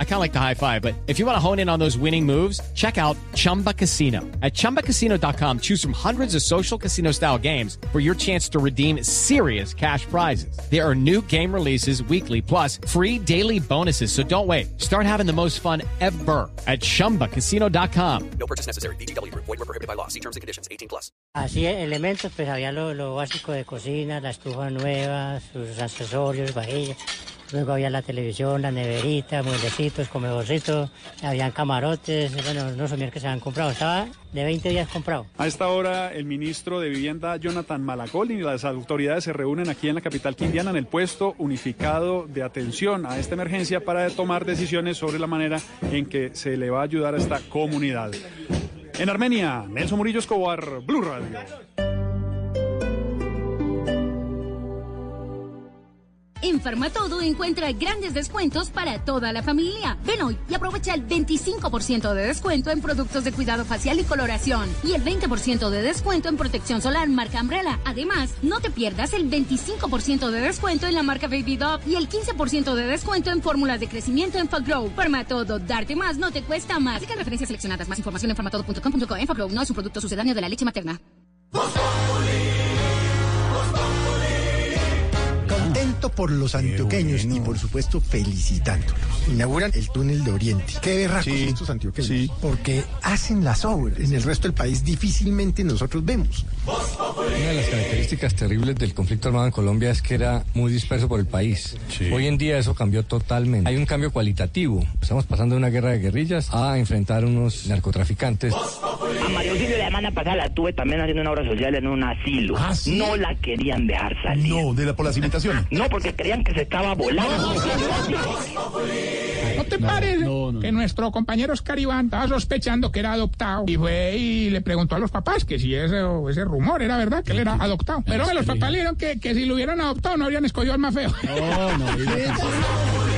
I kind of like the high five, but if you want to hone in on those winning moves, check out Chumba Casino. At ChumbaCasino.com, choose from hundreds of social casino style games for your chance to redeem serious cash prizes. There are new game releases weekly, plus free daily bonuses. So don't wait. Start having the most fun ever at ChumbaCasino.com. No purchase necessary. BGW. Void were prohibited by law. See terms and conditions. 18 plus. Así, elementos, pues había lo, lo básico de cocina, la estufa nueva, sus accesorios, vajillas. Luego había la televisión, la neverita, mueblecitos, comedorcito, habían camarotes, bueno, no son que se han comprado, estaba de 20 días comprado. A esta hora, el ministro de Vivienda, Jonathan Malacol, y las autoridades se reúnen aquí en la capital quindiana en el puesto unificado de atención a esta emergencia para tomar decisiones sobre la manera en que se le va a ayudar a esta comunidad. En Armenia, Nelson Murillo Escobar, Blue Radio. En Farmatodo encuentra grandes descuentos para toda la familia. Ven hoy y aprovecha el 25% de descuento en productos de cuidado facial y coloración y el 20% de descuento en protección solar marca Umbrella. Además, no te pierdas el 25% de descuento en la marca Baby Dog y el 15% de descuento en fórmulas de crecimiento en Fagrow. Farmatodo, darte más no te cuesta más. Aplica referencias seleccionadas. Más información en farmatodo.com.co. En Fagrow no es un producto sucedáneo de la leche materna. Contento por los antioqueños y por supuesto felicitándolos. Inauguran el túnel de Oriente. Qué berracos Sí, estos antioqueños. sí. Porque hacen las obras. En el resto del país difícilmente nosotros vemos. Una de las características terribles del conflicto armado en Colombia es que era muy disperso por el país. Sí. Hoy en día eso cambió totalmente. Hay un cambio cualitativo. Estamos pasando de una guerra de guerrillas a enfrentar unos narcotraficantes. A María Auxilio la semana pasada la tuve también haciendo una obra social en un asilo. ¿Ah, sí? No la querían dejar salir. No, de la, por las imitaciones. No, porque creían que se estaba volando. ¿No te parece que nuestro compañero Oscar Iván estaba sospechando que era adoptado? Y fue y le preguntó a los papás que si ese, ese rumor era verdad, que él era adoptado. Pero los papás le dijeron que, que si lo hubieran adoptado no habrían escogido al más feo. El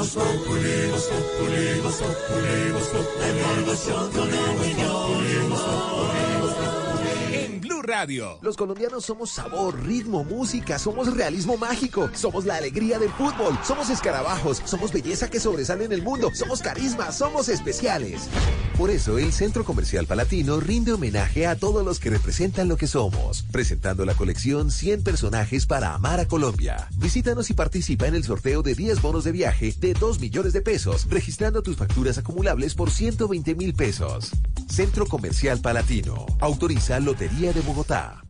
Vos Populi, Vos Populi, Vos Populi, Vos Populi, Vos Populi, Vos Populi, Vos Populi, Vos Populi, Radio. Los colombianos somos sabor, ritmo, música, somos realismo mágico, somos la alegría del fútbol, somos escarabajos, somos belleza que sobresale en el mundo, somos carisma, somos especiales. Por eso el Centro Comercial Palatino rinde homenaje a todos los que representan lo que somos, presentando la colección 100 personajes para amar a Colombia. Visítanos y participa en el sorteo de 10 bonos de viaje de 2 millones de pesos, registrando tus facturas acumulables por 120 mil pesos. Centro Comercial Palatino. Autoriza Lotería de Bogotá. votar.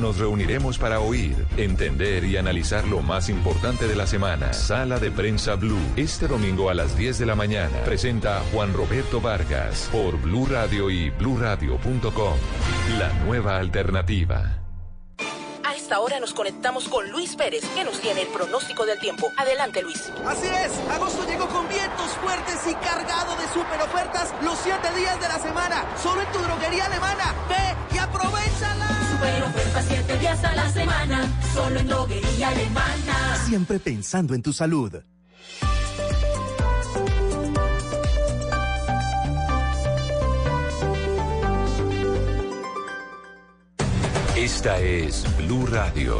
nos reuniremos para oír, entender y analizar lo más importante de la semana. Sala de prensa Blue. Este domingo a las 10 de la mañana. Presenta Juan Roberto Vargas por Blue Radio y bluradio.com. La nueva alternativa. A esta hora nos conectamos con Luis Pérez, que nos tiene el pronóstico del tiempo. Adelante, Luis. Así es, agosto llegó con vientos fuertes y cargado de super ofertas los siete días de la semana. Solo en tu droguería alemana. Ve. Super ofertas 7 días a la semana, solo en droguería alemana. Siempre pensando en tu salud. Esta es Blue Radio.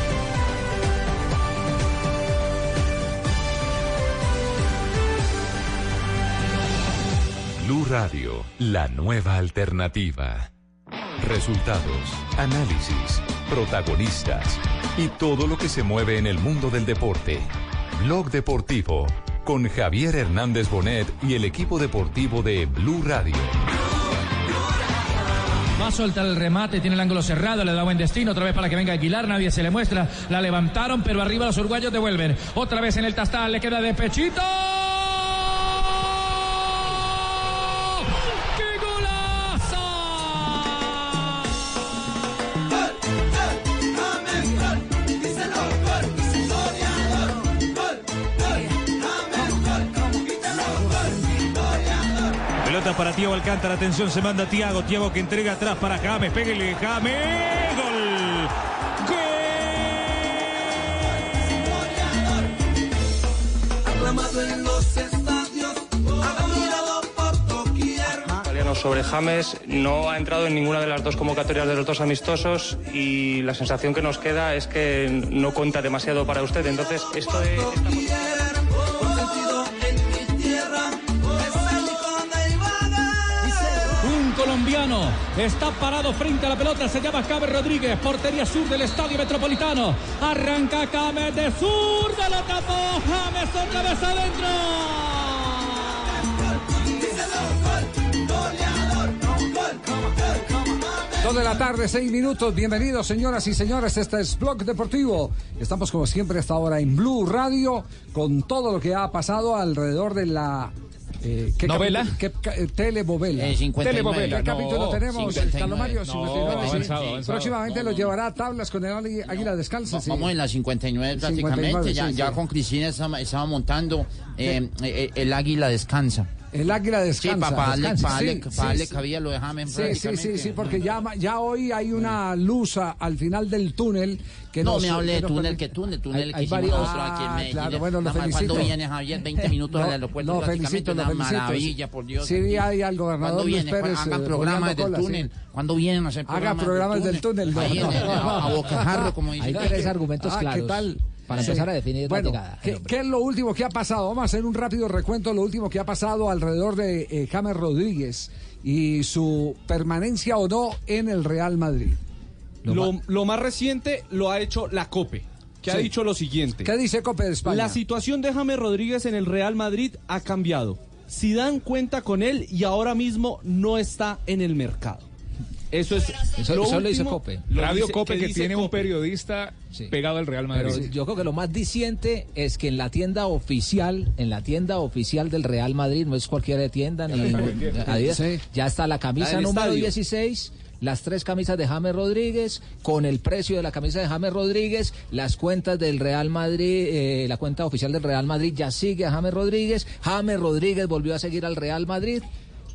Blue Radio, la nueva alternativa. Resultados, análisis, protagonistas y todo lo que se mueve en el mundo del deporte. Blog Deportivo con Javier Hernández Bonet y el equipo deportivo de Blue Radio. Va a soltar el remate, tiene el ángulo cerrado, le da buen destino, otra vez para que venga Aguilar, nadie se le muestra, la levantaron, pero arriba los uruguayos devuelven. Otra vez en el tastal, le queda de pechito. Pelota para Tiago Alcántara, atención, se manda Tiago, Tiago que entrega atrás para James, pégale James, gol. Aclamado en los sobre James no ha entrado en ninguna de las dos convocatorias de los dos amistosos y la sensación que nos queda es que no cuenta demasiado para usted. Entonces, esto de. Consentido Está parado frente a la pelota, se llama Cabe Rodríguez, portería sur del Estadio Metropolitano. Arranca Cabe de sur, de la tapó James otra vez adentro. Dos de la tarde, seis minutos. Bienvenidos, señoras y señores. Este es Blog Deportivo. Estamos, como siempre, hasta ahora en Blue Radio con todo lo que ha pasado alrededor de la. Eh, ¿qué ¿Novela? ¿Qué eh, telebovela? Eh, 59. Telebovela. ¿Qué No, capítulo tenemos? 59. Carlos Mario, No, 59, sí. avanzado, avanzado. Próximamente lo llevará a tablas con el águi- águila descalza. sí. Vamos en la 59 prácticamente, 59, ya, sí, ya sí. con Cristina estaba, estaba montando eh, eh, el águila descansa. El águila descansa. Sí, para darle, Descansa. pa' darle- Sí, sí, sí. lo Sí, sí, sí, sí, porque ya, ya hoy hay una luz a- al final del túnel que no nos- me hable de túnel, que túnel, túnel Hay- que hay varios- aquí en Ah, Medellín. claro, bueno, lo felicito. Cuando viene Javier, 20 minutos No, al aeropuerto, prácticamente felicito, una felicito. maravilla, por Dios. Sí, vi ahí al gobernador ¿Cuándo Luis viene? Pérez, Hagan programas del cola, sí. túnel. ¿Cuándo vienen a hacer Haga programas del túnel. no, Ahí en- no, en- no. a, a bocajarro, como dice. Hay tres argumentos claros. ¿Qué tal? Para empezar a definir la bueno, llegada, ¿qué, qué es lo último que ha pasado? Vamos a hacer un rápido recuento de lo último que ha pasado alrededor de eh, James Rodríguez y su permanencia o no en el Real Madrid. Lo, lo más reciente lo ha hecho la COPE, que ha dicho lo siguiente. ¿Qué dice Cope de España? La situación de James Rodríguez en el Real Madrid ha cambiado. Si dan cuenta con él y ahora mismo no está en el mercado. Eso es Eso- lo eso lo dice Cope. lo Radio dice- Cope que tiene un periodista pegado al Real Pero yo creo que lo más diciente es que en la tienda oficial, en la tienda oficial del Real Madrid, no es cualquier tienda, ni Adidas, Sí. ya está la camisa número estadio. 16, las tres camisas de James Rodríguez, con el precio de la camisa de James Rodríguez, las cuentas del Real Madrid, eh, la cuenta oficial del Real Madrid ya sigue a James Rodríguez, James Rodríguez volvió a seguir al Real Madrid.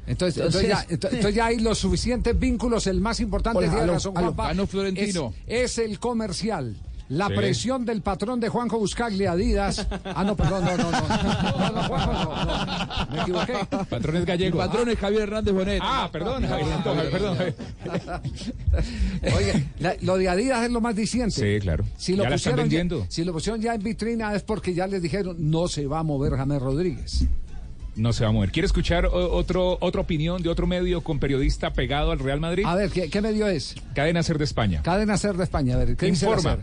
Entonces, entonces, ya, ento- entonces ya hay los suficientes vínculos. El más importante Hola, razón. Juanpa, Ganó Florentino. Es, es el comercial. La Sí. presión del patrón de Juanjo Buscaglia Adidas. Ah, no, perdón, no, no, no. No, no, Juanjo, no, no. Me equivoqué. Patrón es gallego. El patrón es Javier Hernández Bonet. Ah, perdón, Javier, perdón. Oye, la- lo de Adidas es lo más diciente. Sí, claro. Si lo, Ya la están pusieron ya, vendiendo. si lo pusieron ya en vitrina es porque ya les dijeron no se va a mover James Rodríguez. No se va a mover. ¿Quiere escuchar otro, otra opinión de otro medio con periodista pegado al Real Madrid? A ver, ¿qué, qué medio es? Cadena Ser de España. Cadena Ser de España. A ver, ¿qué Informa.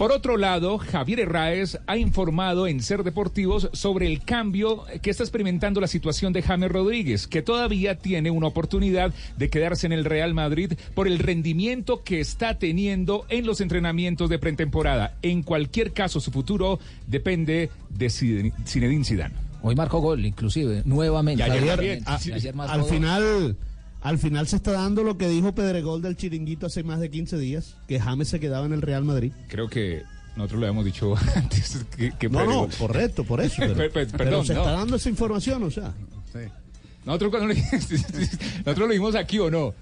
Por otro lado, Javier Herráez ha informado en Ser Deportivos sobre el cambio que está experimentando la situación de James Rodríguez, que todavía tiene una oportunidad de quedarse en el Real Madrid por el rendimiento que está teniendo en los entrenamientos de pretemporada. En cualquier caso, su futuro depende de Zinedine Zidane. Hoy marcó gol, inclusive, nuevamente. Y ayer Javier, también. a- Y ayer más al final, al final se está dando lo que dijo Pedregol del Chiringuito hace más de 15 días, que James se quedaba en el Real Madrid. Creo que nosotros lo habíamos dicho antes. Que, que No, no, correcto, por eso. Pero, Per- per- pero perdón, se no. está dando esa información, o sea. Nosotros cuando le- nosotros lo vimos aquí o no.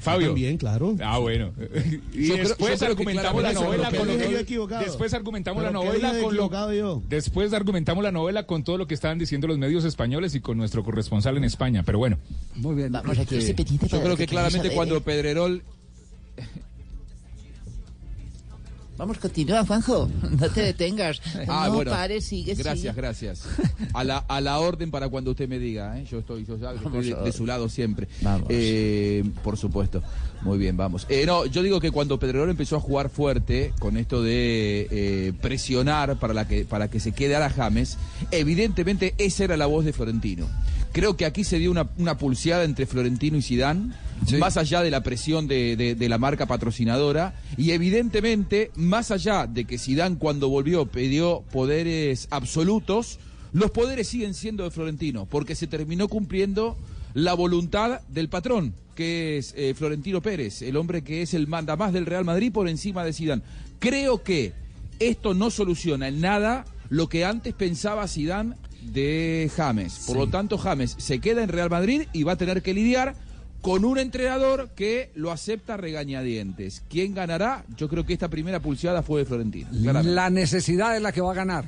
Fabio. También, claro. Ah, bueno. Y después argumentamos la novela con ¿pero lo que después argumentamos la ¿Pero qué novela con lo después argumentamos la novela con todo lo que estaban diciendo los medios españoles y con nuestro corresponsal en España, pero bueno. Muy bien. Vamos, aquí ese Yo creo que que claramente saber. cuando Pedrerol Vamos, continúa, Juanjo. No te detengas. Ah, no bueno. pares, sigue, Gracias, sigue. gracias. A la, a la orden para cuando usted me diga, ¿eh? Yo estoy, yo ya- estoy de, de su lado siempre. Vamos. Eh, por supuesto. Muy bien, vamos. Eh, no, yo digo que cuando Pedrerol empezó a jugar fuerte con esto de eh, presionar para, la que, para que se quedara James, evidentemente esa era la voz de Florentino. Creo que aquí se dio una, una pulseada entre Florentino y Sidán, más allá de la presión de, de- de la marca patrocinadora, y evidentemente, más allá de que Sidán cuando volvió pidió poderes absolutos, los poderes siguen siendo de Florentino, porque se terminó cumpliendo la voluntad del patrón, que es eh, Florentino Pérez, el hombre que es el manda más del Real Madrid por encima de Sidán. Creo que esto no soluciona en nada lo que antes pensaba Sidán de James. Por lo tanto, James se queda en Real Madrid y va a tener que lidiar con un entrenador que lo acepta regañadientes. ¿Quién ganará? Yo creo que esta primera pulseada fue de Florentino. claramente. La necesidad es la que va a ganar.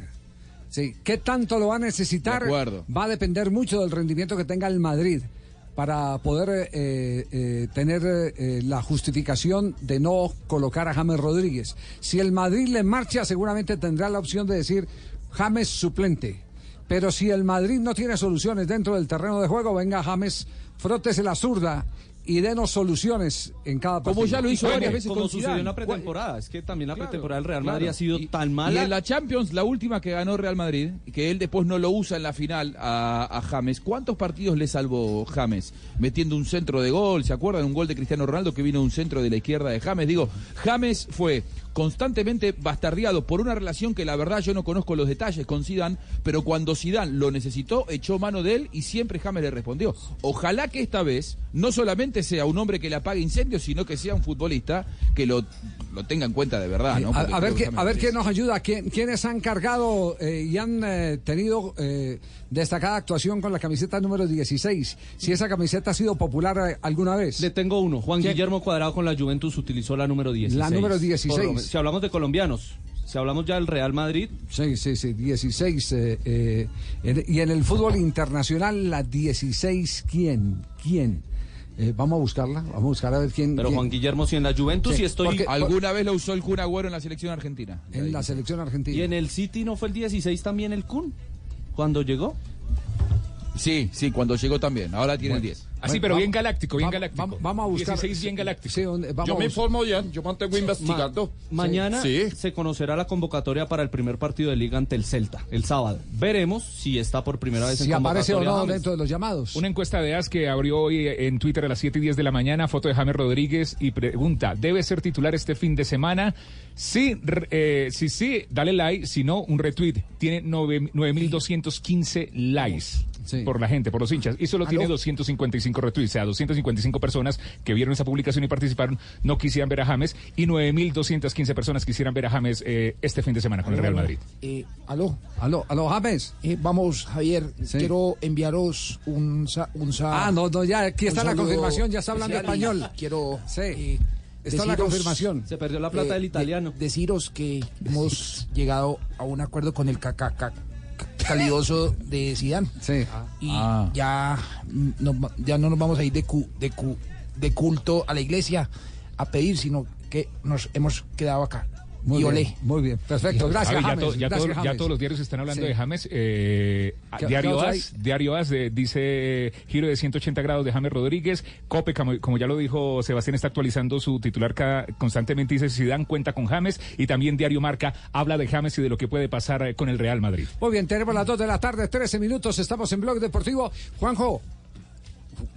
Sí, ¿qué tanto lo va a necesitar? De. Va a depender mucho del rendimiento que tenga el Madrid para poder eh, eh, tener eh, la justificación de no colocar a James Rodríguez. Si el Madrid le marcha, seguramente tendrá la opción de decir James suplente. Pero si el Madrid no tiene soluciones dentro del terreno de juego, venga James, frótese la zurda y denos soluciones en cada partido. Como ya lo hizo varias veces como con sucedió en la pretemporada. Es que también la Claro, pretemporada del Real Madrid claro. ha sido Y- tan Y mala. en la Champions, la última que ganó Real Madrid, que él después no lo usa en la final a, a James, ¿cuántos partidos le salvó James? Metiendo un centro de gol, ¿se acuerdan? Un gol de Cristiano Ronaldo que vino un centro de la izquierda de James. Digo, James fue constantemente bastardeado por una relación que la verdad yo no conozco los detalles con Zidane, pero cuando Zidane lo necesitó, echó mano de él y siempre James le respondió. Ojalá que esta vez no solamente sea un hombre que le apague incendios, sino que sea un futbolista que lo, lo tenga en cuenta de verdad, ¿no? A, ver que qué, a ver quién nos ayuda, ¿Quién, quiénes han cargado eh, y han eh, tenido eh, destacada actuación con la camiseta número 16. Si esa camiseta ha sido popular eh, alguna vez. Le tengo uno. Juan ¿Quién? Guillermo Cuadrado con la Juventus utilizó la número 16. La número 16. Por lo men- si hablamos de colombianos, si hablamos ya del Real Madrid. Sí, sí, sí, 16. eh, eh, en- y en el fútbol internacional, la 16, ¿quién? ¿Quién? Eh, vamos a buscarla, vamos a buscar a ver quién. Pero quién- Juan Guillermo, si en la Juventus Sí, y estoy. porque- Alguna vez lo usó el Kun Agüero en la selección argentina. En la selección argentina. Y en el City no fue el 16 también el Kun. Cuando llegó. Sí, sí, cuando llegó también. Ahora tiene el 10. Así, pero bien galáctico, bien galáctico. Vamos a buscar. 16 bien galáctico. Sí, ¿dónde- vamos Yo me informo bien, yo mantengo investigando. Ma- mañana Sí. se conocerá la convocatoria para el primer partido de liga ante el Celta, el sábado. Veremos si está por primera vez Si en aparece o no dentro de los llamados. Una encuesta de AS que abrió hoy en Twitter a las 7 y 10 de la mañana, foto de James Rodríguez y pregunta, ¿debe ser titular este fin de semana? Sí, eh, sí, sí, dale like, si no, un retweet. Tiene nueve- 9.215 likes por la gente, por los hinchas, y solo tiene 255 retweets, o sea, 255 personas que vieron esa publicación y participaron no quisieran ver a James, y 9.215 personas quisieran ver a James eh, este fin de semana con el Real Madrid. Eh, aló. Aló, aló, James. Eh, vamos, Javier, Sí. quiero enviaros un sa- un sa- Ah, no, no, ya, aquí está la confirmación, ya está hablando español. Quiero Sí. eh, Está la confirmación. Se perdió la plata eh, del de- italiano. deciros que hemos llegado a un acuerdo con el ca- calidoso de Zidane. Sí. Y Ah. ya, mm, nos va- ya no nos vamos a ir de, cu- de, cu- de culto a la iglesia a pedir, sino que nos hemos quedado acá. Muy y bien, olé. muy bien, perfecto. Gracias, A ver, ya, James. to- ya gracias, todo- ya James. todos los diarios están hablando Sí. de James. eh, ¿Qué- Diario qué As? Diario As eh, dice giro de 180 grados de James Rodríguez. Cope, como, como ya lo dijo Sebastián, está actualizando su titular cada- constantemente. Dice si dan cuenta con James. Y también Diario Marca habla de James y de lo que puede pasar eh, con el Real Madrid. Muy bien, tenemos las 2 de la tarde, 13 minutos, estamos en Blog Deportivo. Juanjo.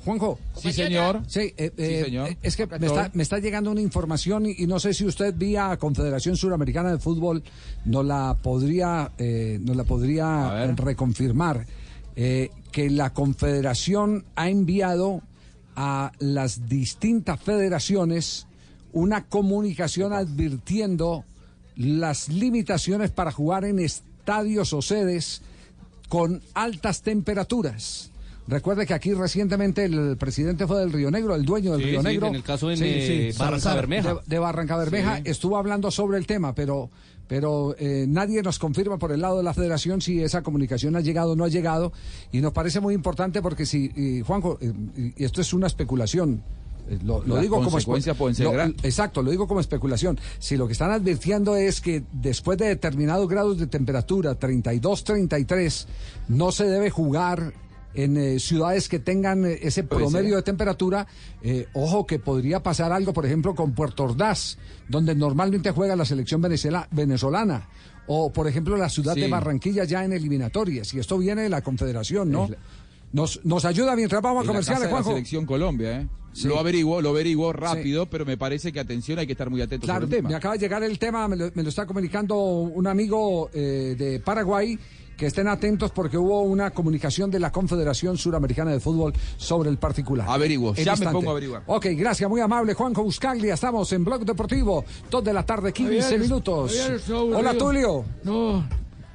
Juanjo. Sí, señor. Sí, eh, Sí, eh, señor. es que me está, me está llegando una información y, y no sé si usted vía Confederación Suramericana de Fútbol nos la podría, eh, nos la podría reconfirmar. eh, que la Confederación ha enviado a las distintas federaciones una comunicación advirtiendo las limitaciones para jugar en estadios o sedes con altas temperaturas. Recuerde que aquí recientemente el presidente fue del Río Negro, el dueño del Sí, Río sí, Negro. en el caso en, eh, Barranca Bermeja. De, de Barranca Bermeja Sí. estuvo hablando sobre el tema, pero, pero eh, nadie nos confirma por el lado de la federación si esa comunicación ha llegado o no ha llegado. Y nos parece muy importante porque si, y, Juanjo, eh, y esto es una especulación. eh, Lo, digo como lo-. Exacto, lo digo como especulación. Si lo que están advirtiendo es que después de determinados grados de temperatura, 32, 33, no se debe jugar en eh, ciudades que tengan eh, ese promedio ser. de temperatura, eh, ojo que podría pasar algo, por ejemplo, con Puerto Ordaz, donde normalmente juega la selección venezela- venezolana. O, por ejemplo, la ciudad Sí. de Barranquilla ya en eliminatorias. Y esto viene de la Confederación, ¿no? Nos, nos ayuda mientras vamos a comerciales, de la Juanjo. selección Colombia, ¿eh? Sí. Lo averiguo, lo averiguo rápido, pero me parece que atención hay que estar muy atentos Claro, el tema. me acaba de llegar el tema, me lo, me lo está comunicando un amigo eh, de Paraguay. Que estén atentos porque hubo una comunicación de la Confederación Suramericana de Fútbol sobre el particular. Averiguo, ya me pongo a averiguar. Ok, gracias, muy amable Juanjo Buscaglia. Estamos en Blog Deportivo, 2 de la tarde, 15 Javier, minutos. Javier. Hola, Tulio. No,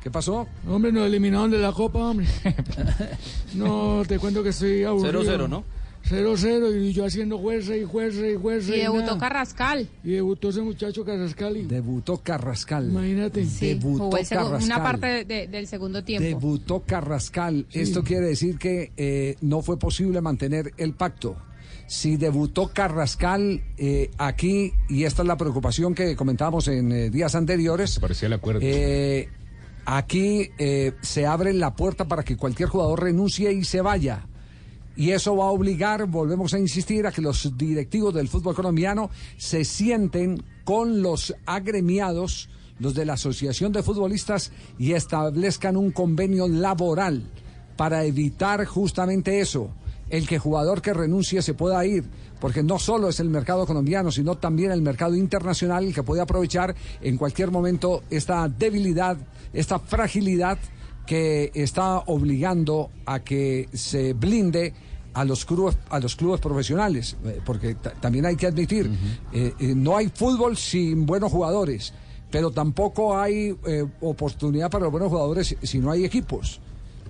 ¿Qué pasó? hombre, nos eliminaron de la Copa, hombre. No, te cuento que estoy aburrido. 0-0, ¿no? 0-0 y yo haciendo juez y juez y juez. Y debutó nada. Carrascal. Y debutó ese muchacho Carrascal. y- Debutó Carrascal. Imagínate. Sí, Debutó Carrascal. una parte de- de- del segundo tiempo. Debutó Carrascal. Sí. Esto quiere decir que eh, no fue posible mantener el pacto. Si debutó Carrascal eh, aquí, y esta es la preocupación que comentábamos en eh, días anteriores, Parecía el acuerdo. eh, aquí eh, se abre la puerta para que cualquier jugador renuncie y se vaya. Y eso va a obligar, volvemos a insistir, a que los directivos del fútbol colombiano se sienten con los agremiados, los de la Asociación de Futbolistas, y establezcan un convenio laboral para evitar justamente eso, el que jugador que renuncie se pueda ir, porque no solo es el mercado colombiano, sino también el mercado internacional el que puede aprovechar en cualquier momento esta debilidad, esta fragilidad que está obligando a que se blinde a los clubes, a los clubes profesionales, eh, porque ta- también hay que admitir, eh, eh, no hay fútbol sin buenos jugadores, pero tampoco hay eh, oportunidad para los buenos jugadores si no hay equipos.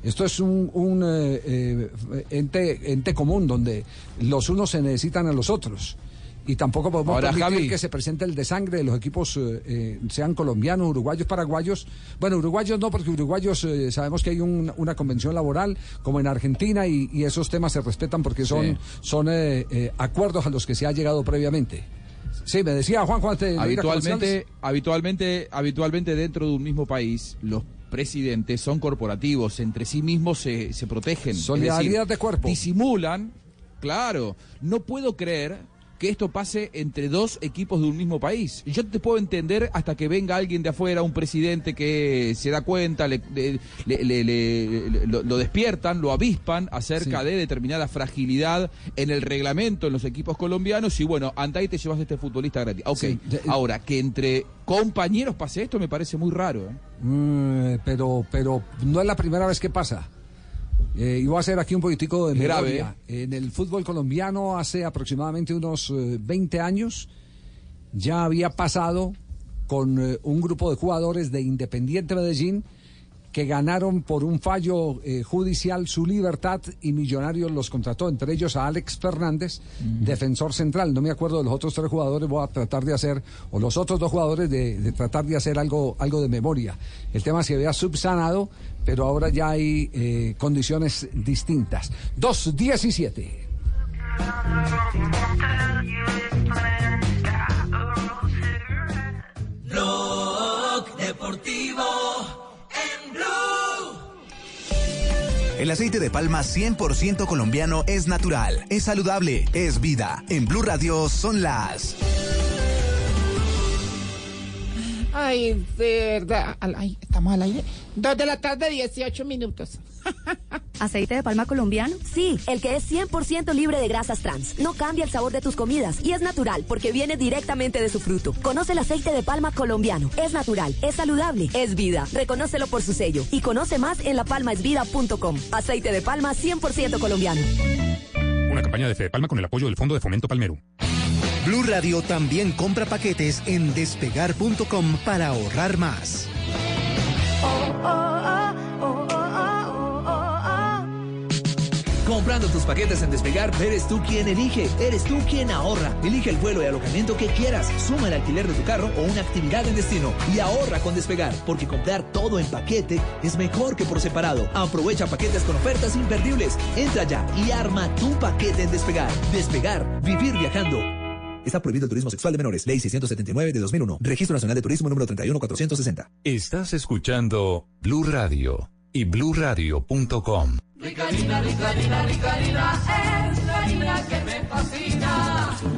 Esto es un, un, ente, ente común donde los unos se necesitan a los otros. Y tampoco podemos Ahora, permitir Javi. que se presente el desangre de los equipos, eh, eh, sean colombianos, uruguayos, paraguayos. Bueno, uruguayos no, porque uruguayos eh, sabemos que hay un- una convención laboral, como en Argentina, y, y esos temas se respetan porque son, Sí. son acuerdos a los que se ha llegado previamente. Sí, me decía de ir a Habitualmente, habitualmente, habitualmente dentro de un mismo país, los presidentes son corporativos, entre sí mismos se, se protegen. Solidaridad decir, de cuerpo. Disimulan, claro. No puedo creer que esto pase entre dos equipos de un mismo país. Yo te puedo entender hasta que venga alguien de afuera, un presidente que se da cuenta, le, le- le- le- le- le- lo, lo despiertan, lo avispan acerca Sí. de determinada fragilidad en el reglamento en los equipos colombianos y bueno, anda y te llevas a este futbolista gratis. Ok, Sí, ahora que entre compañeros pase esto me parece muy raro. ¿eh? Mm, pero, pero no es la primera vez que pasa. Eh, y voy a hacer aquí un político de grave, memoria. En el fútbol colombiano hace aproximadamente unos eh, 20 años ya había pasado con eh, un grupo de jugadores de Independiente Medellín que ganaron por un fallo eh, judicial su libertad y Millonarios los contrató, entre ellos a Alex Fernández, defensor central. No me acuerdo de los otros tres jugadores, voy a tratar de hacer, o los otros dos jugadores, de, de tratar de hacer algo, algo de memoria. El tema se había subsanado, pero ahora ya hay eh, condiciones distintas. 2.17. Blog Deportivo en El aceite de palma 100% colombiano es natural, es saludable, es vida. En Blue Radio son las Ay, verdad. Al- Ay, estamos al aire. Dos de la tarde, 18 minutos. ¿Aceite de palma colombiano? Sí, el que es 100% libre de grasas trans. No cambia el sabor de tus comidas y es natural porque viene directamente de su fruto. Conoce el aceite de palma colombiano. Es natural, es saludable, es vida. Reconócelo por su sello y conoce más en lapalmaesvida.com. Aceite de palma 100% colombiano. Una campaña de Fede Palma con el apoyo del Fondo de Fomento Palmero. Blue Radio también compra paquetes en despegar.com para ahorrar más. Comprando tus paquetes en Despegar, eres tú quien elige, eres tú quien ahorra. Elige el vuelo y alojamiento que quieras, suma el alquiler de tu carro o una actividad en destino y ahorra con Despegar, porque comprar todo en paquete es mejor que por separado. Aprovecha paquetes con ofertas imperdibles. Entra ya y arma tu paquete en Despegar. Despegar, vivir viajando. Está prohibido el turismo sexual de menores. Ley 679 de 2001. Registro Nacional de Turismo número 31460. Estás escuchando Blue Radio y bluradio.com. Ricarina, Ricarina, Ricarina, es la harina que me fascina.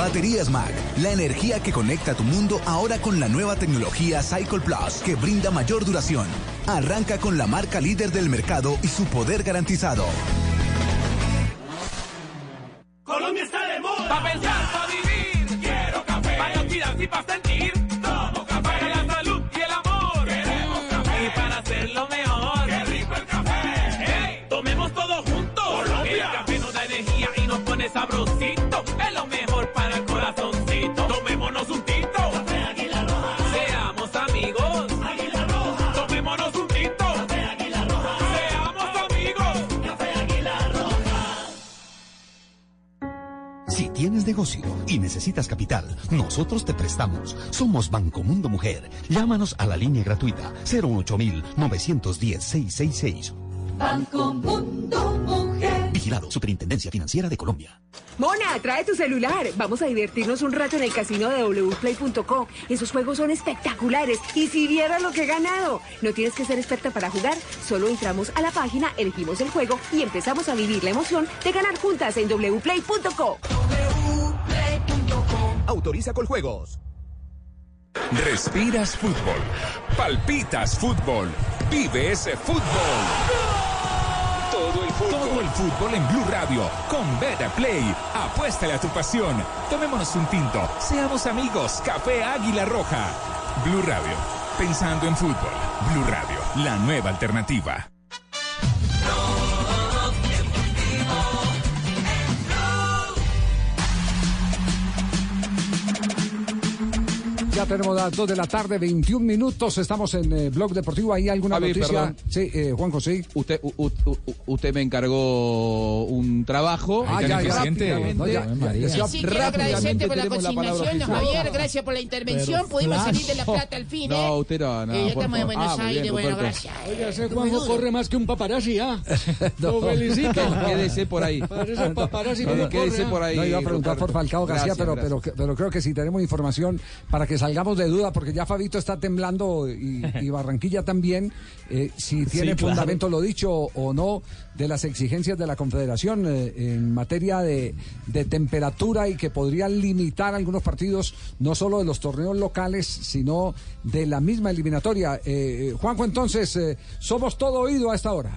Baterías Mac, la energía que conecta tu mundo ahora con la nueva tecnología Cycle Plus que brinda mayor duración. Arranca con la marca líder del mercado y su poder garantizado. Colombia está de moda. Pa' pensar, pa' vivir. Quiero café. Para y pa' sentir. Tienes negocio y necesitas capital, nosotros te prestamos. Somos Banco Mundo Mujer. Llámanos a la línea gratuita 018 910 666. Banco Mundo Mujer. Vigilado Superintendencia Financiera de Colombia. Mona, trae tu celular. Vamos a divertirnos un rato en el casino de wplay.co. Esos juegos son espectaculares. Y si vieras lo que he ganado. No tienes que ser experta para jugar. Solo entramos a la página, elegimos el juego y empezamos a vivir la emoción de ganar juntas en wplay.co. Autoriza con juegos. Respiras fútbol, palpitas fútbol, vive ese fútbol. Todo el fútbol. Todo el fútbol en Blue Radio con Beta Play. Apuéstale a tu pasión. Tomémonos un tinto. Seamos amigos. Café Águila Roja. Blue Radio. Pensando en fútbol. Blue Radio. La nueva alternativa. Ya tenemos las 2 de la tarde, 21 minutos. Estamos en eh, Blog Deportivo. ¿Hay alguna Javi, noticia? perdón. Sí, eh, Juanjo, sí. Usted, u- u- u- usted me encargó un trabajo. Ah, ya, ya, Rápidamente, no, ya, rápidamente ya. Sí, quiero agradecerte por la la consignación, oficial. Javier. Gracias por la intervención. Pero, Pudimos flash. salir de La Plata al fin, ¿eh? No, usted no, no. Eh, ya por estamos en favor. Buenos Ah, Aires, bien, bueno, gracias. Oiga, ese Juanjo corre más que un paparazzi, ¿ah? Lo felicito. Quédese por ahí. Parece paparazzi como Quédese ¿ah? por ahí. No iba a preguntar por. Falcao García, pero, gracias. pero, pero creo que sí tenemos información para que salgamos de duda, porque ya Fabito está temblando y, y Barranquilla también, eh, si tiene claro. fundamento lo dicho o no de las exigencias de la Confederación eh, en materia de, de temperatura y que podrían limitar algunos partidos, no solo de los torneos locales, sino de la misma eliminatoria. Eh, eh, Juanjo, entonces, eh, somos todo oído a esta hora.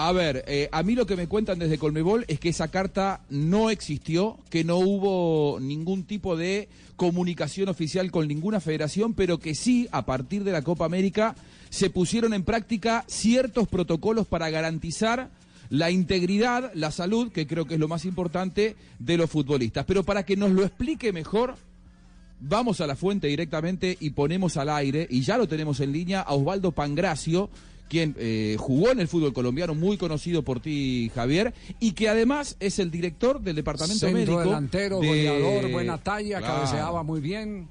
A ver, eh, a mí lo que me cuentan desde Colmebol es que esa carta no existió, que no hubo ningún tipo de comunicación oficial con ninguna federación, pero que sí, a partir de la Copa América, se pusieron en práctica ciertos protocolos para garantizar la integridad, la salud, que creo que es lo más importante, de los futbolistas. Pero para que nos lo explique mejor, vamos a la fuente directamente y ponemos al aire, y ya lo tenemos en línea, a Osvaldo Pangracio, quien eh, jugó en el fútbol colombiano, muy conocido por ti, Javier, y que además es el director del departamento Centro médico. delantero, de- goleador, buena talla, Claro. cabeceaba muy bien.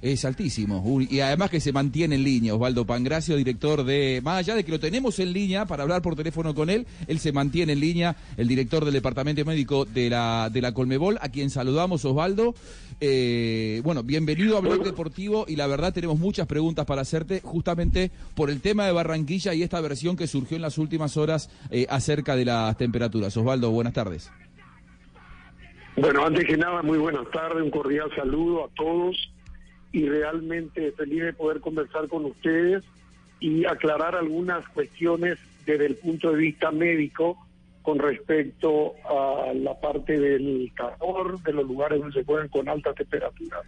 Es altísimo. Y además que se mantiene en línea, Osvaldo Pangracio, director de. Más allá de que lo tenemos en línea para hablar por teléfono con él, él se mantiene en línea, el director del departamento médico de la, de la Colmebol, a quien saludamos, Osvaldo. Eh, bueno, bienvenido a Blog Deportivo y la verdad tenemos muchas preguntas para hacerte justamente por el tema de Barranquilla y esta versión que surgió en las últimas horas eh, acerca de las temperaturas. Osvaldo, buenas tardes. Bueno, antes que nada, muy buenas tardes, un cordial saludo a todos y realmente feliz de poder conversar con ustedes y aclarar algunas cuestiones desde el punto de vista médico con respecto a la parte del calor, de los lugares donde se juegan con altas temperaturas.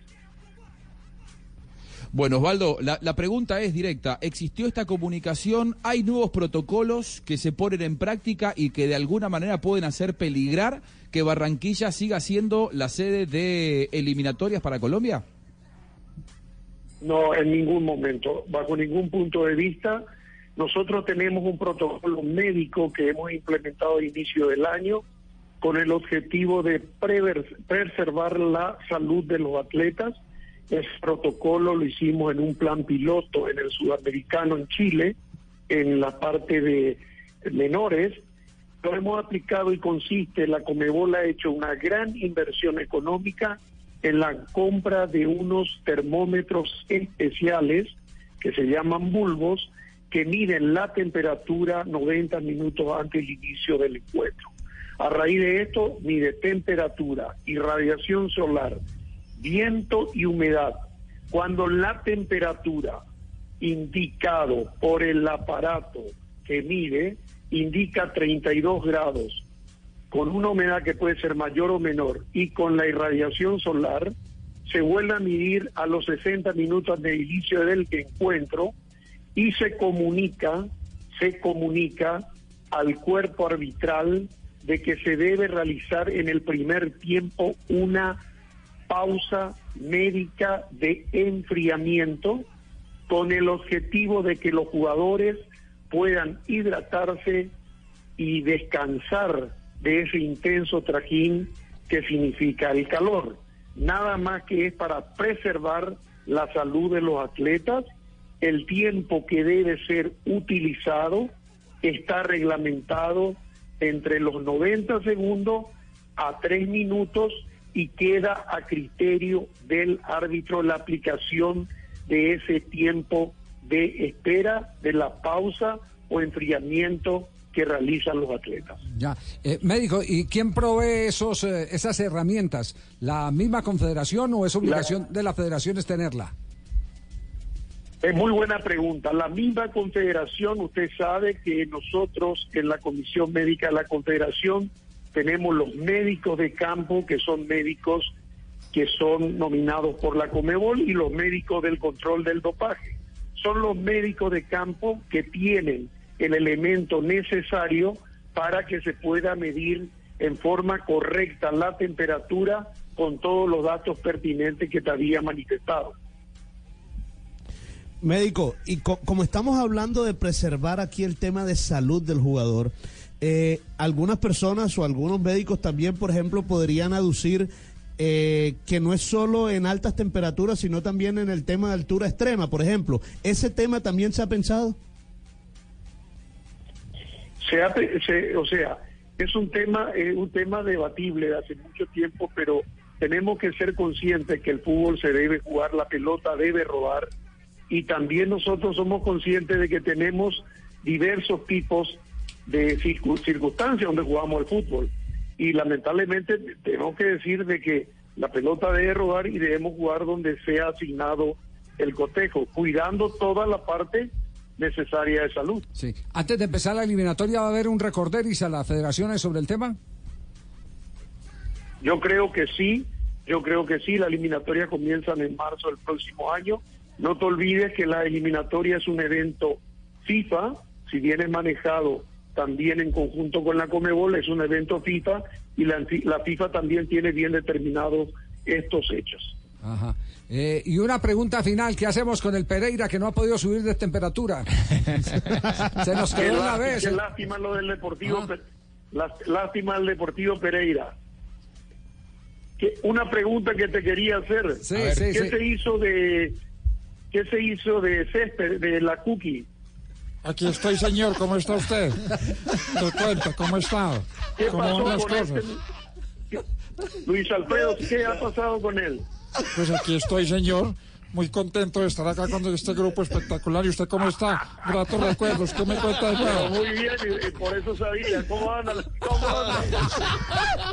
Bueno, Osvaldo, la, la pregunta es directa. ¿Existió esta comunicación? ¿Hay nuevos protocolos que se ponen en práctica y que de alguna manera pueden hacer peligrar que Barranquilla siga siendo la sede de eliminatorias para Colombia? No, en ningún momento, bajo ningún punto de vista. Nosotros tenemos un protocolo médico que hemos implementado a inicio del año con el objetivo de preservar la salud de los atletas. Ese protocolo lo hicimos en un plan piloto en el sudamericano en Chile, en la parte de menores. Lo hemos aplicado y consiste, la Comebol ha hecho una gran inversión económica en la compra de unos termómetros especiales que se llaman bulbos, que miden la temperatura 90 minutos antes del inicio del encuentro. A raíz de esto, mide temperatura, irradiación solar, viento y humedad. Cuando la temperatura indicado por el aparato que mide indica 32 grados, con una humedad que puede ser mayor o menor y con la irradiación solar, se vuelve a medir a los 60 minutos de inicio del encuentro y se comunica, se comunica al cuerpo arbitral de que se debe realizar en el primer tiempo una pausa médica de enfriamiento con el objetivo de que los jugadores puedan hidratarse y descansar de ese intenso trajín que significa el calor. Nada más que es para preservar la salud de los atletas, el tiempo que debe ser utilizado está reglamentado entre los 90 segundos a 3 minutos y queda a criterio del árbitro la aplicación de ese tiempo de espera, de la pausa o enfriamiento que realizan los atletas. Ya, Eh, médico, ¿y quién provee esos, eh, esas herramientas? ¿La misma confederación o es obligación de las federaciones tenerla? Es muy buena pregunta. La misma confederación, usted sabe que nosotros en la Comisión Médica de la Confederación tenemos los médicos de campo, que son médicos que son nominados por la Comebol, y los médicos del control del dopaje. Son los médicos de campo que tienen el elemento necesario para que se pueda medir en forma correcta la temperatura con todos los datos pertinentes que te había manifestado. Médico, y co- como estamos hablando de preservar aquí el tema de salud del jugador, eh, algunas personas o algunos médicos también, por ejemplo, podrían aducir eh, que no es solo en altas temperaturas, sino también en el tema de altura extrema, por ejemplo. ¿Ese tema también se ha pensado? Se ha se- o sea, es un tema, eh, un tema debatible de hace mucho tiempo, pero tenemos que ser conscientes que el fútbol se debe jugar, la pelota debe rodar, y también nosotros somos conscientes de que tenemos diversos tipos de circu- circunstancias donde jugamos el fútbol. Y lamentablemente tenemos que decir de que la pelota debe rodar y debemos jugar donde sea asignado el cotejo, cuidando toda la parte necesaria de salud. Sí. Antes de empezar la eliminatoria, ¿va a haber un recorderis a las federaciones sobre el tema? Yo creo que sí, yo creo que sí, la eliminatoria comienza en marzo del próximo año. No te olvides que la eliminatoria es un evento FIFA, si bien es manejado también en conjunto con la Comebol, es un evento FIFA y la, la FIFA también tiene bien determinados estos hechos. Ajá. Eh, y una pregunta final, ¿qué hacemos con el Pereira que no ha podido subir de temperatura? Se nos Qué quedó una lástima- vez. Qué lástima lo del Deportivo. Lástima el Deportivo Pereira. Que- una pregunta que te quería hacer. Sí, A ver, sí, ¿Qué sí. se hizo de qué se hizo de césped de la cookie? Aquí estoy, señor. ¿Cómo está usted? Te cuento, ¿cómo está? ¿Qué ¿Cómo pasó van las con cosas? este- Luis Alfredo, ¿qué ha pasado con él? Pues aquí estoy, señor. Muy contento de estar acá con este grupo espectacular. ¿Y usted cómo está? Gratos recuerdos. ¿Qué me cuenta de nuevo? Muy bien, y, y por eso sabía. ¿Cómo anda? ¿Cómo anda?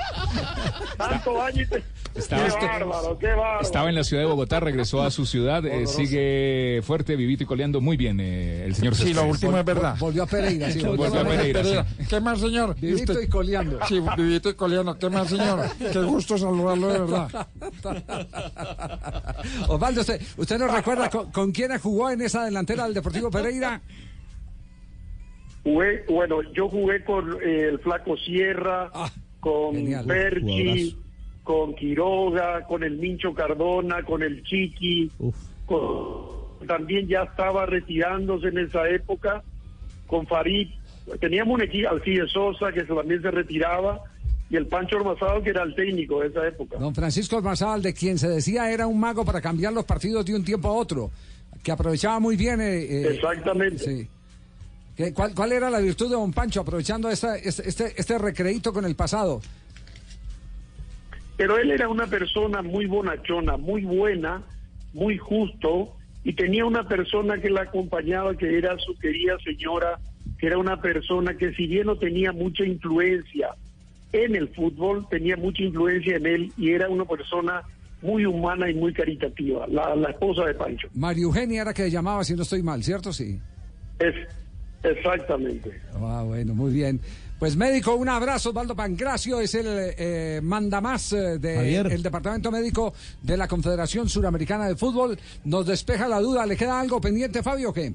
Tanto año y te... Estaba- qué bárbaro, qué bárbaro. Estaba en la ciudad de Bogotá, regresó a su ciudad, eh, sigue fuerte, vivito y coleando muy bien eh, el señor Sí, lo último es verdad. Volvió a Pereira, sí. Volvió a Pereira, sí. ¿Qué más, señor? ¿Y Vivito usted? y coleando. Sí, vivito y coleando. ¿Qué más, señor? Qué gusto saludarlo de verdad. Osvaldo, ¿usted, usted nos recuerda con, con quién jugó en esa delantera del Deportivo Pereira? Jugué, bueno, yo jugué con eh, el Flaco Sierra, con genial. Perchi, Jugadorazo. con Quiroga, con el Mincho Cardona, con el Chiqui. con- también ya estaba retirándose en esa época con Farid. Teníamos un equipo, Alcide Sosa, que también se retiraba, y el Pancho Ormazado, que era el técnico de esa época. Don Francisco Ormazábal, de quien se decía era un mago para cambiar los partidos de un tiempo a otro, que aprovechaba muy bien. eh, eh, Exactamente. Sí. ¿Qué- cuál, cuál era la virtud de Don Pancho aprovechando esta, este, este, este recreíto con el pasado? Pero él era una persona muy bonachona, muy buena, muy justo, y tenía una persona que la acompañaba, que era su querida señora, que era una persona que si bien no tenía mucha influencia en el fútbol, tenía mucha influencia en él y era una persona muy humana y muy caritativa, la, la esposa de Pancho. María Eugenia era que llamaba, si no estoy mal, ¿cierto? Sí. Es, exactamente. Ah, bueno, muy bien. Pues médico, un abrazo, Osvaldo Pancracio, es el eh, mandamás eh, Javier. del Departamento Médico de la Confederación Suramericana de Fútbol. Nos despeja la duda, ¿le queda algo pendiente, Fabio, o qué?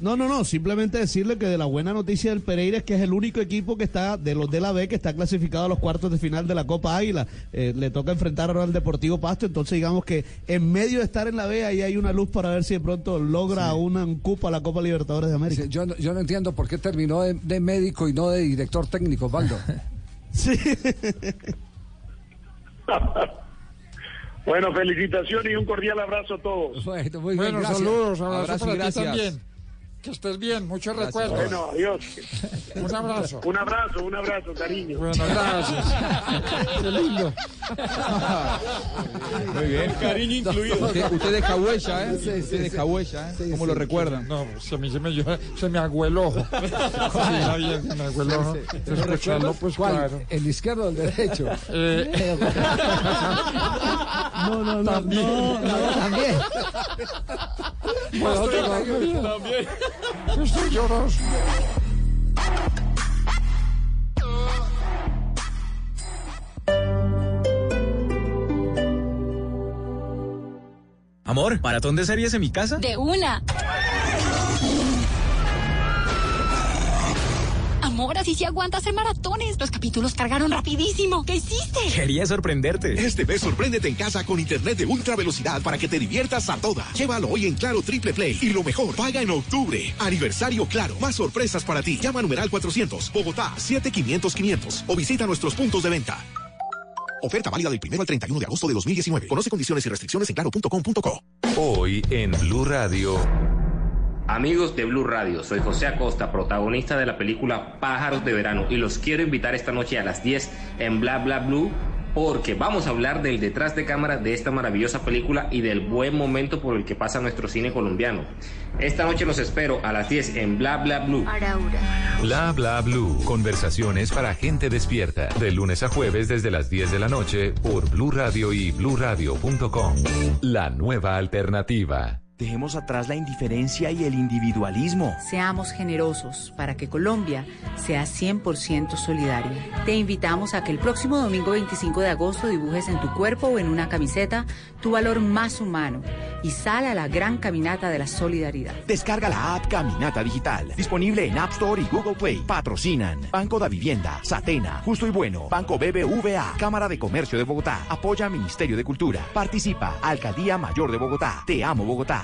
No, no, no, simplemente decirle que de la buena noticia del Pereira es que es el único equipo que está, de los de la B, que está clasificado a los cuartos de final de la Copa Águila. Eh, le toca enfrentar ahora al Deportivo Pasto, entonces digamos que en medio de estar en la B, ahí hay una luz para ver si de pronto logra una, un cupo a la Copa Libertadores de América. Sí, Yo, no- yo no entiendo por qué terminó de, de médico y no de director técnico, Osvaldo. sí. Bueno, felicitaciones y un cordial abrazo a todos. Bueno, muy Bueno, gracias. saludos, abrazo, Abrazo y para ti gracias. también. Que estés bien, muchos Gracias. recuerdos. Bueno, adiós. Un abrazo. Un abrazo, un abrazo, cariño. Bueno, gracias. Qué lindo. Muy bien. Cariño incluido. Usted, usted deja huella, ¿eh? Sí, sí, usted sí. deja huella, ¿eh? ¿Cómo lo recuerdan? No, se me, se me, yo- se me aguó el ojo. Sí, está bien, se me. Escucharlo, pues ¿Cuál? claro. ¿El izquierdo o el derecho? Eh, No, no, no, También. no, no. También. pues, estoy, también. Estoy lloroso. Amor, ¿maratón de series en mi casa? De una. Amor, así sí aguanta hacer maratones. Los capítulos cargaron rapidísimo. ¿Qué hiciste? Quería sorprenderte. Este mes sorpréndete en casa con internet de ultra velocidad para que te diviertas a toda. Llévalo hoy en Claro Triple Play y lo mejor, paga en octubre. Aniversario Claro. Más sorpresas para ti. Llama a numeral 400, Bogotá 7500 500 o visita nuestros puntos de venta. Oferta válida del 1 al 31 de agosto de 2019. Conoce condiciones y restricciones en claro.com.co. Hoy en Blue Radio. Amigos de Blue Radio, soy José Acosta, protagonista de la película Pájaros de Verano y los quiero invitar esta noche a las 10 en Bla Bla Blue porque vamos a hablar del detrás de cámara de esta maravillosa película y del buen momento por el que pasa nuestro cine colombiano. Esta noche los espero a las 10 en Bla Bla Blue. Bla bla blue. Conversaciones para gente despierta. De lunes a jueves desde las 10 de la noche por Blue Radio y bluradio.com. La nueva alternativa. Dejemos atrás la indiferencia y el individualismo. Seamos generosos para que Colombia sea 100% solidaria. Te invitamos a que el próximo domingo 25 de agosto dibujes en tu cuerpo o en una camiseta tu valor más humano y sal a la gran caminata de la solidaridad. Descarga la app Caminata Digital. Disponible en App Store y Google Play. Patrocinan Banco da Vivienda, Satena, Justo y Bueno, Banco BBVA, Cámara de Comercio de Bogotá. Apoya Ministerio de Cultura. Participa Alcaldía Mayor de Bogotá. Te amo Bogotá.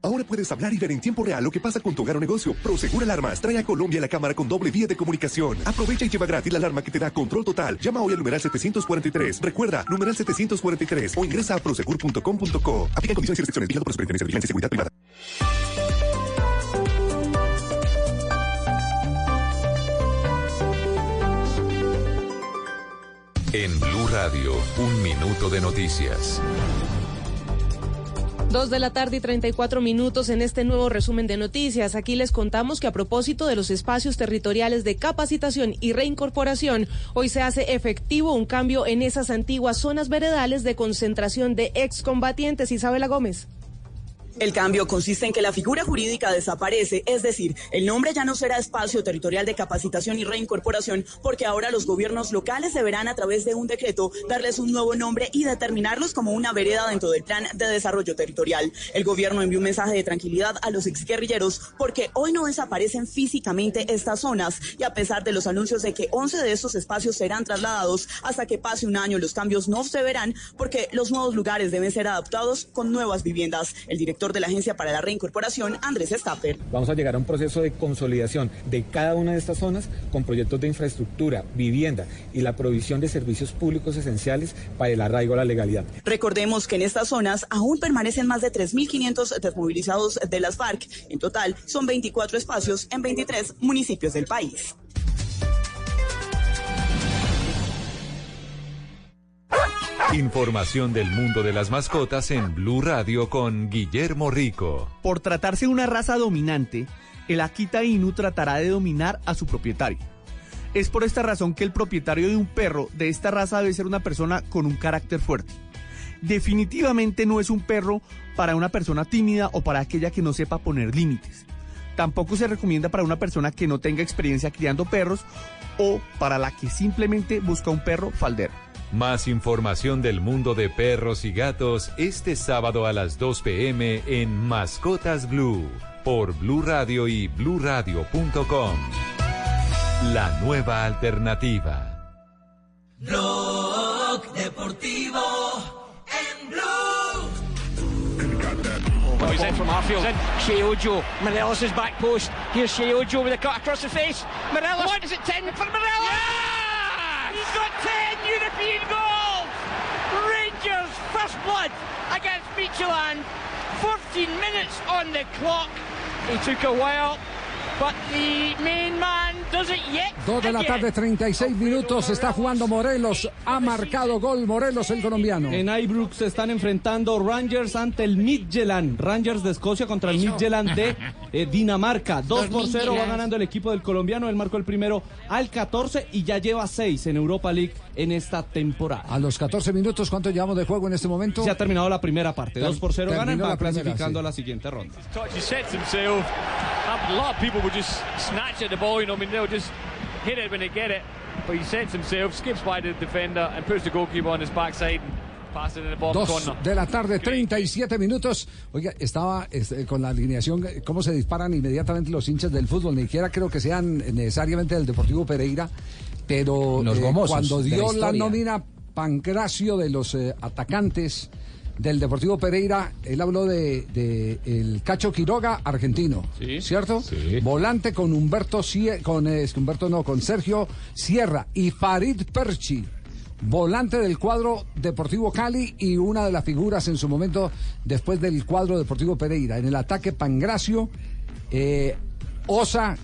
Ahora puedes hablar y ver en tiempo real lo que pasa con tu hogar o negocio. Prosegur Alarmas trae a Colombia la cámara con doble vía de comunicación. Aprovecha y lleva gratis la alarma que te da control total. Llama hoy al numeral 743. Recuerda, numeral 743 o ingresa a prosegur.com.co. Aplica condiciones y restricciones. Vigilado por Superintendencia de Vigilancia y Seguridad Privada. En Blue Radio, un minuto de noticias. Dos de la tarde y 34 minutos en este nuevo resumen de noticias. Aquí les contamos que a propósito de los espacios territoriales de capacitación y reincorporación, hoy se hace efectivo un cambio en esas antiguas zonas veredales de concentración de excombatientes. Isabela Gómez. El cambio consiste en que la figura jurídica desaparece, es decir, el nombre ya no será espacio territorial de capacitación y reincorporación, porque ahora los gobiernos locales deberán a través de un decreto darles un nuevo nombre y determinarlos como una vereda dentro del plan de desarrollo territorial. El gobierno envió un mensaje de tranquilidad a los exguerrilleros porque hoy no desaparecen físicamente estas zonas y a pesar de los anuncios de que 11 de estos espacios serán trasladados hasta que pase un año, los cambios no se verán porque los nuevos lugares deben ser adaptados con nuevas viviendas. El director de la Agencia para la Reincorporación, Andrés Stapper. Vamos a llegar a un proceso de consolidación de cada una de estas zonas con proyectos de infraestructura, vivienda y la provisión de servicios públicos esenciales para el arraigo a la legalidad. Recordemos que en estas zonas aún permanecen más de 3.500 desmovilizados de las FARC. En total, son 24 espacios en 23 municipios del país. Información del mundo de las mascotas en Blue Radio con Guillermo Rico. Por tratarse de una raza dominante, el Akita Inu tratará de dominar a su propietario. Es por esta razón que el propietario de un perro de esta raza debe ser una persona con un carácter fuerte. Definitivamente no es un perro para una persona tímida o para aquella que no sepa poner límites. Tampoco se recomienda para una persona que no tenga experiencia criando perros o para la que simplemente busca un perro faldero. Más información del mundo de perros y gatos este sábado a las 2 pm en Mascotas Blue por Blue Radio y bluradio.com. La nueva alternativa. Blog Deportivo en Blue. He's in from Arfield. In Shea Ojo. Morelos' back post. Here's Shea Ojo with a cut across the face. Morelos. What is it? 10 for Morelos? 10 European goals! Rangers first blood against Midtjylland. 14 minutes on the clock. He took a while, but the main man does it yet. Dos de la tarde, 36 minutos. Está jugando Morelos. Ha marcado gol Morelos, el colombiano. En Ibrook se están enfrentando Rangers ante el Midtjylland. Rangers de Escocia contra el Midtjylland de eh, Dinamarca. 2 por 0 va ganando el equipo del colombiano. Él marcó el primero al 14 y ya lleva 6 en Europa League en esta temporada. A los 14 minutos, ¿cuánto llevamos de juego en este momento? Se ha terminado la primera parte. 2 por 0 ganan, va clasificando sí. a la siguiente ronda. touch, he sets himself. A lot of people will just snatch at the ball, you know, I mean, they'll just hit it when they get it. But he sets himself, skips by the defender, and puts the goalkeeper on his backside and passes it in the bottom Dos corner. de la tarde, 37 minutos. Oiga, estaba este, con la alineación, cómo se disparan inmediatamente los hinchas del fútbol. Ni siquiera creo que sean necesariamente del Deportivo Pereira, pero Los eh, gomosos cuando la dio la, historia. nómina Pancracio de los eh, atacantes, del Deportivo Pereira, él habló de, de el Cacho Quiroga, argentino, ¿cierto? Volante con Humberto, con eh, Humberto no, con Sergio Sierra y Farid Perchi. Volante del cuadro Deportivo Cali y una de las figuras en su momento después del cuadro Deportivo Pereira. En el ataque Pangracio, eh, Osa,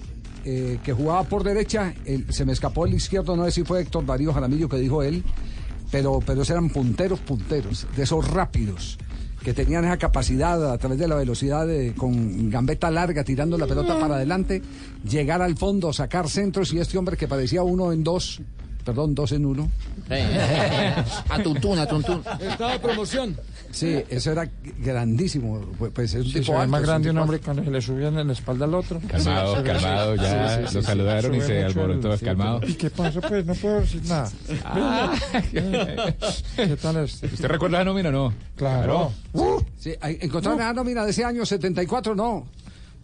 eh, que jugaba por derecha, se me escapó el izquierdo, no sé si fue Héctor Darío Jaramillo que dijo él, pero, pero eran punteros, punteros, de esos rápidos, que tenían esa capacidad a través de la velocidad, de- con gambeta larga, tirando la pelota para adelante, llegar al fondo, sacar centros, y este hombre que parecía uno en dos, perdón, dos en uno. a Tuntún, a Tuntún. Estaba de promoción. Sí, eso era grandísimo. Pues, pues es un Sí, tipo alto, más grande un tipo hombre cuando se le subían en la espalda al otro. Calmado, calmado, sí. ya Sí, sí, lo sí, saludaron y se alborotó, el- calmado. ¿Y qué pasa? Pues no puedo decir nada. Ah. ¿Qué tal este? ¿Usted recuerda la nómina o no? Claro. Sí, encontraron la nómina de ese año 74, no.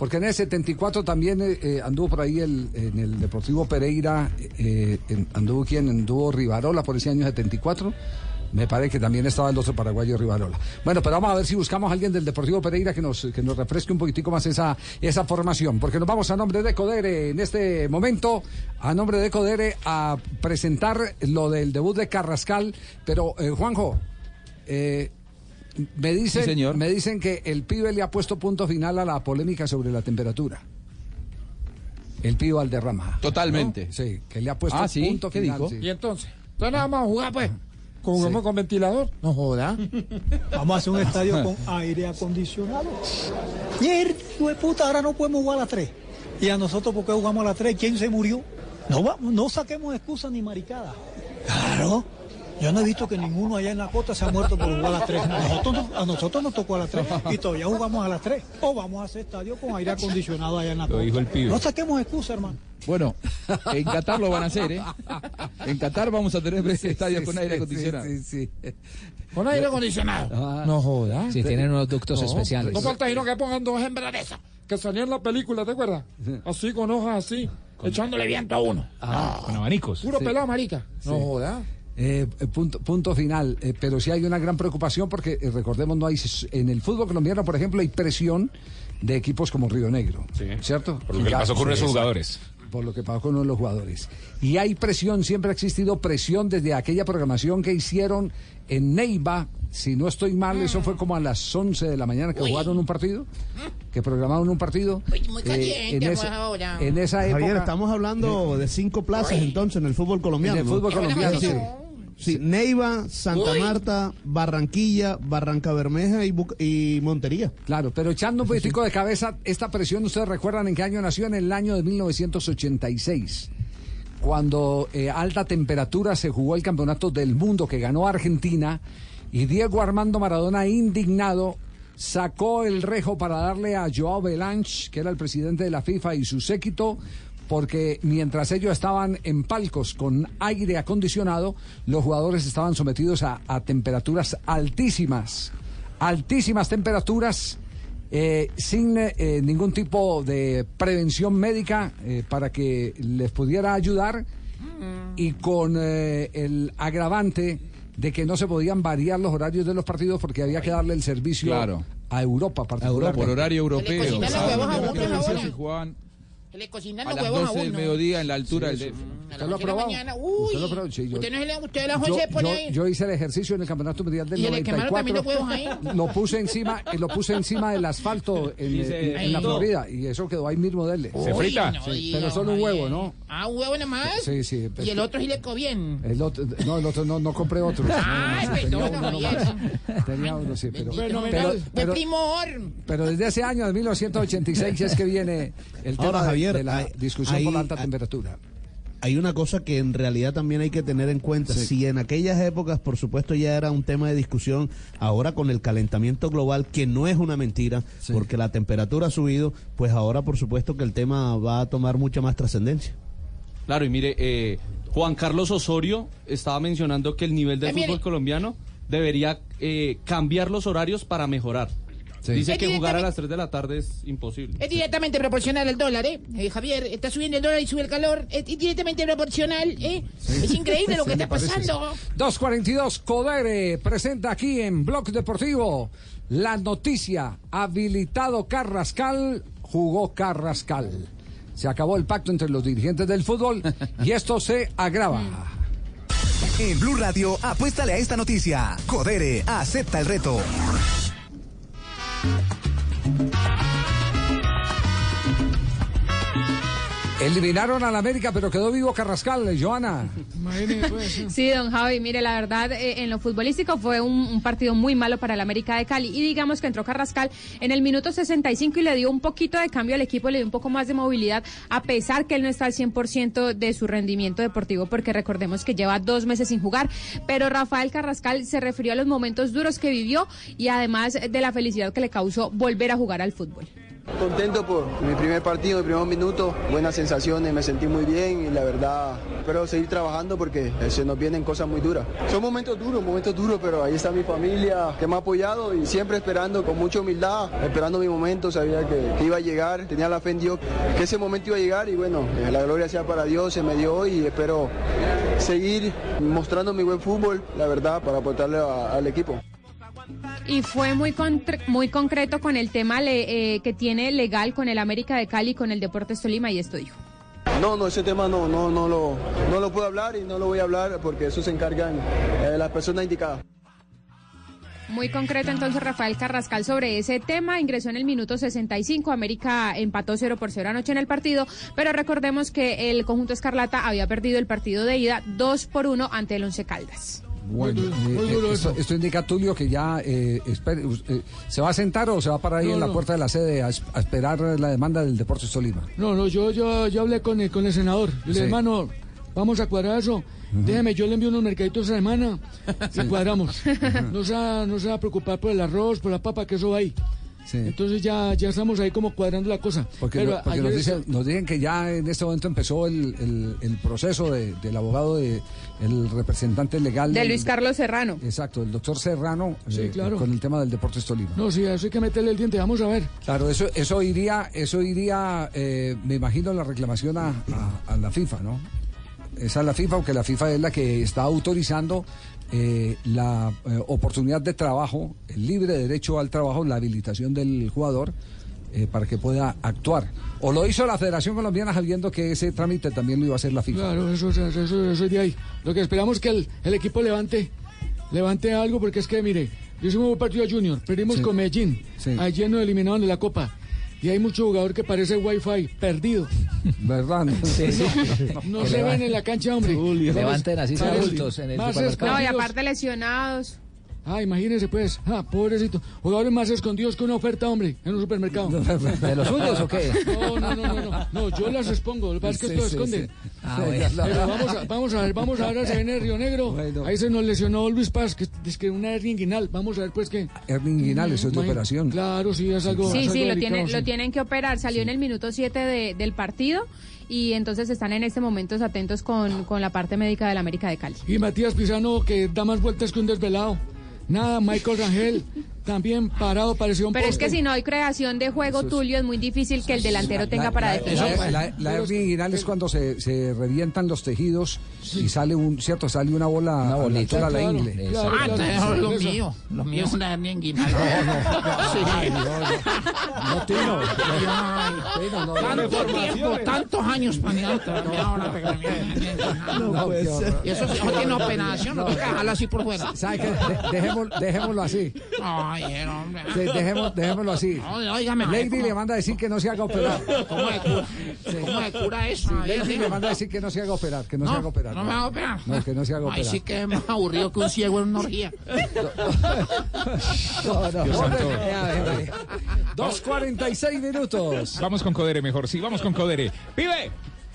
Porque en el 74 también eh, eh, anduvo por ahí el, en el Deportivo Pereira, eh, en- anduvo quien, anduvo Rivarola por ese año 74. Me parece que también estaba el otro paraguayo Rivarola. Bueno, pero vamos a ver si buscamos a alguien del Deportivo Pereira que nos, que nos refresque un poquitico más esa, esa formación. Porque nos vamos a nombre de Codere en este momento, a nombre de Codere, a presentar lo del debut de Carrascal. Pero, eh, Juanjo, eh, me dicen, Sí, señor. me dicen que el pibe le ha puesto punto final a la polémica sobre la temperatura. El pibe Valderrama. Totalmente. ¿No? Sí, que le ha puesto Ah, ¿sí? punto ¿Qué final. dijo? sí. ¿Y entonces? Entonces nada más jugar, pues. ¿Con, jugamos con ventilador? No joda. Vamos a hacer un estadio con aire acondicionado. Y el de puta, ahora no podemos jugar a las 3. Y a nosotros, ¿por qué jugamos a las 3? ¿Quién se murió? No, vamos, no saquemos excusas ni maricadas. Claro. Yo no he visto que ninguno allá en la costa se ha muerto por jugar a las 3. Nosotros, no- a nosotros nos tocó a las 3 y todavía jugamos a las 3. O vamos a hacer estadio con aire acondicionado allá en la Lo costa. dijo el pibe. No saquemos excusas, hermano. Bueno, en Qatar lo van a hacer, ¿eh? En Qatar vamos a tener estadios con aire acondicionado. Con aire acondicionado. No joda. Sí, tienen unos ductos No, especiales. No falta sino que pongan dos hembras de esas. Que salían en la película, ¿te acuerdas? Así con hojas así, echándole viento a uno. Con abanicos. Puro Sí. pelado, marica. No Sí. Eh, eh, punto, punto final. Eh, pero sí hay una gran preocupación porque, eh, recordemos, no hay en el fútbol colombiano, por ejemplo, hay presión de equipos como Río Negro. ¿Cierto? Por lo que le pasó con Sí, jugadores. Por lo que pasó con uno de los jugadores. Y hay presión, siempre ha existido presión desde aquella programación que hicieron en Neiva. Si no estoy mal, eso fue como a las 11 de la mañana que Uy. jugaron un partido, que programaron un partido. muy Eh, caliente, en, pues, ahora. en esa época. Javier, estamos hablando de cinco plazas entonces en el fútbol colombiano. En el ¿no? fútbol colombiano, decir, Sí, Neiva, Santa Uy. Marta, Barranquilla, Barranca Bermeja y, y Montería. Claro, pero echando un poquitico de cabeza, esta presión, ustedes recuerdan en qué año nació, en el año de 1986, cuando eh, alta temperatura se jugó el campeonato del mundo que ganó Argentina y Diego Armando Maradona, indignado, sacó el rejo para darle a Joao Belange, que era el presidente de la FIFA y su séquito, porque mientras ellos estaban en palcos con aire acondicionado, los jugadores estaban sometidos a, a temperaturas altísimas, altísimas temperaturas, eh, sin eh, ningún tipo de prevención médica eh, para que les pudiera ayudar y con eh, el agravante de que no se podían variar los horarios de los partidos porque había que darle el servicio Claro. a Europa particularmente. Por horario europeo. Cocinan los huevos a uno, Claro, ahora. se jugaban Se le cocinan a los las huevos a 12 del uno. mediodía en la altura Sí, del sí. DF. A ¿Usted las lo ha ocho de la probado? mañana. ¿Usted Uy. lo ha probado? Sí, yo- ¿Usted no es el, usted la Yo, José pone yo- ahí? yo hice el ejercicio en el Campeonato Mundial del ¿Y se le quemaron 94. también los huevos ahí? Lo puse encima, eh, lo puse encima del asfalto en, Y se en- en la frito. Florida y eso quedó ahí mismo dele. Uy, frita? no diga, pero solo un Javier. huevo, ¿no? Ah, un huevo nada más. Sí, sí. Y el otro sí le co bien. El otro, no, el otro no, no compré otro. Ay, No, no, sí, tenía perdón, uno Javier. nomás. Tenía uno, sí, pero, pero, de pero, primor. pero desde ese año de 1986 es que viene el tema Ahora, de- Javier, de la hay- discusión hay- por la alta hay- temperatura. Hay una cosa que en realidad también hay que tener en cuenta. Sí. Si en aquellas épocas, por supuesto, ya era un tema de discusión, ahora con el calentamiento global, que no es una mentira, porque la temperatura ha subido, pues ahora, por supuesto, que el tema va a tomar mucha más trascendencia. Claro, y mire, eh, Juan Carlos Osorio estaba mencionando que el nivel del Eh, mire. fútbol colombiano debería eh, cambiar los horarios para mejorar. Dice Es que jugar a las 3 de la tarde es imposible. Es directamente proporcional al dólar, ¿eh? Eh, Javier, está subiendo el dólar y sube el calor. Es directamente proporcional, ¿eh? Es increíble lo que Sí, está pasando. sí. 242 Codere presenta aquí en Blog Deportivo la noticia. Habilitado Carrascal, jugó Carrascal. Se acabó el pacto entre los dirigentes del fútbol y esto se agrava. En Blue Radio, apuéstale a esta noticia. Codere, acepta el reto. Música Eliminaron al América, pero quedó vivo Carrascal, Joana. Sí, don Javi, mire, la verdad, eh, en lo futbolístico fue un, un partido muy malo para el América de Cali. Y digamos que entró Carrascal en el minuto 65 y le dio un poquito de cambio al equipo, le dio un poco más de movilidad, a pesar que él no está al 100% de su rendimiento deportivo, porque recordemos que lleva dos meses sin jugar. Pero Rafael Carrascal se refirió a los momentos duros que vivió y además de la felicidad que le causó volver a jugar al fútbol. Contento por mi primer partido, mi primer minuto, buenas sensaciones, me sentí muy bien y la verdad espero seguir trabajando porque eh, se nos vienen cosas muy duras. Son momentos duros, momentos duros, pero ahí está mi familia que me ha apoyado y siempre esperando con mucha humildad, esperando mi momento, sabía que, iba a llegar, tenía la fe en Dios que ese momento iba a llegar y bueno, eh, la gloria sea para Dios, se me dio y espero seguir mostrando mi buen fútbol, la verdad, para aportarle al equipo. Y fue muy muy concreto con el tema le- eh, que tiene legal con el América de Cali y con el Deportes Tolima y esto dijo. No, no, ese tema no, no, no, lo, no lo puedo hablar y no lo voy a hablar porque eso se encargan eh, las personas indicadas. Muy concreto entonces Rafael Carrascal sobre ese tema, ingresó en el minuto 65, América empató 0 por 0 anoche en el partido, pero recordemos que el conjunto Escarlata había perdido el partido de ida 2 por 1 ante el Once Caldas. Bueno, eh, eh, esto, esto indica, Tulio, que ya eh, espere, eh, se va a sentar o se va a parar ahí No, en la no. puerta de la sede a, es- a esperar la demanda del Deportes Tolima. No, no, yo, yo, yo hablé con el, con el senador. Yo le Sí. dije, hermano, vamos a cuadrar eso. Déjeme, yo le envío unos mercaditos esta semana y cuadramos. No se, va, no se va a preocupar por el arroz, por la papa, que eso va ahí. Entonces ya, ya estamos ahí como cuadrando la cosa. Porque, Pero no- porque nos, dicen, nos dicen que ya en este momento empezó el, el- el proceso de- del abogado, de, el representante legal. De del- Luis Carlos Serrano. Exacto, el doctor Serrano, Sí, eh, claro. con el tema del Deportes Tolima. No, sí, a eso hay que meterle el diente, vamos a ver. Claro, eso, eso iría, eso iría, eh, me imagino, la reclamación a, a- a la FIFA, ¿no? Esa es la FIFA, porque la FIFA es la que está autorizando eh, la eh, oportunidad de trabajo, el libre derecho al trabajo, la habilitación del jugador eh, para que pueda actuar. O lo hizo la Federación Colombiana sabiendo que ese trámite también lo iba a hacer la FIFA. Claro, eso, eso, eso, eso es de ahí. Lo que esperamos es que el, el equipo levante, levante algo, porque es que, mire, yo hicimos un partido a Junior, perdimos Sí. con Medellín, ayer nos eliminaron de la Copa. Y hay mucho jugador que parece Wi-Fi, perdido. ¿Verdad? Sí, sí. No, se ven en la cancha, hombre. Levanten así adultos en el más. No, y aparte lesionados. Ah, imagínese pues. Ah, pobrecito. Jugadores más escondidos que una oferta, hombre, en un supermercado. ¿De los suyos o qué? No, no, no, no. No, no yo las expongo. Lo que pasa es que Sí, esto sí, esconde. sí. Ah, bueno. Pero vamos a, vamos a ver, vamos a ver, se viene Río Negro. Ahí se nos lesionó Luis Paz, que es que una hernia inguinal. Vamos a ver, pues, que... Hernia inguinal, eso es de operación. Claro, sí, es algo Sí, es sí, lo, tiene- delicado, lo tienen que operar. Salió en el minuto 7 de- del partido y entonces están en este momento atentos con, con la parte médica del América de Cali. Y Matías Pizano, que da más vueltas que un desvelado. Nada, Michael Rangel, también parado, parecía un Pero es que si no hay creación de juego, Tulio, es muy difícil que el delantero tenga para La, definir. la- la hernia inguinal es cuando se, se revientan los tejidos y sale un, cierto, sale una bola Una a la bolita. ingle. claro, Ah, claro, lo eso. mío. Lo mío es una hernia inguinal. Ay, no, no. No, Tino. No, Tanto no. tiempo, tantos años No, eso no tiene operación, no toca dejarlo así por fuera. Dejémoslo, dejémoslo así. Ay, hombre. Sí, dejemos- dejémoslo así. No, Lady ¿cómo- le manda a decir que no se haga operar. ¿Cómo de cura, ¿Cómo de cura eso? Ay, Lady sí. le manda a decir que no se haga operar, que no, se No, haga operar. no me haga operar. No, que no se haga Ay, operar. sí que es más aburrido que un ciego en una orgía. No, no. Santo. 2.46 minutos. Vamos con Codere mejor, sí, vamos con Codere. ¡Pibe!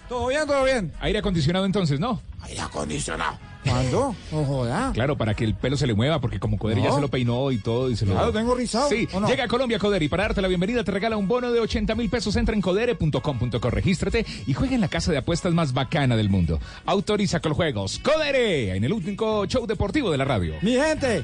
¿Todo bien, todo bien? Aire acondicionado entonces, ¿no? Aire acondicionado. ¿Cuándo? No joda. Claro, para que el pelo se le mueva, porque como Codere ya se lo peinó y todo. Y se lo... Claro, tengo rizado, Sí, ¿o no? llega a Colombia Codere y para darte la bienvenida te regala un bono de 80 mil pesos. Entra en codere.com.co, regístrate y juega en la casa de apuestas más bacana del mundo. Autoriza con juegos. Codere, en el único show deportivo de la radio. Mi gente.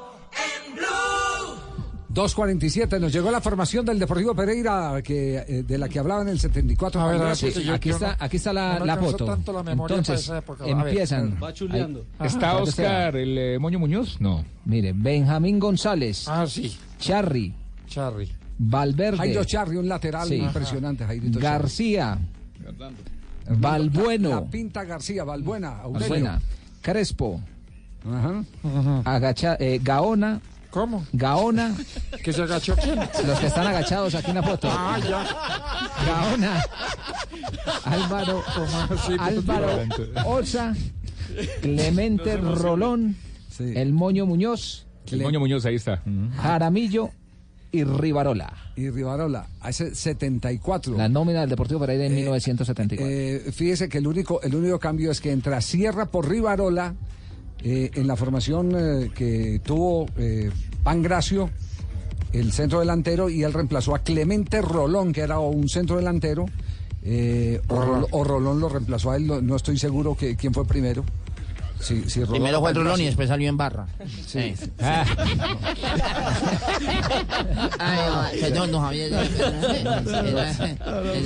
2.47, nos llegó la formación del Deportivo Pereira que, eh, de la que hablaba en el 74. A ver, a aquí está, no- aquí está la, no la foto. tanto la memoria para Entonces, ver, empiezan. va. ¿Está Ajá. ¿Dónde Oscar, el eh, Moño Muñoz? No. Mire, Benjamín González. Ah, sí. Charri. Charri. Valverde. Jairo Charri, un lateral Sí. impresionante. Jairito. García. Balbueno. La pinta García, Balbuena. Aurelio. Balbuena. Crespo. Agacha, eh, Gaona. ¿Cómo? Gaona. ¿Que se agachó quién? Los que están agachados aquí en la foto. Ah, ya. Gaona. Álvaro. Sí, Álvaro Osa. Clemente Rolón. El Moño Muñoz. El Moño Muñoz, ahí está. Jaramillo y Rivarola. Y Rivarola, hace 74. La nómina del Deportivo Pereira en 1974. Eh, fíjese que el único, el único cambio es que entra Sierra por Rivarola eh, en la formación eh, que tuvo eh, Pangracio, el centro delantero, y él reemplazó a Clemente Rolón, que era un centro delantero. eh, o, Rol- o Rolón lo reemplazó a él, no, no estoy seguro que, quién fue primero. Sí, sí, Rolón Primero fue el. Rolón y después salió en barra. Sí. Sí. Ay, no, perdón, no Javier. Era,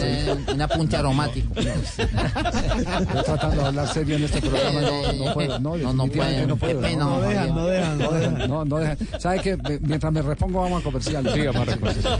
era un apunte aromático. Estoy tratando de hablar serio en este programa, no, no puedo, no, No, no pueden, no puedo. qué pena, no, don dejan, no dejan, no dejan, no, no dejan. ¿Sabe qué? Mientras me repongo vamos a comercial. Sí, vamos a comercial.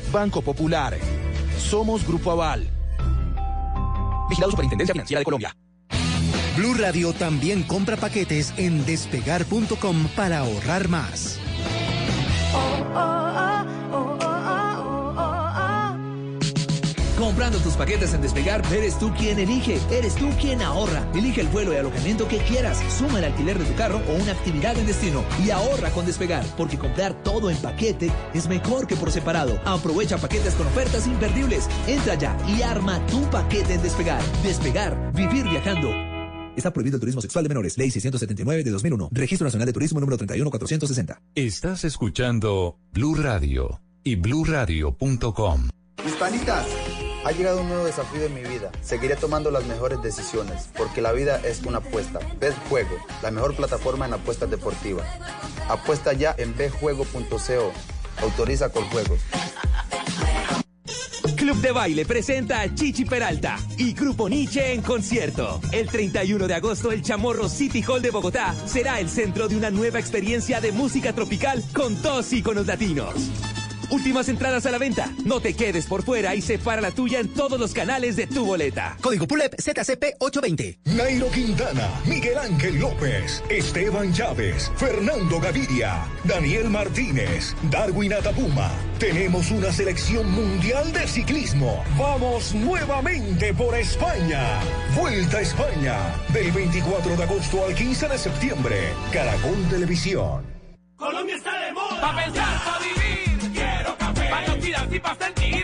Banco Popular. Somos Grupo Aval. Vigilado Superintendencia Financiera de Colombia. Blue Radio también compra paquetes en despegar.com para ahorrar más. Comprando tus paquetes en Despegar, eres tú quien elige, eres tú quien ahorra. Elige el vuelo y alojamiento que quieras, suma el alquiler de tu carro o una actividad en destino y ahorra con Despegar, porque comprar todo en paquete es mejor que por separado. Aprovecha paquetes con ofertas imperdibles. Entra ya y arma tu paquete en Despegar. Despegar, vivir viajando. Está prohibido el turismo sexual de menores. Ley 679 de 2001. Registro Nacional de Turismo número 31460. Estás escuchando Blue Radio y bluradio.com. Mis panitas, ha llegado un nuevo desafío en mi vida. Seguiré tomando las mejores decisiones, porque la vida es una apuesta. Bet Juego, la mejor plataforma en apuestas deportivas. Apuesta ya en betjuego.co. Autoriza con juegos. Club de Baile presenta a Chichi Peralta y Grupo Nietzsche en concierto. El 31 de agosto, el Chamorro City Hall de Bogotá será el centro de una nueva experiencia de música tropical con dos íconos latinos. Últimas entradas a la venta. No te quedes por fuera y separa la tuya en todos los canales de tu boleta. Código PULEP ZCP 820. Nairo Quintana, Miguel Ángel López, Esteban Chávez, Fernando Gaviria, Daniel Martínez, Darwin Atapuma. Tenemos una selección mundial de ciclismo. Vamos nuevamente por España. Vuelta a España. Del 24 de agosto al 15 de septiembre. Caracol Televisión. Colombia está de moda. Pa' pensar, pa' vivir. Quiero café. Para oxidarse y pa' sentir.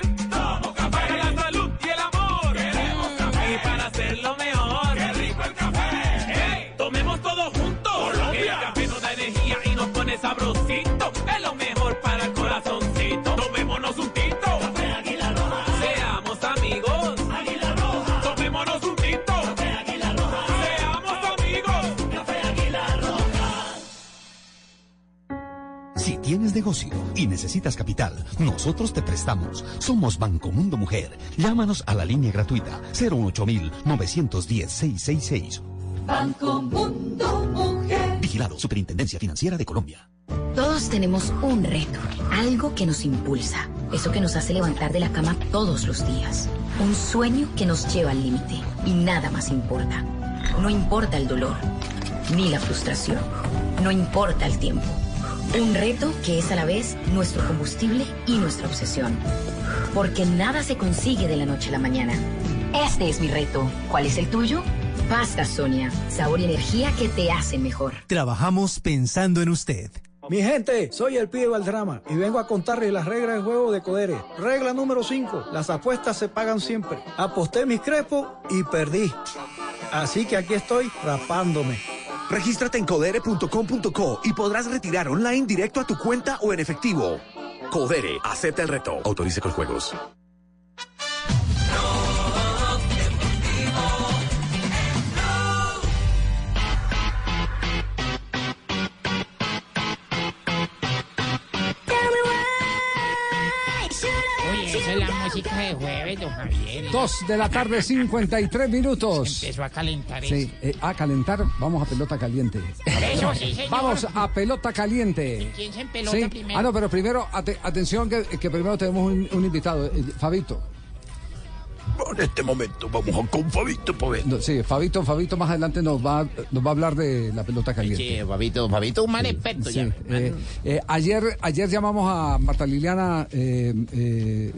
Negocio y necesitas capital, nosotros te prestamos. Somos Banco Mundo Mujer. Llámanos a la línea gratuita 08910-666. Banco Mundo Mujer. Vigilado Superintendencia Financiera de Colombia. Todos tenemos un reto, algo que nos impulsa, Eso que nos hace levantar de la cama todos los días. Un sueño que nos lleva al límite. Y nada más importa. No importa el dolor, ni la frustración. No importa el tiempo. Un reto que es a la vez nuestro combustible y nuestra obsesión. Porque nada se consigue de la noche a la mañana. Este es mi reto. ¿Cuál es el tuyo? Pasta Sonia. Sabor y energía que te hacen mejor. Trabajamos pensando en usted. Mi gente, soy el pibe Valdrama y vengo a contarles las reglas del juego de Codere. Regla número 5, las apuestas se pagan siempre. Aposté mis crepos y perdí. Así que aquí estoy rapándome. Regístrate en codere.com.co y podrás retirar online directo a tu cuenta o en efectivo. Codere, acepta el reto. Autorice con juegos. Don Javier. Dos de la tarde, 53 minutos. Empezó a calentar Sí, eh, a calentar, vamos a pelota caliente. eso, sí, señor. Vamos a pelota caliente. ¿Quién se empelota Sí. primero? Ah, no, pero primero, ate- atención, que, que primero tenemos un, un invitado, eh, Fabito. En este momento vamos con Fabito Povet. No, sí, Fabito, Fabito más adelante nos va, nos va a hablar de la pelota caliente. Sí, Fabito, Fabito, un mal experto Sí, ya. eh, eh, ayer, ayer llamamos a Marta Liliana eh, eh,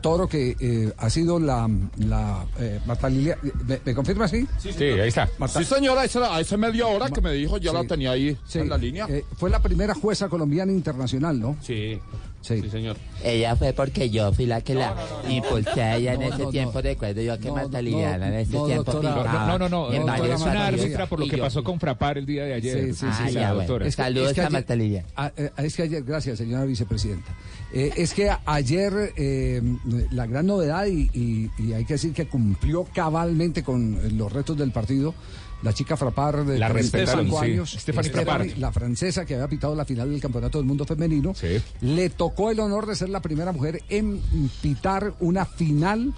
Toro, que eh, ha sido la... la eh, Marta Liliana, ¿me, me confirma así? Sí, ahí está. Sí, señora, esa, a esa media hora que me dijo, ya la Sí. tenía ahí Sí, en la línea. eh, fue la primera jueza colombiana internacional, ¿no? Sí. Sí, señor. Ella fue porque yo fui la que la impulsé a ella en No, ese no, tiempo. no. Recuerdo yo que No, Marta no, Liliana en ese no, tiempo doctora. pintaba No, no, no. en no, varios es una árbitra por lo que pasó con Frapar el día de ayer. Sí, sí, Ah, sí, ya, la bueno. doctora. Es que- Saludos a ayer- Marta Liliana. Ah, eh, es que ayer, gracias, señora vicepresidenta. Eh, es que ayer eh, la gran novedad, y, y- y hay que decir que cumplió cabalmente con los retos del partido, la chica Frapar de La 35 respetaron, sí. años, Stephanie Frappart. la francesa que había pitado la final del Campeonato del Mundo Femenino, le tocó el honor de ser la primera mujer en pitar una final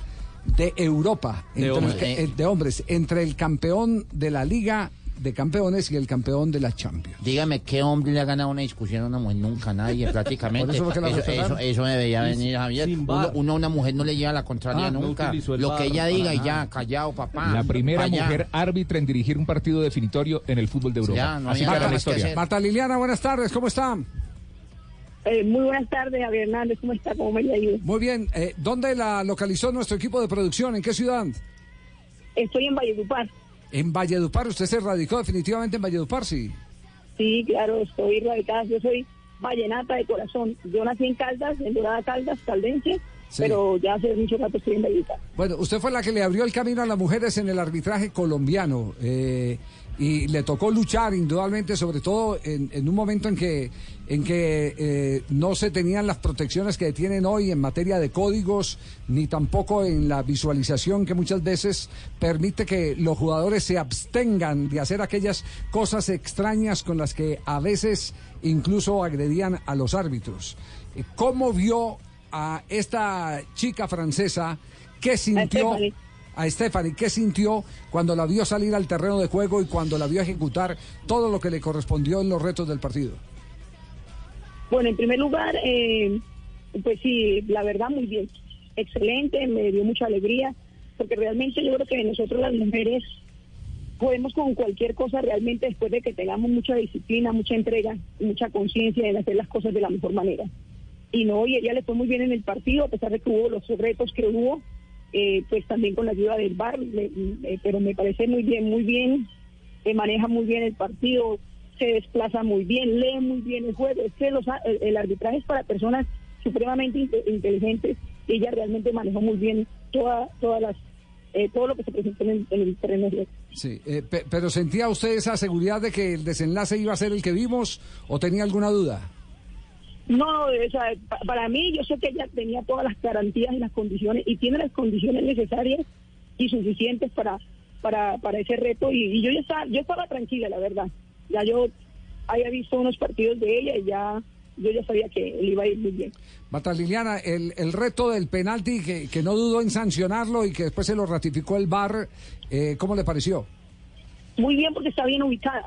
de Europa De entre hombres. eh, de hombres entre el campeón de la Liga de Campeones y el campeón de la Champions. Dígame, ¿qué hombre le ha ganado una discusión a una mujer? Nunca nadie, prácticamente. Por eso fue que la eso, eso- eso debería venir, Javier. Uno, bar. uno a una mujer no le lleva la contraria Ah, nunca. Lo que ella diga y ya, callado, papá. La primera allá. mujer árbitra en dirigir un partido definitorio en el fútbol de Europa. Ya, no Así había que era nada la historia. Marta Liliana, buenas tardes, ¿cómo está? Eh, muy buenas tardes, Javier Hernández. ¿Cómo está? ¿Cómo me le ayudo? Muy bien, eh, ¿dónde la localizó nuestro equipo de producción? ¿En qué ciudad? Estoy en Valledupar. En Valledupar, usted se radicó definitivamente en Valledupar, sí. Sí, claro, estoy radicada. Yo soy vallenata de corazón. Yo nací en Caldas, en Dorada Caldas, caldense, Sí. pero ya hace mucho rato estoy en Valledupar. Bueno, usted fue la que le abrió el camino a las mujeres en el arbitraje colombiano eh, y le tocó luchar indudablemente, sobre todo en, en un momento en que, en que eh, no se tenían las protecciones que tienen hoy en materia de códigos, ni tampoco en la visualización que muchas veces permite que los jugadores se abstengan de hacer aquellas cosas extrañas con las que a veces incluso agredían a los árbitros. Eh, ¿Cómo vio a esta chica francesa que sintió a Stephanie, qué sintió cuando la vio salir al terreno de juego y cuando la vio ejecutar todo lo que le correspondió en los retos del partido? Bueno, en primer lugar, eh, pues sí, la verdad muy bien. Excelente, me dio mucha alegría, porque realmente yo creo que nosotros las mujeres podemos con cualquier cosa realmente después de que tengamos mucha disciplina, mucha entrega mucha conciencia en hacer las cosas de la mejor manera. Y no, y ella le fue muy bien en el partido, a pesar de que hubo los retos que hubo, eh, pues también con la ayuda del eh, pero me parece muy bien, muy bien, eh, maneja muy bien el partido, se desplaza muy bien, lee muy bien el juego. Es que los el, el arbitraje es para personas supremamente inte- inteligentes y ella realmente manejó muy bien toda, todas las, eh, todo lo que se presentó en el, en el terreno de. Sí, eh, pe- pero ¿sentía usted esa seguridad de que el desenlace iba a ser el que vimos o tenía alguna duda? No, o sea, pa- para mí yo sé que ella tenía todas las garantías y las condiciones y tiene las condiciones necesarias y suficientes para para, para ese reto y, y yo ya estaba, yo estaba tranquila, la verdad. Ya yo había visto unos partidos de ella y ya yo ya sabía que le iba a ir muy bien. Marta Liliana, el, el reto del penalti que, que no dudó en sancionarlo y que después se lo ratificó el VAR, eh, ¿cómo le pareció? Muy bien porque está bien ubicada.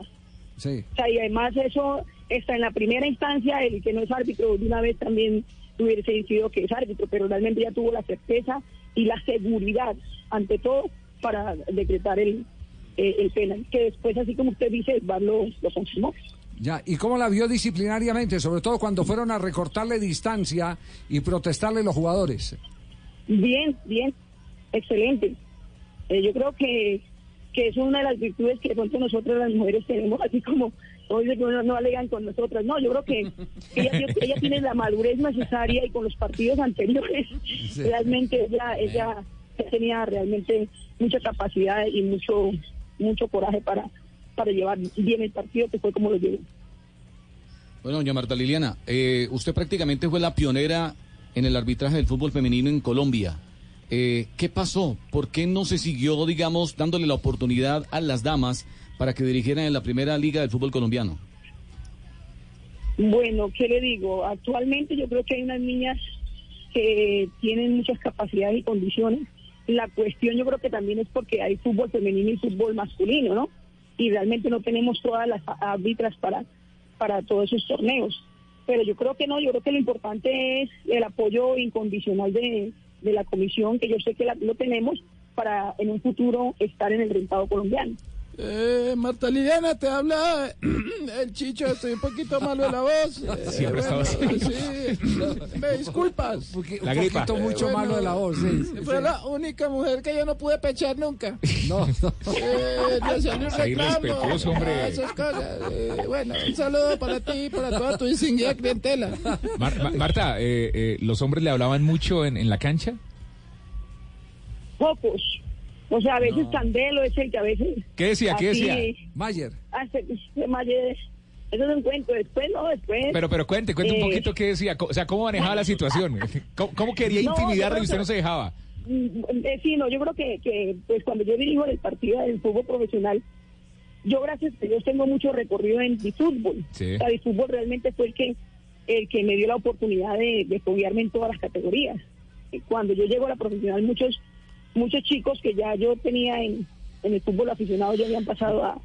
Sí. O sea, y además eso está en la primera instancia, el que no es árbitro de una vez también hubiese decidido que es árbitro, pero realmente ya tuvo la certeza y la seguridad, ante todo, para decretar el, eh, el penal, que después, así como usted dice, el lo, lo confirmó. Ya, ¿y cómo la vio disciplinariamente? Sobre todo cuando fueron a recortarle distancia y protestarle los jugadores. Bien, bien, excelente. Eh, yo creo que, que es una de las virtudes que de pronto nosotros las mujeres tenemos, así como hoy no, no alegan con nosotras. No, yo creo que ella, ella tiene la madurez necesaria y con los partidos anteriores realmente ella, ella tenía realmente mucha capacidad y mucho mucho coraje para, para llevar bien el partido, que fue como lo llevó. Bueno, doña Marta Liliana, eh, usted prácticamente fue la pionera en el arbitraje del fútbol femenino en Colombia. Eh, ¿Qué pasó? ¿Por qué no se siguió, digamos, dándole la oportunidad a las damas para que dirigieran en la primera liga del fútbol colombiano? Bueno, ¿qué le digo? Actualmente yo creo que hay unas niñas que tienen muchas capacidades y condiciones. La cuestión yo creo que también es porque hay fútbol femenino y fútbol masculino, ¿no? Y realmente no tenemos todas las árbitras para, para todos esos torneos. Pero yo creo que no, yo creo que lo importante es el apoyo incondicional de, de la comisión, que yo sé que la- lo tenemos para en un futuro estar en el rentado colombiano. Eh, Marta Liliana, te habla el chicho, estoy un poquito malo de la voz. Eh, Siempre estaba así. Sí, me disculpas. La Un gripa. poquito mucho malo de la voz, sí, sí, Fue sí. la única mujer que yo no pude pechar nunca. No, no. Eh, le salió un reclamo. hombre. Esas cosas. Eh, bueno, un saludo para ti y para toda tu distinguida clientela. Mar- Ma- Marta, eh, eh, ¿los hombres le hablaban mucho en, en la cancha? Pocos. O sea, a veces Candelo es el que a veces... ¿Qué decía? ¿Qué decía? Mayer. Hace, Mayer. Eso es un cuento. Después, no, después... Pero, pero cuente, cuente un Eh, poquito qué decía. O sea, ¿cómo manejaba la situación? ¿Cómo, cómo quería No, intimidarle y usted no se dejaba? Mm, eh, sí, no, yo creo que, que pues cuando yo dirijo el partido del fútbol profesional, yo gracias a Dios tengo mucho recorrido en fútbol. Sí. O sea, el fútbol realmente fue el que el que me dio la oportunidad de, de en todas las categorías. Y Cuando yo llego a la profesional, muchos muchos chicos que ya yo tenía en, en el fútbol aficionado ya habían pasado a-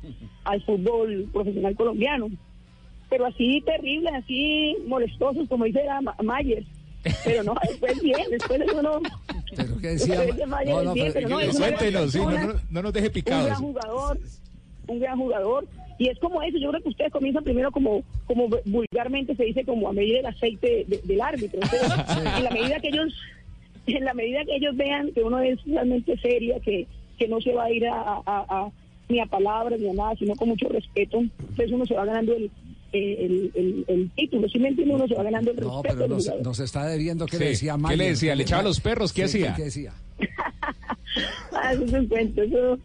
al fútbol profesional colombiano. Pero así terrible, así molestosos, como dice la Ma- Mayer. Pero no, después bien, después de uno... Pero decía. No, no, bien, pero- pero no, es Cuéntenos, sí, no, nos deje Un picados. gran jugador, un gran jugador. Y es como eso, yo creo que ustedes comienzan primero como, como vulgarmente se dice, como a medir el aceite de- del árbitro. Entonces, en la medida que ellos, en la medida que ellos vean que uno es realmente seria, que, que no se va a ir a, a- a- ni a palabras ni a nada, sino con mucho respeto, entonces uno se va ganando el, el, el, el título, ¿sí me entiende? Uno se va ganando el No, respeto. pero del nos, está debiendo qué Sí. le decía ¿Qué Mayer. le decía? ¿Le echaba a los perros? ¿Qué Sí, hacía? ¿Qué decía? Ah, eso es un cuento, eso...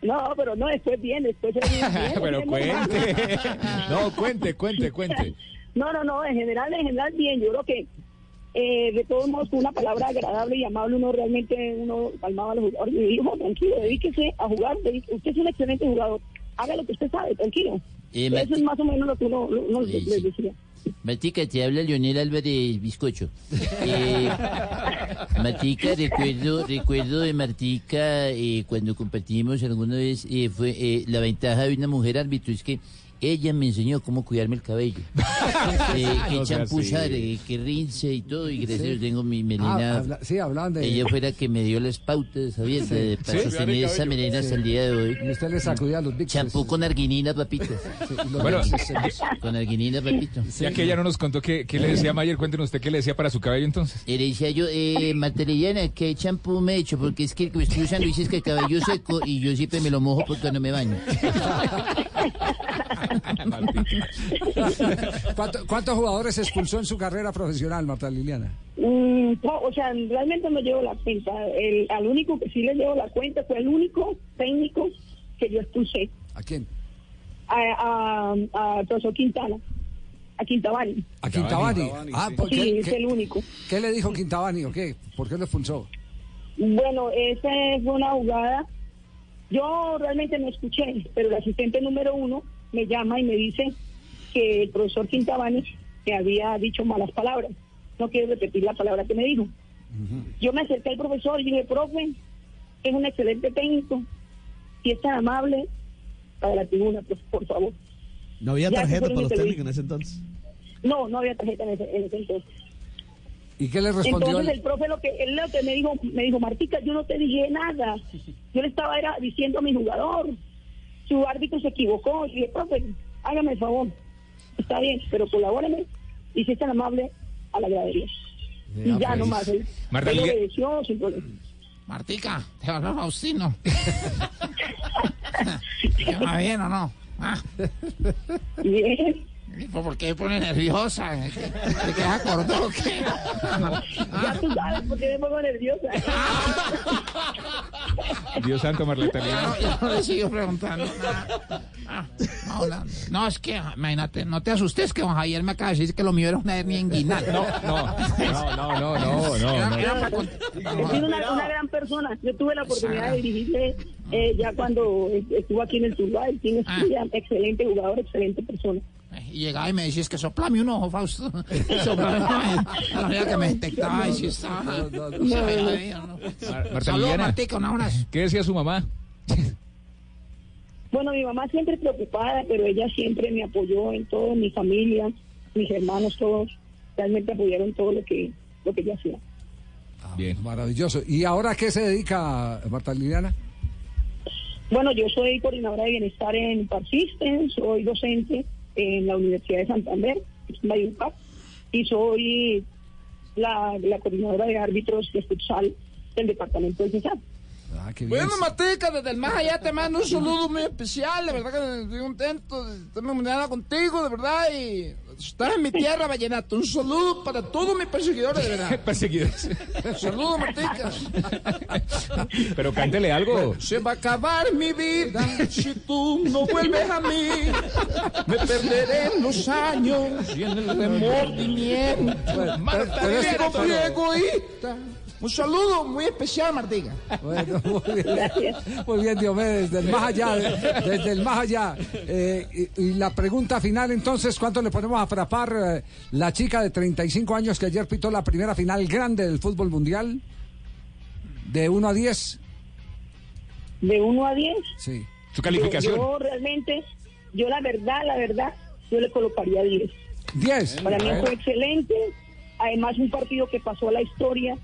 No, pero no, después bien, después bien, bien, pero bien, cuente. No, cuente, cuente, cuente. No, no, no, en general, en general bien. Yo creo que eh, de todos modos una palabra agradable y amable uno realmente uno calmaba a los jugadores y dijo, tranquilo, dedíquese a jugar, dedique- usted es un excelente jugador, haga lo que usted sabe, tranquilo. Eso es más o menos lo que uno, uno Sí, les decía. Matica, te habla Leonel Álvarez Bizcocho. Eh, Matica, recuerdo, recuerdo de Martica eh, cuando compartimos alguna vez, eh, fue eh, la ventaja de una mujer árbitro es que ella me enseñó cómo cuidarme el cabello. Eh, qué No usar, eh, qué rinse y todo, y gracias a Dios tengo mi melena. Ah, habla- sí, hablaban de. Ella fue la que me dio las pautas, ¿sabías? De- Para Sí. sostener esa melena hasta el día de hoy. Y usted le sacudía los bichos. Champú con arginina, papito. Bueno, con arginina, papito. Ya que ella no nos contó qué, qué le decía Mayer, cuéntenos usted qué le decía para su cabello entonces. Y le decía yo, eh, Marta Liliana, ¿qué champú me he hecho? Porque es que el que me estoy usando dices que el cabello seco y yo siempre me lo mojo porque no me baño. ¿Cuánto- ¿Cuántos jugadores expulsó en su carrera profesional, Marta Liliana? Mm, no, o sea, realmente no llevo la cuenta. El, al único que sí le llevo la cuenta fue el único técnico que yo expulsé. ¿A quién? A, a, a profesor Quintana, a Quintabani. A Quintabani. Ah, ¿por Sí, qué, es qué- el único. qué le dijo Quintabani o qué? ¿Por qué lo expulsó? Bueno, esa fue una jugada. Yo realmente no escuché, pero el asistente número uno me llama y me dice que el profesor Quintabani me había dicho malas palabras. No quiero repetir la palabra que me dijo. Yo me acerqué al profesor y dije, profe, es un excelente técnico y es tan amable para la tribuna, pues, por favor. No había tarjeta para lo los técnicos en ese entonces. No, no había tarjeta en ese, en ese entonces. ¿Y qué le respondió? Entonces el- profe lo que él lo que me dijo, me dijo, Martica, yo no te dije nada. Yo le estaba era diciendo a mi jugador, su árbitro se equivocó. Y dije, profe, hágame el favor. Está bien, pero colabóreme y si es tan amable a la gradería. Ya, y ya pues. nomás. Él, Marta, él ¿y- obedeció sin problema. Martica, te Faustino. ¿Te llama bien o no? Ah. Bien. ¿Por qué pone nerviosa? ¿Te queda acordó o qué? Ya tú sabes por qué me pongo nerviosa. Dios santo, Marleta no, ya no le sigo preguntando. nada. Ah, no, no, no, es que, imagínate, no te asustes que don Javier me acaba de decir que lo mío era una hernia inguinal. No, no, no, no, no, no, no, Era- no. era para cont- Es una, una gran persona. Yo tuve la oportunidad de dirigirle eh, ya cuando estuvo aquí en el Turbay. Tiene Ah. excelente jugador, excelente persona. Y llegaba y me decía, es que soplame un ojo, Fausto. Y soplame un ojo. Que me detectaba y si estaba... se veía, ¿no? Mar- Marta Saludos, Liliana. Martica, un abrazo. ¿Qué decía su mamá? Bueno, mi mamá siempre preocupada, pero ella siempre me apoyó en todo, mi familia, mis hermanos todos, realmente apoyaron todo lo que, lo que yo hacía. Bien. Maravilloso. ¿Y ahora a qué se dedica Marta Liliana? Bueno, yo soy coordinadora de bienestar en Parsisten, soy docente en la Universidad de Santander, Valledupar, y soy la, coordinadora de árbitros de futsal del departamento del CESAR. Ah, qué Bueno, Martica, desde el más allá te mando un saludo muy especial. De verdad que estoy contento de estar mañana contigo, de verdad. Y estás en mi tierra, Vallenato. Un saludo para todos mis perseguidores, de verdad. Perseguidores. Saludos, Martica. Pero cántele algo. Se va a acabar mi vida si tú no vuelves a mí. Me perderé en los años y en el remordimiento. Marta, pero es Pero que- fui egoísta. Un saludo muy especial, Martica. Bueno, muy bien. Muy bien, Diomedes, desde el más allá, desde el más allá. Eh, y, y la pregunta final, entonces, ¿cuánto le ponemos a frapar eh, la chica de 35 años que ayer pitó la primera final grande del fútbol mundial? ¿De 1 a 10? De 1 a 10. Sí. Su Yo, yo realmente, yo la verdad, la verdad, yo le colocaría 10. 10. Para mí fue excelente. Además, un partido que pasó a la historia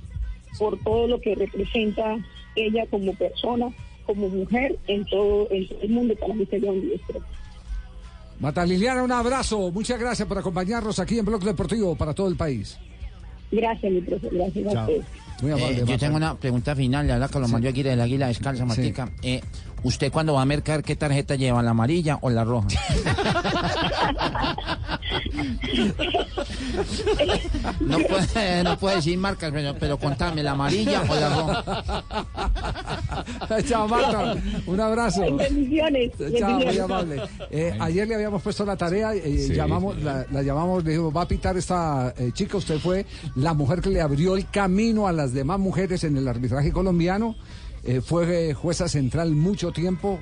por todo lo que representa ella como persona, como mujer en todo, en todo el mundo. Para mí sería un 10. creo. Marta Liliana, un abrazo. Muchas gracias por acompañarnos aquí en Blog Deportivo para todo el país. Gracias, mi profesor. Gracias a ustedes. Muy amable, Eh, yo Marta. tengo una pregunta final, la verdad que lo mandó aquí del Águila Descalza, Martica. Eh, ¿Usted cuando va a mercar qué tarjeta lleva, la amarilla o la roja? No puede, no puede decir marcas, pero, pero contame, ¿la amarilla o la roja? Chao, Marta. Un abrazo. Bendiciones. Chao, muy bendiciones. amable. Eh, ayer le habíamos puesto la tarea, eh, Sí. llamamos, la, la llamamos, le dijimos, va a pitar esta eh, chica, usted fue la mujer que le abrió el camino a las demás mujeres en el arbitraje colombiano, eh, fue jueza central mucho tiempo,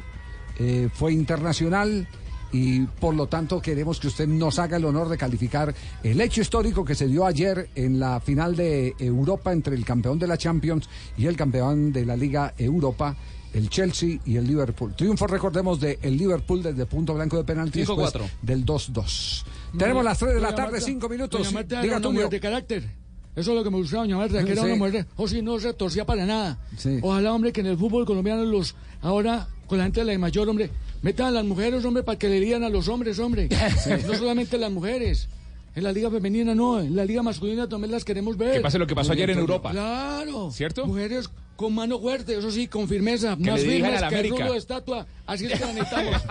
eh, fue internacional y por lo tanto queremos que usted nos haga el honor de calificar el hecho histórico que se dio ayer en la final de Europa entre el campeón de la Champions y el campeón de la Liga Europa. El Chelsea y el Liverpool. Triunfo, recordemos, de el Liverpool desde punto blanco de penalti después 5-4. del 2-2. Tenemos las 3 de la tarde, 5 minutos. Doña Marta era Diga mujer de carácter. Eso es lo que me gustaba, doña Marta, que era Sí. una mujer, o si no se torcía para nada. Sí. Ojalá, hombre, que en el fútbol colombiano los, ahora, con la gente de la mayor, hombre, metan a las mujeres, hombre, para que le digan a los hombres, hombre. No solamente las mujeres. En la liga femenina no, en la liga masculina también las queremos ver. Que pase lo que pasó ayer en. Europa. Claro. ¿Cierto? Mujeres con mano fuerte, eso sí, con firmeza. Que más le digan firmes a la que América. rulo de estatua. Así es que la necesitamos.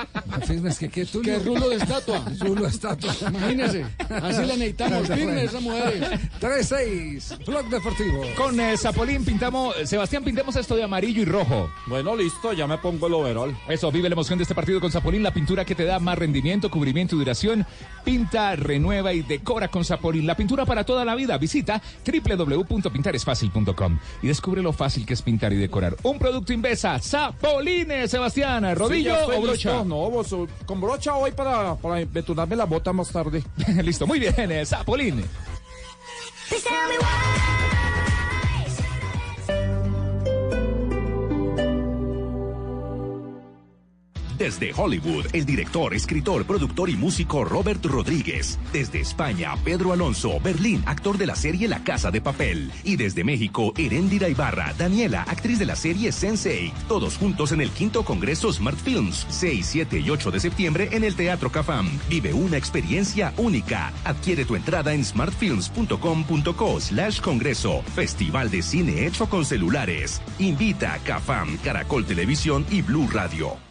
Firmes que qué, Tulio. que rulo de estatua. Rulo de estatua. Imagínese. Así la necesitamos, firmes esas mujeres. 3-6, Blog Deportivo. Con eh, Zapolín pintamos, Sebastián, pintemos esto de amarillo y rojo. Bueno, listo, ya me pongo el overall. Eso, vive la emoción de este partido con Zapolín, la pintura que te da más rendimiento, cubrimiento y duración. Pinta, renueva y decora con Zapolín. La pintura para toda la vida. Visita www.pintaresfacil.com y descubre lo fácil que es pintar y decorar. Un producto Invesa, Zapolín, Sebastián, rodillo o brocha. listo. No, vos, uh, con brocha hoy para, para betunarme la bota más tarde. Listo, muy bien, eh, Zapolín. Desde Hollywood, el director, escritor, productor y músico Robert Rodríguez. Desde España, Pedro Alonso, Berlín, actor de la serie La Casa de Papel. Y desde México, Erendira Ibarra, Daniela, actriz de la serie Sensei. Todos juntos en el quinto Congreso Smart Films, 6, 7 y 8 de septiembre en el Teatro Cafam. Vive una experiencia única. Adquiere tu entrada en smartfilms.com.co slash congreso. Festival de cine hecho con celulares. Invita a Cafam, Caracol Televisión y Blue Radio.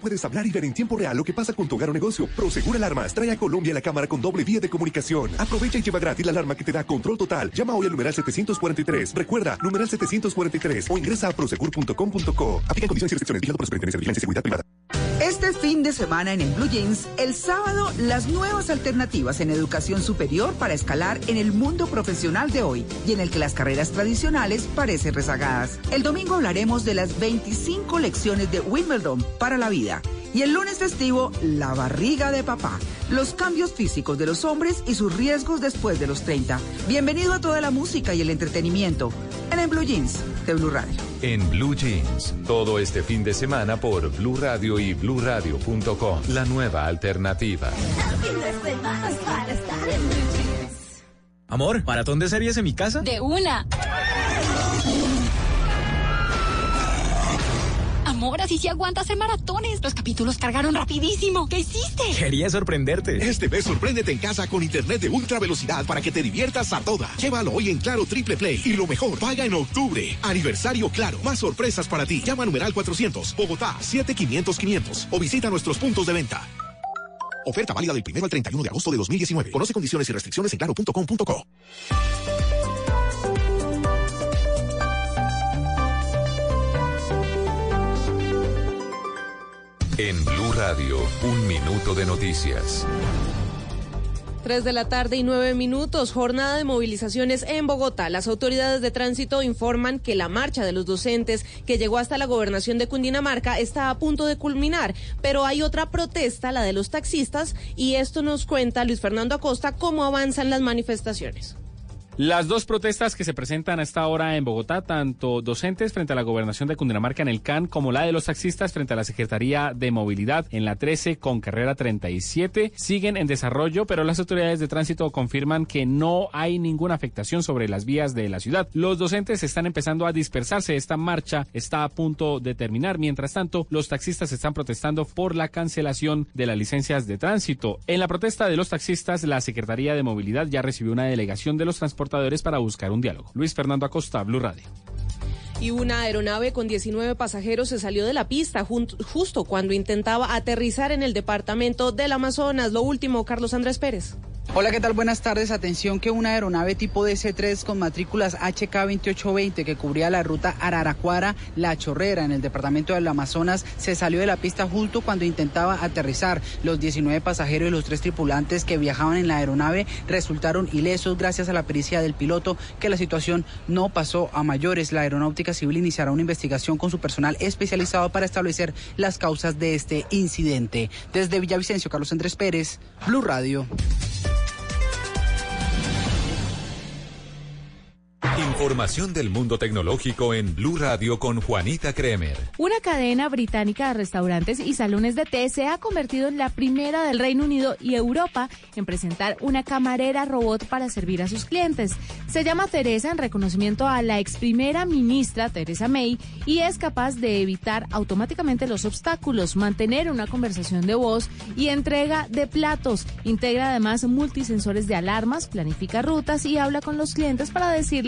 Puedes hablar y ver en tiempo real lo que pasa con tu hogar o negocio. Prosegur Alarmas trae a Colombia la cámara con doble vía de comunicación. Aprovecha y lleva gratis la alarma que te da control total. Llama hoy al numeral 743. Recuerda, numeral 743 o ingresa a prosegur.com.co. Aplica condiciones y restricciones. Vigilado por Superintendencia de Vigilancia y Seguridad Privada. Este fin de semana en el Blue Jeans, el sábado, las nuevas alternativas en educación superior para escalar en el mundo profesional de hoy y en el que las carreras tradicionales parecen rezagadas. El domingo hablaremos de las 25 lecciones de Wimbledon para la vida. Y el lunes festivo, la barriga de papá, los cambios físicos de los hombres y sus riesgos después de los 30. Bienvenido a toda la música y el entretenimiento en el Blue Jeans de Blue Radio. En Blue Jeans, todo este fin de semana por Blue Radio y bluradio.com. La nueva alternativa. Amor, ¿maratón de series en mi casa? De una. Amor, así sí aguantas en maratones. Los capítulos cargaron rapidísimo. ¿Qué hiciste? Quería sorprenderte. Este mes sorpréndete en casa con internet de ultra velocidad para que te diviertas a toda. Llévalo hoy en Claro Triple Play y lo mejor, paga en octubre. Aniversario Claro. Más sorpresas para ti. Llama a numeral 400, Bogotá 7500 500 o visita nuestros puntos de venta. Oferta válida del 1 al 31 de agosto de 2019. Conoce condiciones y restricciones en claro.com.co. En Blue Radio, un minuto de noticias. 3 de la tarde y 9 minutos, jornada de movilizaciones en Bogotá. Las autoridades de tránsito informan que la marcha de los docentes que llegó hasta la gobernación de Cundinamarca está a punto de culminar, pero hay otra protesta, la de los taxistas, y esto nos cuenta Luis Fernando Acosta cómo avanzan las manifestaciones. Las dos protestas que se presentan a esta hora en Bogotá, tanto docentes frente a la gobernación de Cundinamarca en el CAN, como la de los taxistas frente a la Secretaría de Movilidad en la 13 con carrera 37, siguen en desarrollo, pero las autoridades de tránsito confirman que no hay ninguna afectación sobre las vías de la ciudad. Los docentes están empezando a dispersarse. Esta marcha está a punto de terminar. Mientras tanto, los taxistas están protestando por la cancelación de las licencias de tránsito. En la protesta de los taxistas, la Secretaría de Movilidad ya recibió una delegación de los para buscar un diálogo. Luis Fernando Acosta, Blue Radio. Y una aeronave con 19 pasajeros se salió de la pista justo cuando intentaba aterrizar en el departamento del Amazonas. Lo último, Carlos Andrés Pérez. Hola, ¿qué tal? Buenas tardes. Atención que una aeronave tipo DC-3 con matrículas HK2820 que cubría la ruta Araraquara-La Chorrera en el departamento del Amazonas se salió de la pista justo cuando intentaba aterrizar. Los 19 pasajeros y los tres tripulantes que viajaban en la aeronave resultaron ilesos gracias a la pericia del piloto que la situación no pasó a mayores. La aeronáutica civil iniciará una investigación con su personal especializado para establecer las causas de este incidente. Desde Villavicencio, Carlos Andrés Pérez, Blue Radio. Información del mundo tecnológico en Blue Radio con Juanita Kremer. Una cadena británica de restaurantes y salones de té se ha convertido en la primera del Reino Unido y Europa en presentar una camarera robot para servir a sus clientes. Se llama Teresa en reconocimiento a la ex primera ministra Teresa May y es capaz de evitar automáticamente los obstáculos, mantener una conversación de voz y entrega de platos. Integra además multisensores de alarmas, planifica rutas y habla con los clientes para decirles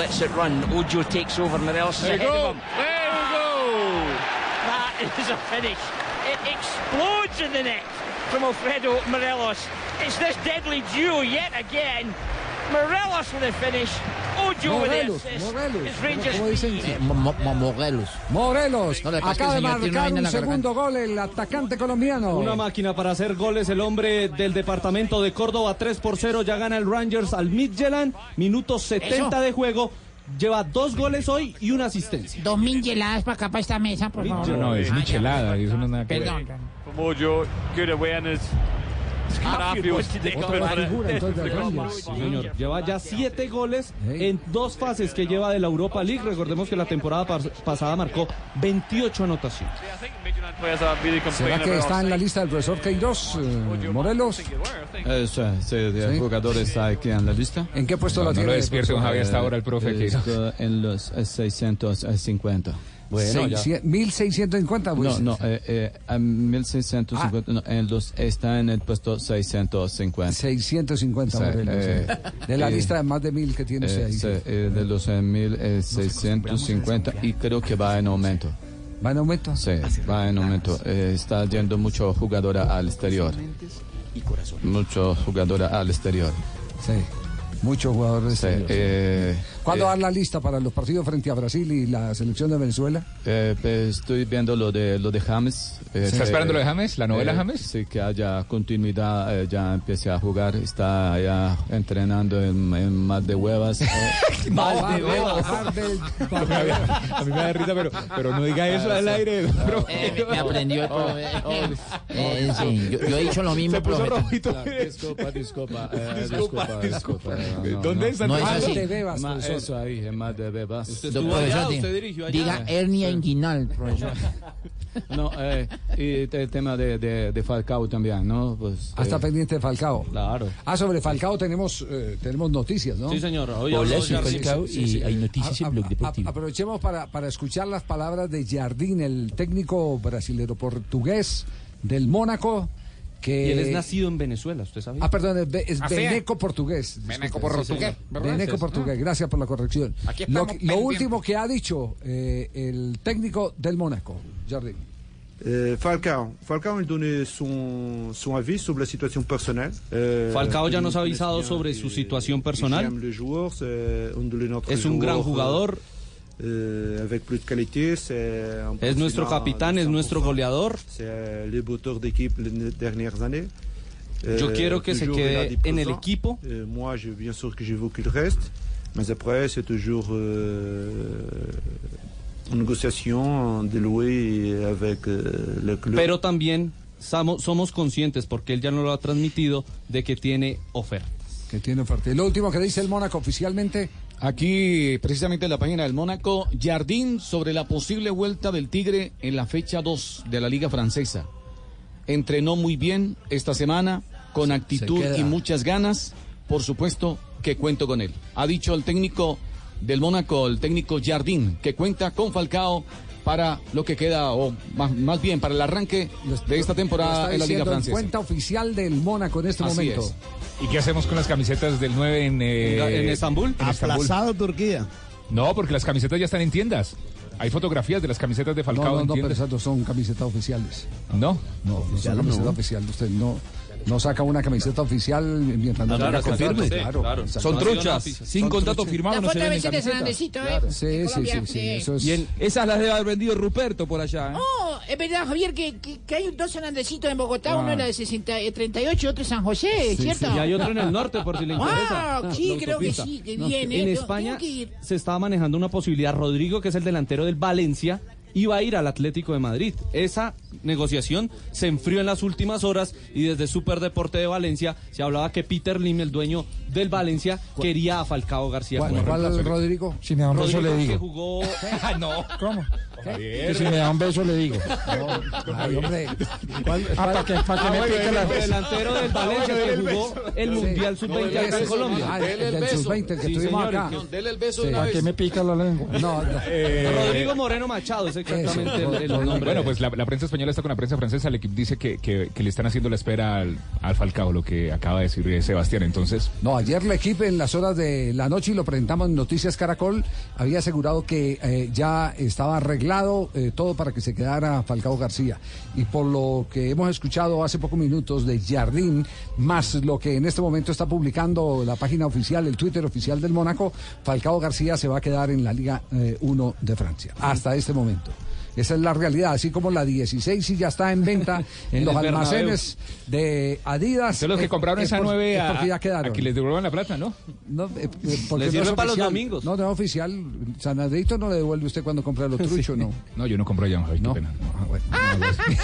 Lets it run. Ojo takes over. Morelos is There ahead go. of him. There we go. That is a finish. It explodes in the net from Alfredo Morelos. It's this deadly duo yet again. Morelos with a finish. there. Morelos, Morelos. It's Rangers. ¿Cómo dicen? Eh, Mo- Mo- Mo- Morelos. Morelos. No, Acaba de marcar un segundo gol el atacante colombiano. Una máquina para hacer goles. El hombre del departamento de Córdoba, 3 por 0. Ya gana el Rangers al Midtjylland. Minuto 70 Eso. de juego. Lleva dos goles hoy y una asistencia. Dos micheladas para acá, para esta mesa, por favor. No, es michelada, eso no es nada que ver. Perdón. Mojo, good awareness. Otra figura, entonces. Sí, señor. Lleva ya siete goles en dos fases que lleva de la Europa League. Recordemos que la temporada pas- pasada marcó 28 anotaciones. ¿Será que está en la lista del profesor Queiroz, eh, Morelos? Eh, sí, sí, el Sí. jugador está aquí en la lista. ¿En qué puesto No, lo no tiene? lo despierte, don Javier, hasta ahora el profe Eh, Queiroz. está en los eh, 650. Bueno, 1650, pues. No, no, eh, eh, a 1650, no, en los, está en el puesto 650. 650 Sí, Morelos. eh, de la eh, lista de más de mil que tiene usted Eh, ahí. sí, eh, de los eh, 1650 y creo que va en aumento. ¿Va en aumento? Sí, va en aumento. Eh, está yendo mucho jugadora al exterior. Mucho jugadora al exterior. Sí, muchos jugadores. Sí, exteriores. Eh, ¿Cuándo eh, dan la lista para los partidos frente a Brasil y la selección de Venezuela? Eh, pues, estoy viendo lo de lo de James. Eh, ¿Está esperando lo de James? ¿La novela eh, James? Sí, que haya continuidad, eh, ya empiece a jugar, está ya entrenando en, en más de huevas. eh. Más de huevas. A mí me da risa, pero, pero no diga eso al aire. Eh, me, me aprendió el profe. Eh, sí, yo, yo he dicho lo mismo, Se puso profe. rojito. Disculpa, disculpa, eh, Disculpa, disculpa, disculpa. disculpa, no, ¿Dónde no. está No es Más así. Profesor. eso ahí, en más de bebas. Do- profesor, di- diga hernia inguinal, profesor. No, eh, y el tema de, de, de Falcao también, ¿no? Pues, Ah, está eh, pendiente de Falcao. Claro. Ah, sobre Falcao tenemos, eh, tenemos noticias, ¿no? Sí, señor. Hoy Hola, soy. Falcao y hay noticias A- en Blog Deportivo. a- aprovechemos para, para escuchar las palabras de Jardín, el técnico brasilero portugués del Mónaco. Que... Y él es nacido en Venezuela, ¿usted sabía? Ah, perdón, es, ¿Ah, sí? Beneco portugués. Beneco Disculpe. portugués, Sí. portugués, gracias por la corrección. Aquí Lo, lo último que ha dicho eh, el técnico del Mónaco, Jardín. Euh, Falcao. Falcao il donnait son, son avis sobre la situation personnelle. Euh, Falcao ya nos ha avisado sobre su situación personal. notre Es un gran jugador. Euh, avec plus de qualité, c'est un Es nuestro capitán, es nuestro 100%. goleador. Années. Yo quiero que se quede en el equipo. Euh, moi, je, bien sûr que je veux qu'il reste. Mais après, c'est toujours euh, une négociation de louer avec euh, le club. Pero también samo- somos conscientes, porque él ya nos lo ha transmitido, de que tiene oferta. Que tiene oferta. Y lo último que dice el Mónaco oficialmente. Aquí, precisamente en la página del Mónaco, Jardín sobre la posible vuelta del Tigre en la fecha 2 de la Liga Francesa. Entrenó muy bien esta semana, con actitud y muchas ganas. Por supuesto que cuento con él. Ha dicho el técnico del Mónaco, el técnico Jardín, que cuenta con Falcao para lo que queda, o más, más bien para el arranque de esta Lo temporada está en la Liga Francesa. cuenta oficial del Mónaco en este Así momento. es. ¿Y qué hacemos con las camisetas del 9 en, eh, ¿En Estambul? En Estambul. Aplazado Turquía. No, porque las camisetas ya están en tiendas. Hay fotografías de las camisetas de No, Falcao no, en no, pero tiendas. esas no son camisetas oficiales. No. No, no son no. camisetas oficiales. Usted no, no saca una camiseta oficial mientras no, tenga claro, contrato. confirme. Claro, Claro. Son truchas. Sin Son contrato truchas. firmado La no se de venden camisetas. ¿eh? Claro. Sí, sí, sí, sí, sí. eso es- Y en- esas las debe haber vendido Ruperto por allá. ¿eh? Oh, es verdad, Javier, que, que, que hay dos Fernandecitos en Bogotá, Ah. uno era de 60, eh, 38 y otro de San José, Sí, ¿cierto? sí, Y hay otro en el norte, por si le interesa. Ah, sí, La creo que sí, que No, bien, En eh, España se estaba manejando una posibilidad. Rodrigo, que es el delantero del Valencia, iba a ir al Atlético de Madrid. Esa negociación se enfrió en las últimas horas y desde Superdeporte de Valencia se hablaba que Peter Lim, el dueño del Valencia, quería a Falcao García. ¿Cuál, cuál, reemplazo. Rodrigo? Si me da un beso Rodrigo le que digo. jugó... no. ¿Cómo? Que si me da un beso le digo. Ay, hombre. Ah, para que, para que me pique la El delantero del Valencia que jugó el Mundial Sub-20 acá en Colombia. Ah, el del sub-20 que Sí, tuvimos señor, acá. que- Dele el beso Sí. Para que me pica la lengua. No, no. Rodrigo Moreno Machado es sé exactamente el, el nombre. Bueno, pues la, la prensa española está con la prensa francesa. El equipo dice que, que- que le están haciendo la espera al, al Falcao, lo que acaba de decir eh, Sebastián. Entonces, No, ayer la equipo en las horas de la noche y lo presentamos en Noticias Caracol, había asegurado que eh, ya estaba arreglado eh, todo para que se quedara Falcao García. Y por lo que hemos escuchado hace pocos minutos de Jardín, más lo que en este momento está publicando la página oficial, el Twitter oficial del Mónaco, Falcao García se va a quedar en la Liga 1 de Francia, hasta este momento. Esa es la realidad, así como la 16 sí ya está en venta en los almacenes de Adidas. Entonces los que eh, compraron es esa por- nueve es a, porque ya quedaron. a que les devuelvan la plata, ¿no? No, eh, eh, porque Les no es sirve para los oficial. domingos. No, no es oficial. Sanadrito no le devuelve usted cuando compra los truchos, ¿no? No, yo no compro allá, Javi, No. qué pena.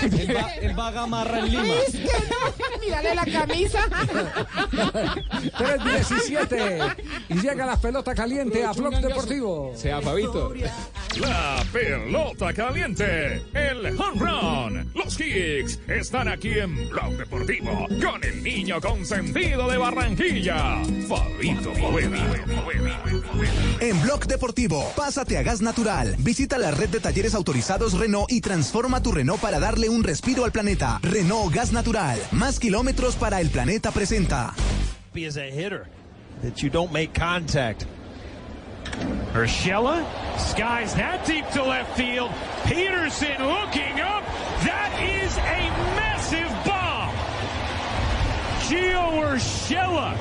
Él va, él va a Gamarra en Lima. Es que no, mírale la camisa. 3.17 y llega la pelota caliente a Blog Deportivo. Sea Fabito. La pelota caliente, el home run, los kicks están aquí en Blog Deportivo con el niño consentido de Barranquilla, Fabito Poveda. En Blog Deportivo, pásate a gas natural. Visita la red de talleres autorizados Renault y transforma tu Renault para darle un respiro al planeta. Renault Gas Natural, más kilómetros para el planeta presenta. be as a hitter that you don't make contact. Urshela skies that deep to left field. Peterson looking up. That is a massive bomb. Gio Urshela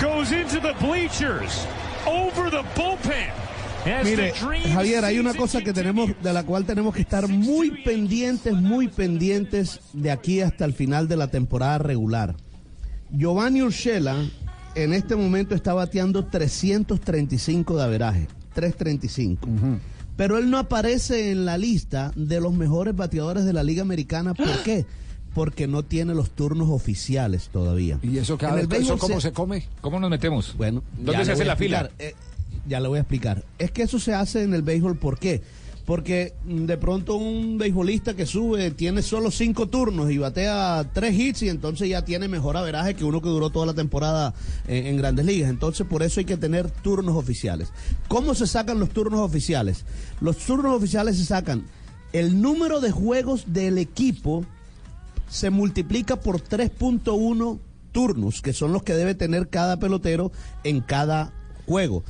goes into the bleachers over the bullpen. Mire, Javier, hay una cosa que tenemos, de la cual tenemos que estar muy pendientes, muy pendientes de aquí hasta el final de la temporada regular. Giovanni Urshela en este momento está bateando 335 de averaje, 335. Pero él no aparece en la lista de los mejores bateadores de la Liga Americana. ¿Por qué? Porque no tiene los turnos oficiales todavía. ¿Y eso, cada En el vez- eso cómo se- se come? ¿Cómo nos metemos? Bueno, ¿Dónde se hace la fila? Eh, ya le voy a explicar. Es que eso se hace en el béisbol, ¿por qué? Porque de pronto un beisbolista que sube tiene solo cinco turnos y batea tres hits y entonces ya tiene mejor averaje que uno que duró toda la temporada en, en grandes ligas. Entonces por eso hay que tener turnos oficiales. ¿Cómo se sacan los turnos oficiales? Los turnos oficiales se sacan el número de juegos del equipo se multiplica por 3.1 turnos, que son los que debe tener cada pelotero en cada juego.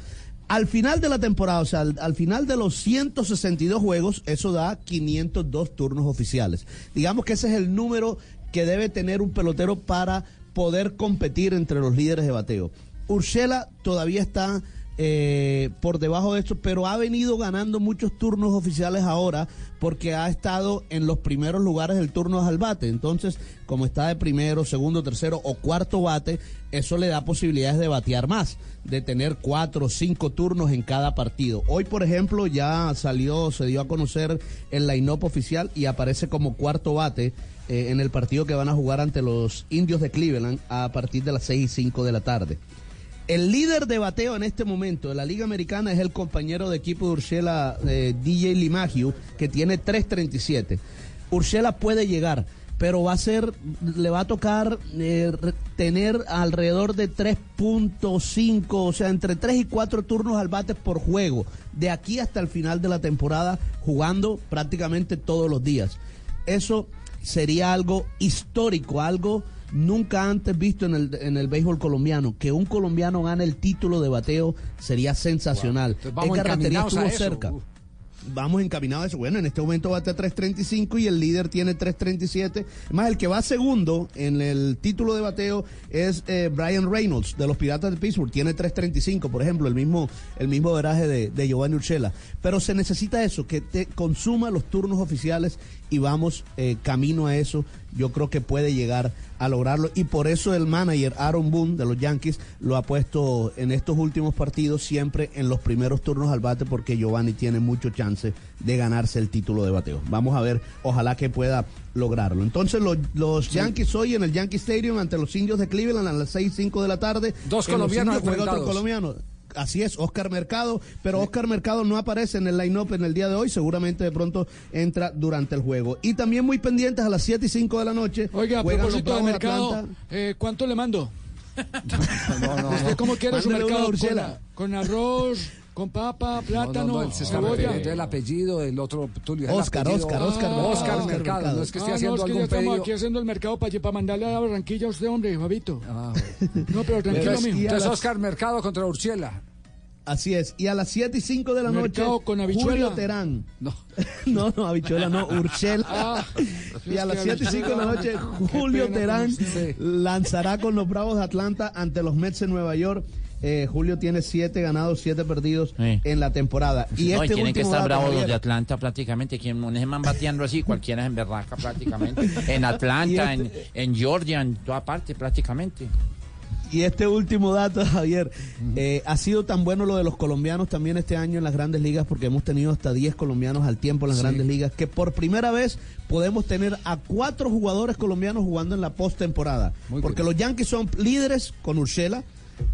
Al final de la temporada, o sea, al, al final de los 162 juegos, eso da 502 turnos oficiales. Digamos que ese es el número que debe tener un pelotero para poder competir entre los líderes de bateo. Urshela todavía está eh, por debajo de esto, pero ha venido ganando muchos turnos oficiales ahora porque ha estado en los primeros lugares del turno al bate. Entonces, como está de primero, segundo, tercero o cuarto bate, eso le da posibilidades de batear más, de tener cuatro o cinco turnos en cada partido. Hoy, por ejemplo, ya salió, se dio a conocer el line-up oficial y aparece como cuarto bate eh, en el partido que van a jugar ante los indios de Cleveland a partir de las 6 y 5 de la tarde. El líder de bateo en este momento de la Liga Americana es el compañero de equipo de Urshela, eh, DJ Limagio, que tiene 3.37. Urshela puede llegar, pero va a ser, le va a tocar eh, tener alrededor de 3.5, o sea, entre 3 y 4 turnos al bate por juego, de aquí hasta el final de la temporada, jugando prácticamente todos los días. Eso sería algo histórico, algo nunca antes visto en el, en el béisbol colombiano. Que un colombiano gane el título de bateo sería sensacional. Vamos a estuvo eso. cerca. Uf. Vamos encaminados a eso. Bueno, en este momento batea 3.35 y el líder tiene 3.37. Más el que va segundo en el título de bateo es eh, Brian Reynolds de los Piratas de Pittsburgh. Tiene 3.35, por ejemplo, el mismo, el mismo veraje de, de Giovanni Urshela. Pero se necesita eso, que te consuma los turnos oficiales y vamos eh, camino a eso. Yo creo que puede llegar a lograrlo y por eso el manager Aaron Boone de los Yankees lo ha puesto en estos últimos partidos siempre en los primeros turnos al bate porque Giovanni tiene mucho chance de ganarse el título de bateo. Vamos a ver, ojalá que pueda lograrlo. Entonces los, los Yankees hoy en el Yankee Stadium ante los indios de Cleveland a las 6, 5 de la tarde. Dos colombianos indios otro colombiano. Así es, Oscar Mercado, pero Oscar Mercado no aparece en el line-up en el día de hoy, seguramente de pronto entra durante el juego. Y también muy pendientes a las 7 y 5 de la noche. Oiga, a propósito de mercado, eh, ¿cuánto le mando? ¿Usted cómo quiere su mercado? ¿Con, con arroz, Con papa, No, plátano, no, no, cebolla. el apellido, el otro Tulio. Oscar. Oscar, Oscar, Ah, Oscar Oscar Mercado. No es que esté Ah, haciendo no, es que ya algún estamos pedido. aquí haciendo el mercado para, para mandarle a Barranquilla a usted, hombre, Fabito. No, pero tranquilo, mijo. entonces Oscar Mercado contra Urchiela. Así es. Y a las 7 y 5 de la Mercado noche, con habichuela. Julio Terán. No. no, no, habichuela no, Urchela. Ah, y a las 7 y 5 de la noche, Julio Terán lanzará con los Bravos de Atlanta ante los Mets de Nueva York. Eh, Julio tiene 7 ganados, 7 perdidos Sí. en la temporada. Y no, este y tienen que estar bravos los de Atlanta prácticamente. Quien no se man bateando así, cualquiera es en berraca prácticamente. En Atlanta, este- en, en Georgia, en toda parte prácticamente. Y este último dato, Javier, eh, ha sido tan bueno lo de los colombianos también este año en las grandes ligas, porque hemos tenido hasta 10 colombianos al tiempo en las Sí. grandes ligas, que por primera vez podemos tener a cuatro jugadores colombianos jugando en la postemporada. Porque los Yankees son líderes con Urshela.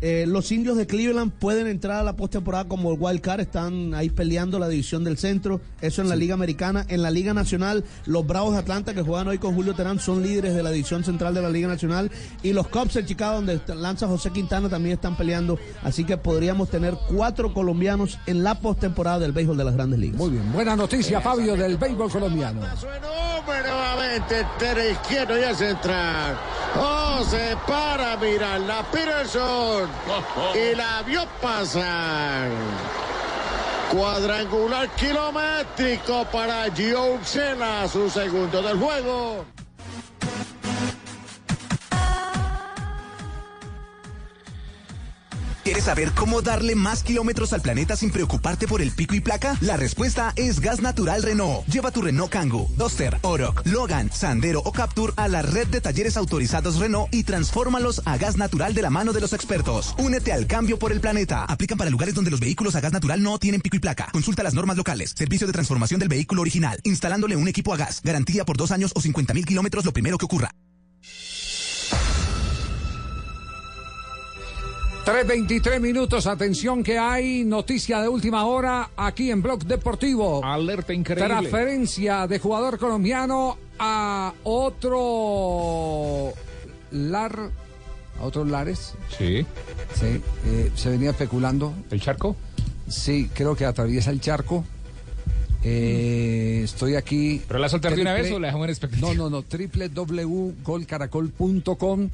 Eh, los indios de Cleveland pueden entrar a la postemporada como el wild card, están ahí peleando la división del centro, eso en la Liga Americana. En la Liga Nacional, los Bravos de Atlanta que juegan hoy con Julio Terán son líderes de la división central de la Liga Nacional. Y los Cubs de Chicago, donde lanza José Quintana, también están peleando. Así que podríamos tener cuatro colombianos en la postemporada del béisbol de las grandes ligas. Muy bien, buena noticia, Fabio, del béisbol colombiano. Nuevamente entero izquierdo y a central. Oh, se para, mira, la Peterson y la vio pasar. Cuadrangular kilométrico para Gio Urshela, su segundo del juego. ¿Quieres saber cómo darle más kilómetros al planeta sin preocuparte por el pico y placa? La respuesta es Gas Natural Renault. Lleva tu Renault Kangoo, Duster, Oroc, Logan, Sandero o Captur a la red de talleres autorizados Renault y transfórmalos a gas natural de la mano de los expertos. Únete al cambio por el planeta. Aplican para lugares donde los vehículos a gas natural no tienen pico y placa. Consulta las normas locales. Servicio de transformación del vehículo original. Instalándole un equipo a gas. Garantía por dos años o 50 mil kilómetros lo primero que ocurra. 3.23 minutos, atención que hay noticia de última hora aquí en Blog Deportivo. Alerta increíble. Transferencia de jugador colombiano a otro Lar, a otros Lares. Sí. Sí, eh, se venía especulando. ¿El charco? Sí, creo que atraviesa el charco. Eh, estoy aquí. ¿Pero la soltaste una vez o la dejamos en expectativa? No, no, no. www.golcaracol.com.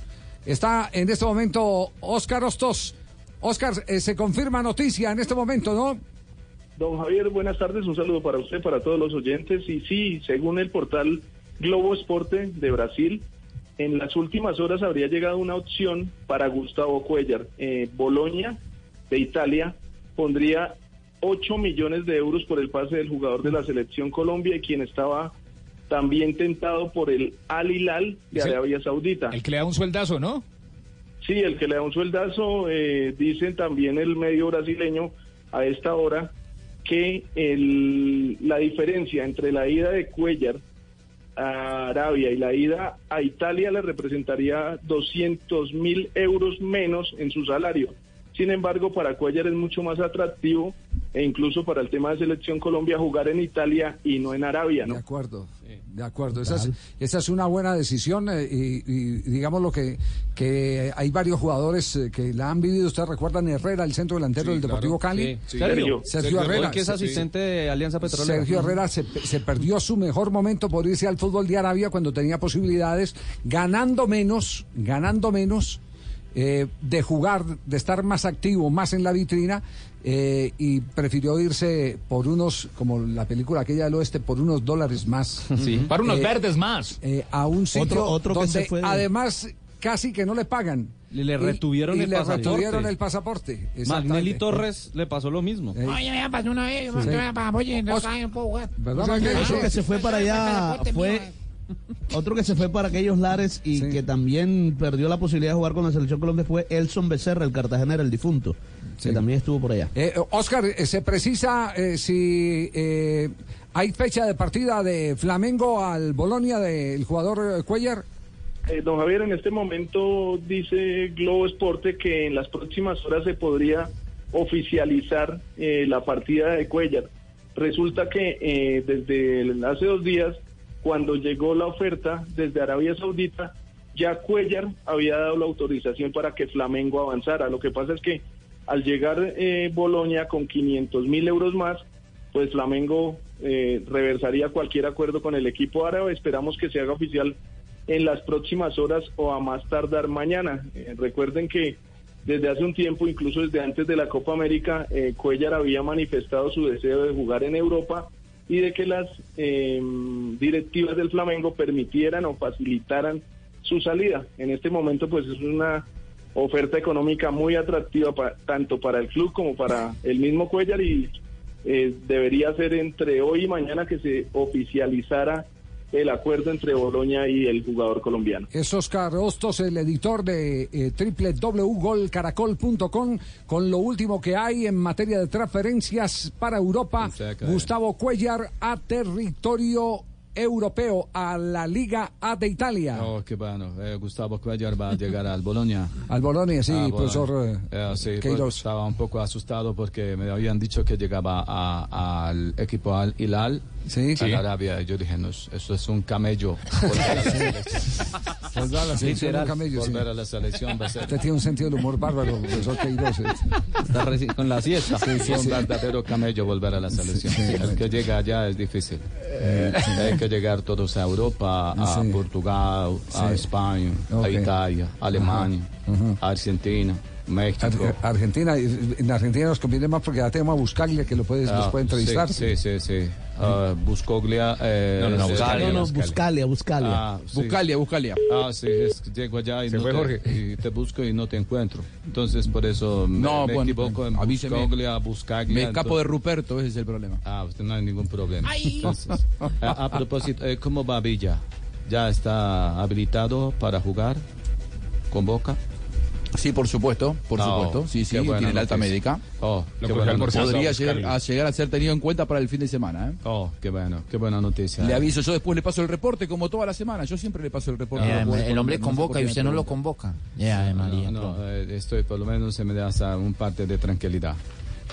Está en este momento Oscar Ostos. Oscar, eh, se confirma noticia en este momento, ¿no? Don Javier, buenas tardes. Un saludo para usted, para todos los oyentes. Y sí, según el portal Globo Esporte de Brasil, en las últimas horas habría llegado una opción para Gustavo Cuellar. Eh, Boloña, de Italia, pondría 8 millones de euros por el pase del jugador de la selección Colombia y quien estaba también tentado por el Al Hilal de. Arabia Saudita. El que le da un sueldazo, ¿no? Sí, el que le da un sueldazo, eh, dicen también el medio brasileño a esta hora que el- la diferencia entre la ida de Cuellar a Arabia y la ida a Italia le representaría 200 mil euros menos en su salario. Sin embargo, para Cuellar es mucho más atractivo e incluso para el tema de selección Colombia jugar en Italia y no en Arabia, ¿no? De acuerdo, de acuerdo. Esa es, esa es una buena decisión eh, y, y digamos lo que, que hay varios jugadores eh, que la han vivido. Ustedes recuerdan Herrera, el centro delantero Sí, del Deportivo claro. Cali. Sí, sí. Sergio. Sergio Sergio Herrera. Que es asistente de Alianza Petrolera. Sergio. Herrera se, se perdió su mejor momento por irse al fútbol de Arabia cuando tenía posibilidades, ganando menos, ganando menos. Eh, de jugar, de estar más activo, más en la vitrina, eh, y prefirió irse por unos, como la película aquella del oeste, por unos dólares más. Sí. Para unos Eh, verdes más. eh, a un sitio Otro- otro que donde se fue de- además casi que no le pagan. Y le Y- retuvieron y el le pasaporte. retuvieron el pasaporte. Magnelli Torres le pasó lo mismo. Oye, me pasó una vez, Sí. me pasó, oye, no saben, puedo jugar. ¿Verdad, O sea? Otro que se fue para allá fue otro que se fue para aquellos lares y que también perdió la posibilidad de jugar con la selección Colombia fue Elson Becerra, el cartagenero, el difunto, que también estuvo por allá. Eh, Oscar, eh, ¿se precisa eh, si eh, hay fecha de partida de Flamengo al Bolonia del jugador eh, Cuellar? Eh, don Javier, en este momento dice Globo Esporte que en las próximas horas se podría oficializar eh, la partida de Cuellar. Resulta que eh, desde el- hace dos días, cuando llegó la oferta desde Arabia Saudita, ya Cuellar había dado la autorización para que Flamengo avanzara. Lo que pasa es que al llegar eh, Bolonia con 500 mil euros más, pues Flamengo eh, reversaría cualquier acuerdo con el equipo árabe. Esperamos que se haga oficial en las próximas horas o a más tardar mañana. Eh, recuerden que desde hace un tiempo, incluso desde antes de la Copa América, eh, Cuellar había manifestado su deseo de jugar en Europa y de que las eh, directivas del Flamengo permitieran o facilitaran su salida. En este momento, pues es una oferta económica muy atractiva pa- tanto para el club como para el mismo Cuellar y eh, debería ser entre hoy y mañana que se oficializara el acuerdo entre Boloña y el jugador colombiano. Es Oscar Hostos, el editor de eh, www.golcaracol.com, con lo último que hay en materia de transferencias para Europa. que- Gustavo Cuellar a territorio europeo, a la Liga A de Italia. Oh, qué bueno. Eh, Gustavo Cuellar va a llegar al Bolonia. Al Bolonia, sí, Ah, profesor. eh, Eh, sí, pues, Queiroz. estaba un poco asustado porque me habían dicho que llegaba al equipo Al Hilal Sí. en Arabia. Y yo dije, no, eso es un camello. Volver a la selección. Volver a la selección, un camello, sí. Volver a la selección va a ser Usted tiene un sentido del humor bárbaro, profesor Queiroz. Está reci- con la siesta. Sí, sí, un verdadero camello volver a la selección. El que llega allá es difícil. Eh, Hay que llegar todos a Europa, a Sí. Portugal, a Sí. España, Ok. a Italia, a Alemania, a Argentina, México. Ar- Argentina, en Argentina nos conviene más porque ya tenemos a Buscaglia que lo puede, nos Ah, puede entrevistar. Sí, sí, sí. sí. Ah, Buscoglia. eh, No, no, no, Buscalia, No, no, Buscalia, Buscalia. Ah, sí. Buscalia, Buscalia. Ah, sí, es que llego allá y, no fue te, Jorge. y te busco y no te encuentro. Entonces, por eso me- No, me, bueno, equivoco en avíseme. Buscoglia, Buscaglia. Me escapo de entonces- Ruperto, ese es el problema. Ah, usted no hay ningún problema. Entonces, a, a propósito, eh, ¿cómo va Villa? ¿Ya está habilitado para jugar con Boca? Sí, por supuesto, por Oh, supuesto. Sí, sí, tiene el alta médica. Oh, Lo podría llegar a, llegar a ser tenido en cuenta para el fin de semana. ¿eh? Oh, qué bueno, qué buena noticia. Le aviso, yo después le paso el reporte como toda la semana. Yo siempre le paso el reporte. Eh, a los jugadores el hombre convoca y usted no lo convoca. Ya, María. No, no, eh, estoy por lo menos se me da hasta un parte de tranquilidad.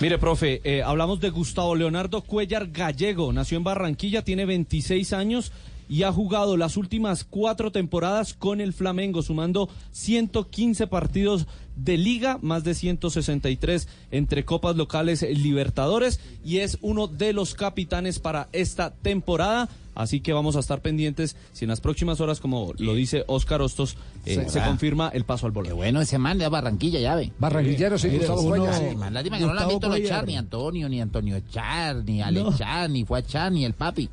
Mire, profe, eh, hablamos de Gustavo Leonardo Cuellar Gallego. Nació en Barranquilla, tiene 26 años y ha jugado las últimas cuatro temporadas con el Flamengo, sumando 115 partidos de liga, más de 163 entre copas locales eh, Libertadores y es uno de los capitanes para esta temporada. Así que vamos a estar pendientes si en las próximas horas, como lo dice Oscar Hostos, eh, se confirma el paso al Bolonia. Bueno, ese man de Barranquilla, ya ve. Barranquillero, sí, Mire, Gustavo uno- Cuellar. Sí, man, lástima que no lo han visto los. Char, ni Antonio, ni Antonio Char, ni Ale No. Char, ni Fuad Char, ni el papi.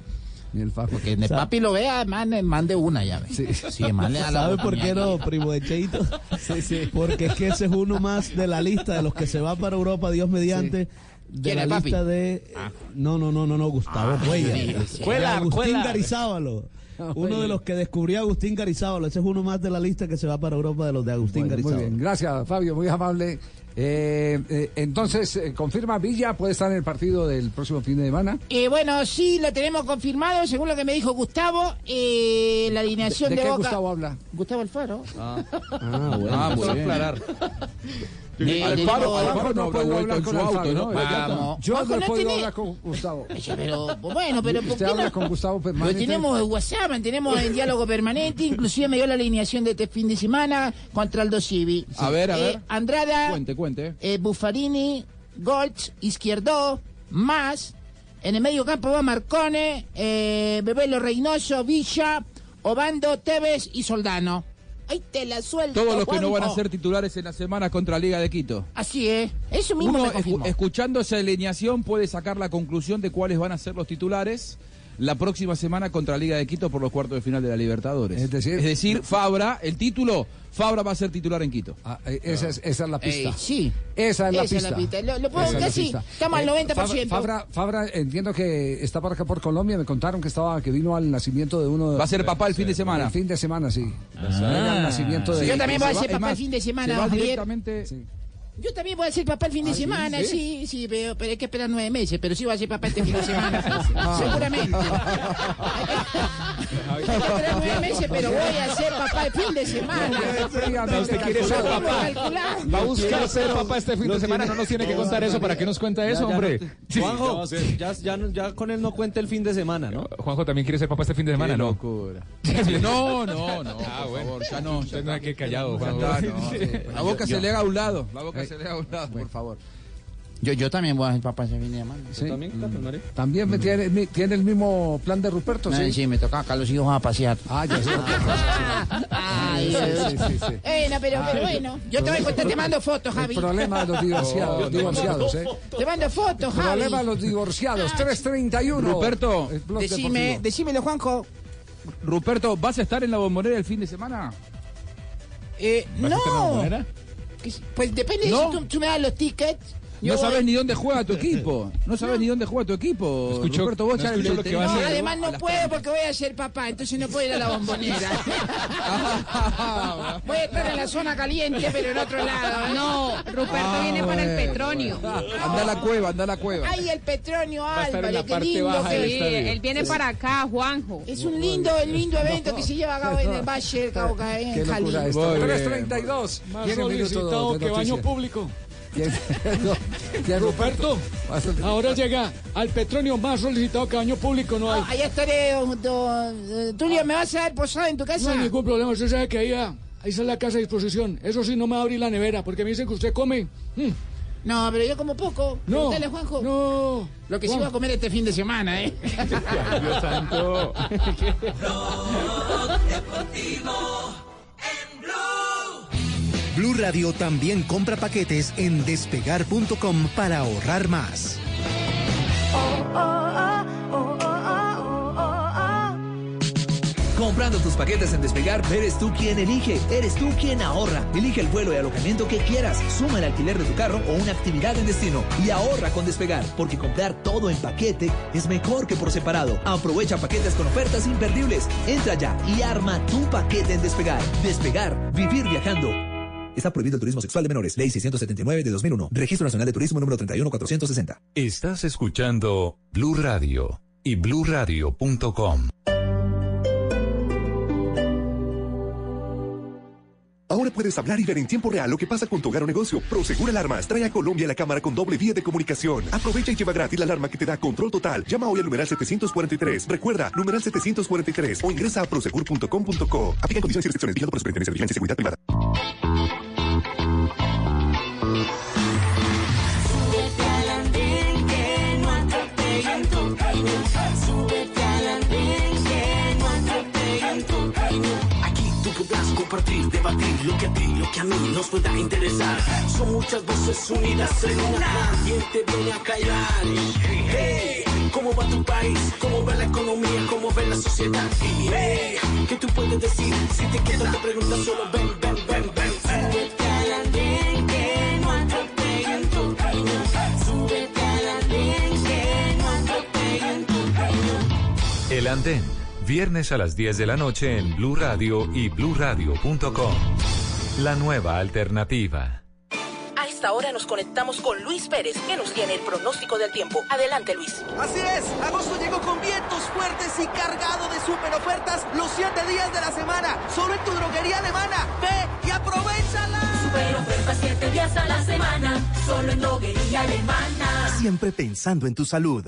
Ni el papi. Porque el papi lo vea, man, el man de una, ya ve. Sí, sí el man le da la ¿Sabe por qué no, primo de Cheito? Sí, sí. Porque es que ese es uno más de la lista de los que se va para Europa, Dios mediante. De ¿Quién la es, papi? lista de. No, no, no, no, no, Gustavo Ah, Cuellar. sí, sí. Agustín Cuellar. Garizábalo. Ah, Uno de los que descubrió a Agustín Garizábalo. Ese es uno más de la lista que se va para Europa de los de Agustín Bueno, muy Garizábalo. bien, gracias Fabio, muy amable. Eh, eh, entonces, eh, confirma Villa, puede estar en el partido del próximo fin de semana. Eh, bueno, sí, lo tenemos confirmado, según lo que me dijo Gustavo, eh, la alineación ¿De de, qué Boca. Gustavo habla? Gustavo Alfaro. Ah, bueno. Ah, muy bien. De- Alfaro, Alfaro Alfaro no puedo vuelto hablar en con su auto, ¿no? Vamos. Yo Juanjo, no no tenés- hablar con Gustavo. Oye, pero bueno, pero ¿por qué habla no? con Gustavo permanente. tenemos WhatsApp, mantenemos el diálogo permanente, inclusive me dio la alineación de este fin de semana contra Aldo Civi. A ver, a Eh, ver. Andrada, Cuente, cuente. eh, Buffarini, Goltz, Izquierdo, más. En el medio campo va Marcone, eh, Bebelo Reynoso, Villa, Obando, Tevez y Soldano. Ahí te la suelto. Todos los que no van a ser titulares en la semana contra Liga de Quito. Así es. Eso mismo Uno, me confirmó. escu- escuchando esa alineación, puede sacar la conclusión de cuáles van a ser los titulares la próxima semana contra Liga de Quito por los cuartos de final de la Libertadores. Es decir- Fabra, el título, Fabra va a ser titular en Quito. Ah, eh, esa, es, esa es la pista. Eh, sí. Esa es la Esa es pista. la pista. Lo- lo puedo Esa es pista. estamos al 90%. Fabra, Fabra, entiendo que está por acá por Colombia. Me contaron que estaba que vino al nacimiento de uno. de- Va a ser papá el fin de semana. El fin de semana, sí. Ah. El nacimiento de. Yo también voy a Se va- ser papá el fin de se semana, va Javier. directamente. Yo también voy a ser papá el fin de ¿Ah, semana, ¿Sí? sí, sí, pero, pero hay que esperar nueve meses, pero sí voy a ser papá este fin de semana, Ah. seguramente. Hay que esperar nueve meses, pero voy a ser papá el fin de semana. Usted quiere ser papá. calcular. Va a buscar ser papá este fin de semana. No nos tiene que contar eso. ¿Para qué nos cuenta eso, hombre? no-. Juanjo, ya, ya, no- ya con él no cuenta el fin de semana, ¿no? Juanjo también quiere ser papá este fin de semana, ¿no? No, no, no. Ah, por bueno. favor, ya no. Ya Usted no hay que callado, Juanjo. no. La boca se le haga a un lado. La boca Hágasele a un lado, por favor. Yo, yo también voy a ser papá ese fin de semana. Sí. También me tiene, mi- tiene el mismo plan de Ruperto, No, ¿sí? sí, me toca acá los hijos a pasear. Ah, ya sé. Ay, Sí, sí, sí. Bueno, pero, pero bueno. Yo te voy a contar, te mando fotos, Javi. El problema de los divorciados, divorciados, ¿eh? Te mando fotos, Javi. Problema de los divorciados, 331. Ruperto, El blog Decime, decímelo, Juanjo. Ruperto, ¿vas a estar en la bombonera el fin de semana? Eh, ¿Vas a estar en la no. bombonera? Pues depende ¿No? si tú, tú me das los tickets. No sabes voy. ni dónde juega tu equipo. No sabes ni dónde juega tu equipo. Escucho- Ruperto, vos no ya lo que va a No, hacer. además no puedo porque voy a ser papá, entonces no puedo ir a la bombonera. voy a estar en la zona caliente, pero en otro lado. No, Ruperto viene para el Petronio. Anda a la cueva, anda a la cueva. Ay, el a en Álvarez, qué lindo baja que Sí, él viene para acá, Juanjo. Es un lindo, el lindo evento que se lleva a cabo en el Valle del Cauca, en Cali. locura esto. 332. Más solicitado que baño público. ¿Quién? No, ¿quién, Ruperto, ahora llega al Petronio más solicitado que baño público no hay. Ah, allá estaré, don, eh, Tulio, ¿me vas a dar posada en tu No casa? hay ningún problema, usted sabe que ahí, ah, ahí está la casa a disposición. Eso sí, no me va a abrir la nevera, porque me dicen que usted come. Mm. No, pero yo como poco. No, Pregúntale, Juanjo. No. Lo que sí voy a comer este fin de semana, ¿eh? Dios santo. Blue Radio también compra paquetes en despegar.com para ahorrar más. Comprando tus paquetes en Despegar, eres tú quien elige, eres tú quien ahorra. Elige el vuelo y alojamiento que quieras, suma el alquiler de tu carro o una actividad en destino y ahorra con Despegar, porque comprar todo en paquete es mejor que por separado. Aprovecha paquetes con ofertas imperdibles. Entra ya y arma tu paquete en Despegar. Despegar, vivir viajando. Está prohibido el turismo sexual de menores. Ley 679 de 2001. Registro Nacional de Turismo número 31460. Estás escuchando Blue Radio y bluradio.com. Ahora puedes hablar y ver en tiempo real lo que pasa con tu hogar o negocio. Prosegur Alarmas trae a Colombia la cámara con doble vía de comunicación. Aprovecha y lleva gratis la alarma que te da control total. Llama hoy al numeral 743. Recuerda, numeral 743 o ingresa a prosegur.com.co. Aplican condiciones y restricciones. Vigilado por Superintendencia de Vigilancia y Seguridad Privada. Súbete al andén que no tu camino. Súbete compartir, debatir lo que a ti, lo que a mí nos pueda interesar. Son muchas voces unidas en una. ¿Quién te viene a callar? Hey, ¿cómo va tu país? ¿Cómo va la economía? ¿Cómo va la sociedad? Hey, ¿qué tú puedes decir? Si te quedas te preguntas solo ven, ven, ven, ven. Súbete que no atropellen tu camino. Súbete al andén que no atropellen tu camino. El Andén, viernes a las 10 de la noche en Blue Radio y bluradio.com. La nueva alternativa. A esta hora nos conectamos con Luis Pérez, que nos tiene el pronóstico del tiempo. Adelante, Luis. Así es, agosto llegó con vientos fuertes y cargado de super ofertas los 7 días de la semana. Solo en tu droguería alemana. Ve y aprovechala. Super ofertas 7 días a la semana, solo en droguería alemana. Siempre pensando en tu salud.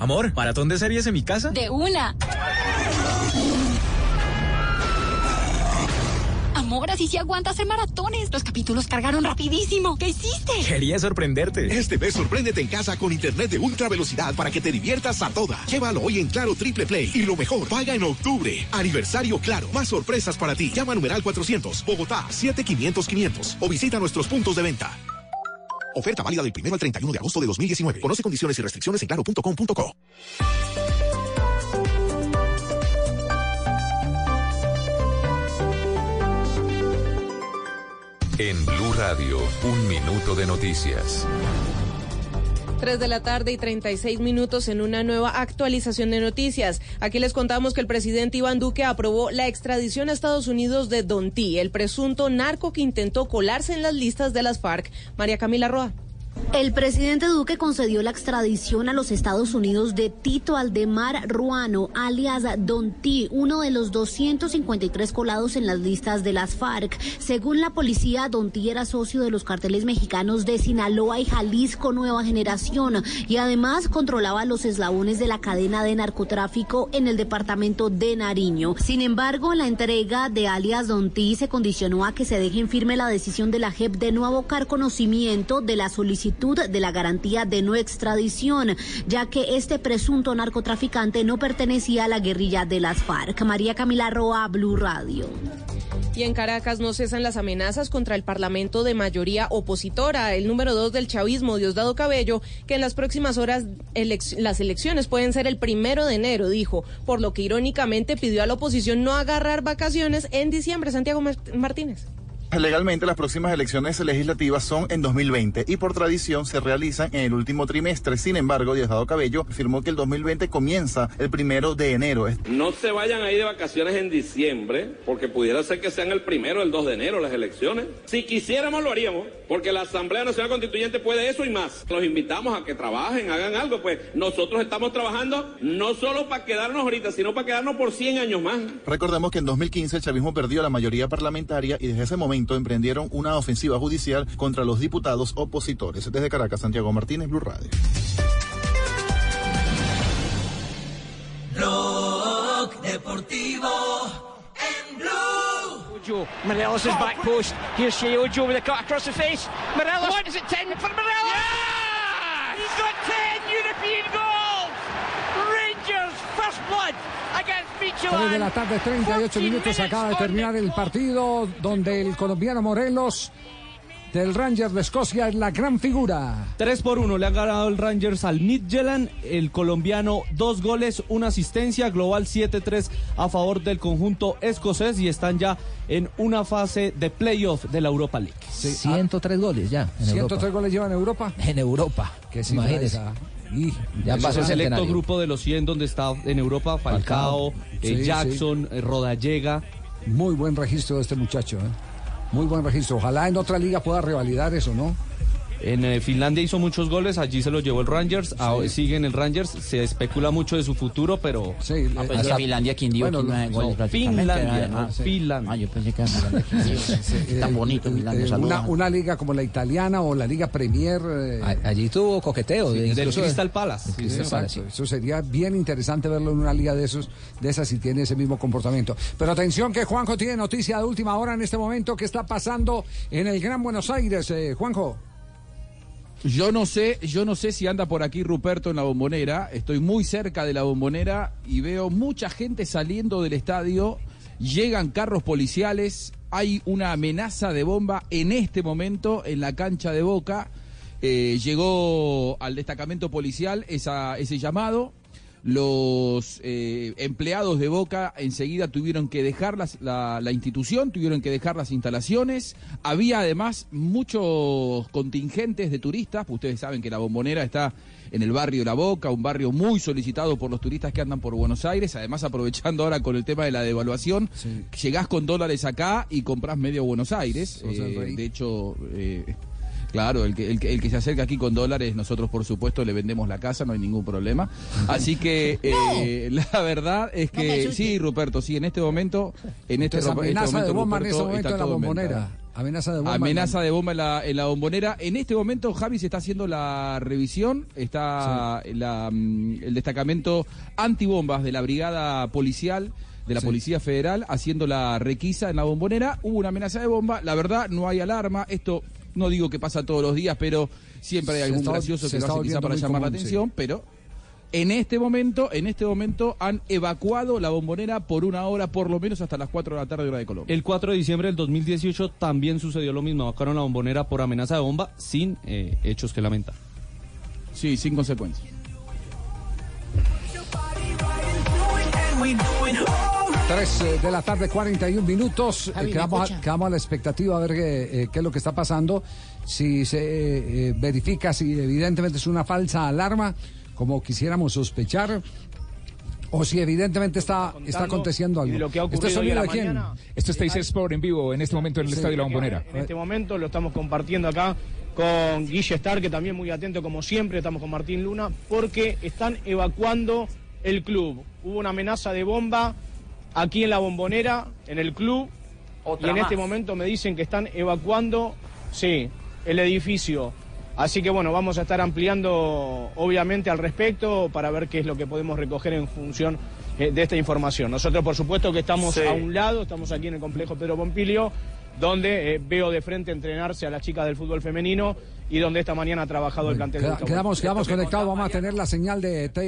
Amor, ¿maratón de series en mi casa? De una. Amor, así sí aguanta hacer maratones. Los capítulos cargaron rapidísimo. ¿Qué hiciste? Quería sorprenderte. Este mes sorpréndete en casa con internet de ultra velocidad para que te diviertas a toda. Llévalo hoy en Claro Triple Play y lo mejor, paga en octubre. Aniversario Claro. Más sorpresas para ti. Llama a numeral 400, Bogotá 7500 500 o visita nuestros puntos de venta. Oferta válida del 1 al 31 de agosto de 2019. Conoce condiciones y restricciones en claro.com.co. En Blue Radio, un minuto de noticias. 3 de la tarde y 36 minutos en una nueva actualización de noticias. Aquí les contamos que el presidente Iván Duque aprobó la extradición a Estados Unidos de Don T, el presunto narco que intentó colarse en las listas de las FARC. María Camila Roa. El presidente Duque concedió la extradición a los Estados Unidos de Tito Aldemar Ruano, alias Don T, uno de los 253 colados en las listas de las FARC. Según la policía, Don T era socio de los carteles mexicanos de Sinaloa y Jalisco Nueva Generación y además controlaba los eslabones de la cadena de narcotráfico en el departamento de Nariño. Sin embargo, la entrega de alias Don T se condicionó a que se deje en firme la decisión de la JEP de no abocar conocimiento de la solicitud de la garantía de no extradición, ya que este presunto narcotraficante no pertenecía a la guerrilla de las FARC. María Camila Roa, Blue Radio. Y en Caracas no cesan las amenazas contra el Parlamento de mayoría opositora. El número dos del chavismo, Diosdado Cabello, que en las próximas horas las elecciones pueden ser el primero de enero, dijo, por lo que irónicamente pidió a la oposición no agarrar vacaciones en diciembre. Santiago Mar- Martínez. Legalmente las próximas elecciones legislativas son en 2020 y por tradición se realizan en el último trimestre. Sin embargo, Diosdado Cabello afirmó que el 2020 comienza el primero de enero. No se vayan ahí de vacaciones en diciembre, porque pudiera ser que sean el primero o el 2 de enero las elecciones. Si quisiéramos lo haríamos, porque la Asamblea Nacional Constituyente puede eso y más. Los invitamos a que trabajen, hagan algo, pues nosotros estamos trabajando no solo para quedarnos ahorita, sino para quedarnos por 100 años más. Recordemos que en 2015 el chavismo perdió la mayoría parlamentaria y desde ese momento emprendieron una ofensiva judicial contra los diputados opositores. Desde Caracas, Santiago Martínez, Blue Radio. Blog Deportivo en Blue. Ojo, Morelos' back post. Here's Shea Ojo with a cut across the face. Morelos. What is it, 10 for Morelos? He's got 10 European goals! Rangers, first blood against 3 de la tarde, 38 minutos. Acaba de terminar el partido donde el colombiano Morelos del Rangers de Escocia es la gran figura. 3 por 1 le han ganado el Rangers al Midtjylland. El colombiano, dos goles, una asistencia. Global 7-3 a favor del conjunto escocés y están ya en una fase de playoff de la Europa League. 103 goles ya. en 103 Europa. goles llevan en Europa. En Europa. Que Imagínese. Y Ya es el selecto grupo de los 100 donde está en Europa Falcao, Falcao. eh, Sí, Jackson, eh, Rodallega. Muy buen registro de este muchacho. ¿eh? Muy buen registro. Ojalá en otra liga pueda revalidar eso, ¿no? En eh, Finlandia hizo muchos goles, allí se los llevó el Rangers, ahora sigue en el Rangers, se especula mucho de su futuro, pero... Ah, pues Finlandia, ¿quién dijo que nueve goles? Finlandia, no, ah, sí. Finlandia. Ah, yo pensé que era Finlandia. Tan bonito Finlandia, Eh, una, una liga como la italiana o la liga Premier. eh, Allí tuvo coqueteo. Sí, de- del incluso- Crystal Palace. Crystal Palace, Exacto. Eso sería bien interesante verlo en una liga de esos, de esas si tiene ese mismo comportamiento. Pero atención que Juanjo tiene noticia de última hora en este momento que está pasando en el Gran Buenos Aires, eh, Juanjo. Yo no sé, yo no sé si anda por aquí Ruperto en la bombonera. Estoy muy cerca de la bombonera y veo mucha gente saliendo del estadio. Llegan carros policiales. Hay una amenaza de bomba en este momento en la cancha de Boca. Eh, llegó al destacamento policial esa- ese llamado. Los eh, empleados de Boca enseguida tuvieron que dejar las- la, la institución, tuvieron que dejar las instalaciones. Había además muchos contingentes de turistas. pues Ustedes saben que la bombonera está en el barrio de La Boca, un barrio muy solicitado por los turistas que andan por Buenos Aires. Además, aprovechando ahora con el tema de la devaluación, llegás con dólares acá y comprás medio Buenos Aires. Eh, de hecho, eh, Claro, el que, el, que, el que se acerca aquí con dólares, nosotros por supuesto le vendemos la casa, no hay ningún problema. Así que eh, la verdad es que sí, Ruperto, sí, en este momento, en este, Entonces, ro- este amenaza de momento, bomba en ese momento está en la bombonera. Amenaza de bomba. en la- Amenaza de bomba en la, en la bombonera. En este momento, Javi se está haciendo la revisión. Está la, mm, el destacamento antibombas de la brigada policial de la Sí. Policía Federal haciendo la requisa en la bombonera. Hubo una amenaza de bomba. La verdad, no hay alarma. Esto no digo que pasa todos los días, pero siempre hay algún está- gracioso se que lo hace quizá para llamar la sí. atención, pero en este momento, en este momento han evacuado la bombonera por una hora, por lo menos hasta las 4 de la tarde hora de Colombia. El 4 de diciembre del 2018 también sucedió lo mismo, evacuaron la bombonera por amenaza de bomba sin eh, hechos que lamentar. Sí, sin consecuencias. 3 eh, de la tarde, 41 minutos. Eh, Javi, ¿me quedamos, a, quedamos a la expectativa a ver qué, eh, qué es lo que está pasando. Si se eh, eh, verifica si evidentemente es una falsa alarma, como quisiéramos sospechar, o si evidentemente está, está aconteciendo algo. ¿Este sonido de quién? Esto está Dice Sport en vivo en este momento en el Sí. Estadio La Bombonera. En este momento lo estamos compartiendo acá con Guille Star, que también muy atento como siempre, estamos con Martín Luna, porque están evacuando el club. Hubo una amenaza de bomba aquí en la bombonera, en el club, Otra y en este momento me dicen que están evacuando, sí, el edificio. Así que bueno, vamos a estar ampliando obviamente al respecto para ver qué es lo que podemos recoger en función eh, de esta información. Nosotros por supuesto que estamos Sí. a un lado, estamos aquí en el complejo Pedro Pompilio, donde eh, veo de frente entrenarse a las chicas del fútbol femenino y donde esta mañana ha trabajado el plantel. Queda- quedamos quedamos conectados, vamos a tener la señal de T.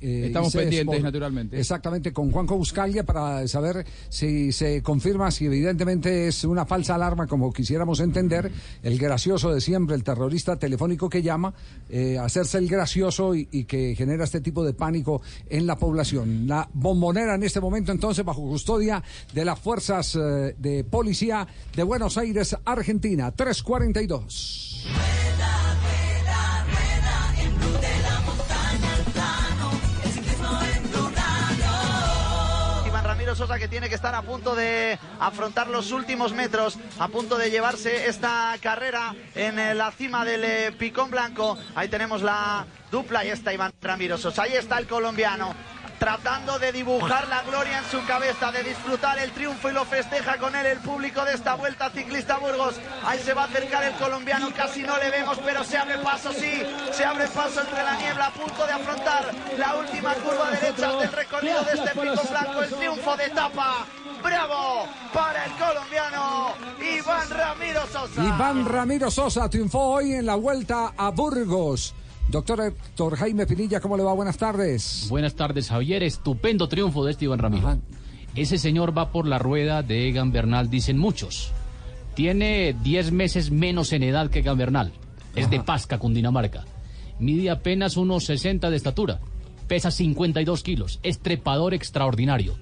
eh, Estamos pendientes, Sport. naturalmente. Exactamente, con Juanjo Buscalia para saber si se confirma, si evidentemente es una falsa alarma, como quisiéramos entender, el gracioso de siempre, el terrorista telefónico que llama, eh, hacerse el gracioso y, y que genera este tipo de pánico en la población. La bombonera en este momento, entonces, bajo custodia de las fuerzas eh, de policía de Buenos Aires, Argentina, 342. Iván Ramiro Sosa que tiene que estar a punto de afrontar los últimos metros, a punto de llevarse esta carrera en eh, la cima del eh, Picón Blanco. Ahí tenemos la dupla y está Iván Ramiro Sosa. Ahí está el colombiano. Tratando de dibujar la gloria en su cabeza, de disfrutar el triunfo y lo festeja con él el público de esta vuelta ciclista Burgos. Ahí se va a acercar el colombiano, casi no le vemos, pero se abre paso, sí, se abre paso entre la niebla a punto de afrontar la última curva derecha del recorrido de este pico blanco, el triunfo de etapa. ¡Bravo! Para el colombiano Iván Ramiro Sosa. Iván Ramiro Sosa triunfó hoy en la vuelta a Burgos. Doctor Héctor Jaime Pinilla, ¿cómo le va? Buenas tardes. Buenas tardes, Javier. Estupendo triunfo de este Iván Ramiro. Ese señor va por la rueda de Egan Bernal, dicen muchos. Tiene 10 meses menos en edad que Egan Bernal. Es de Pasca, Cundinamarca. Mide apenas unos 60 de estatura. Pesa 52 kilos. Es trepador extraordinario.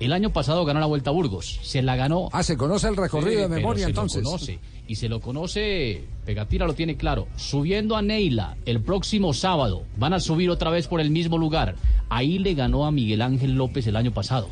El año pasado ganó la Vuelta a Burgos. Se la ganó. Ah, se conoce el recorrido de pero memoria se lo entonces. conoce. Y se lo conoce, Pegatina lo tiene claro. Subiendo a Neila el próximo sábado, van a subir otra vez por el mismo lugar. Ahí le ganó a Miguel Ángel López el año pasado.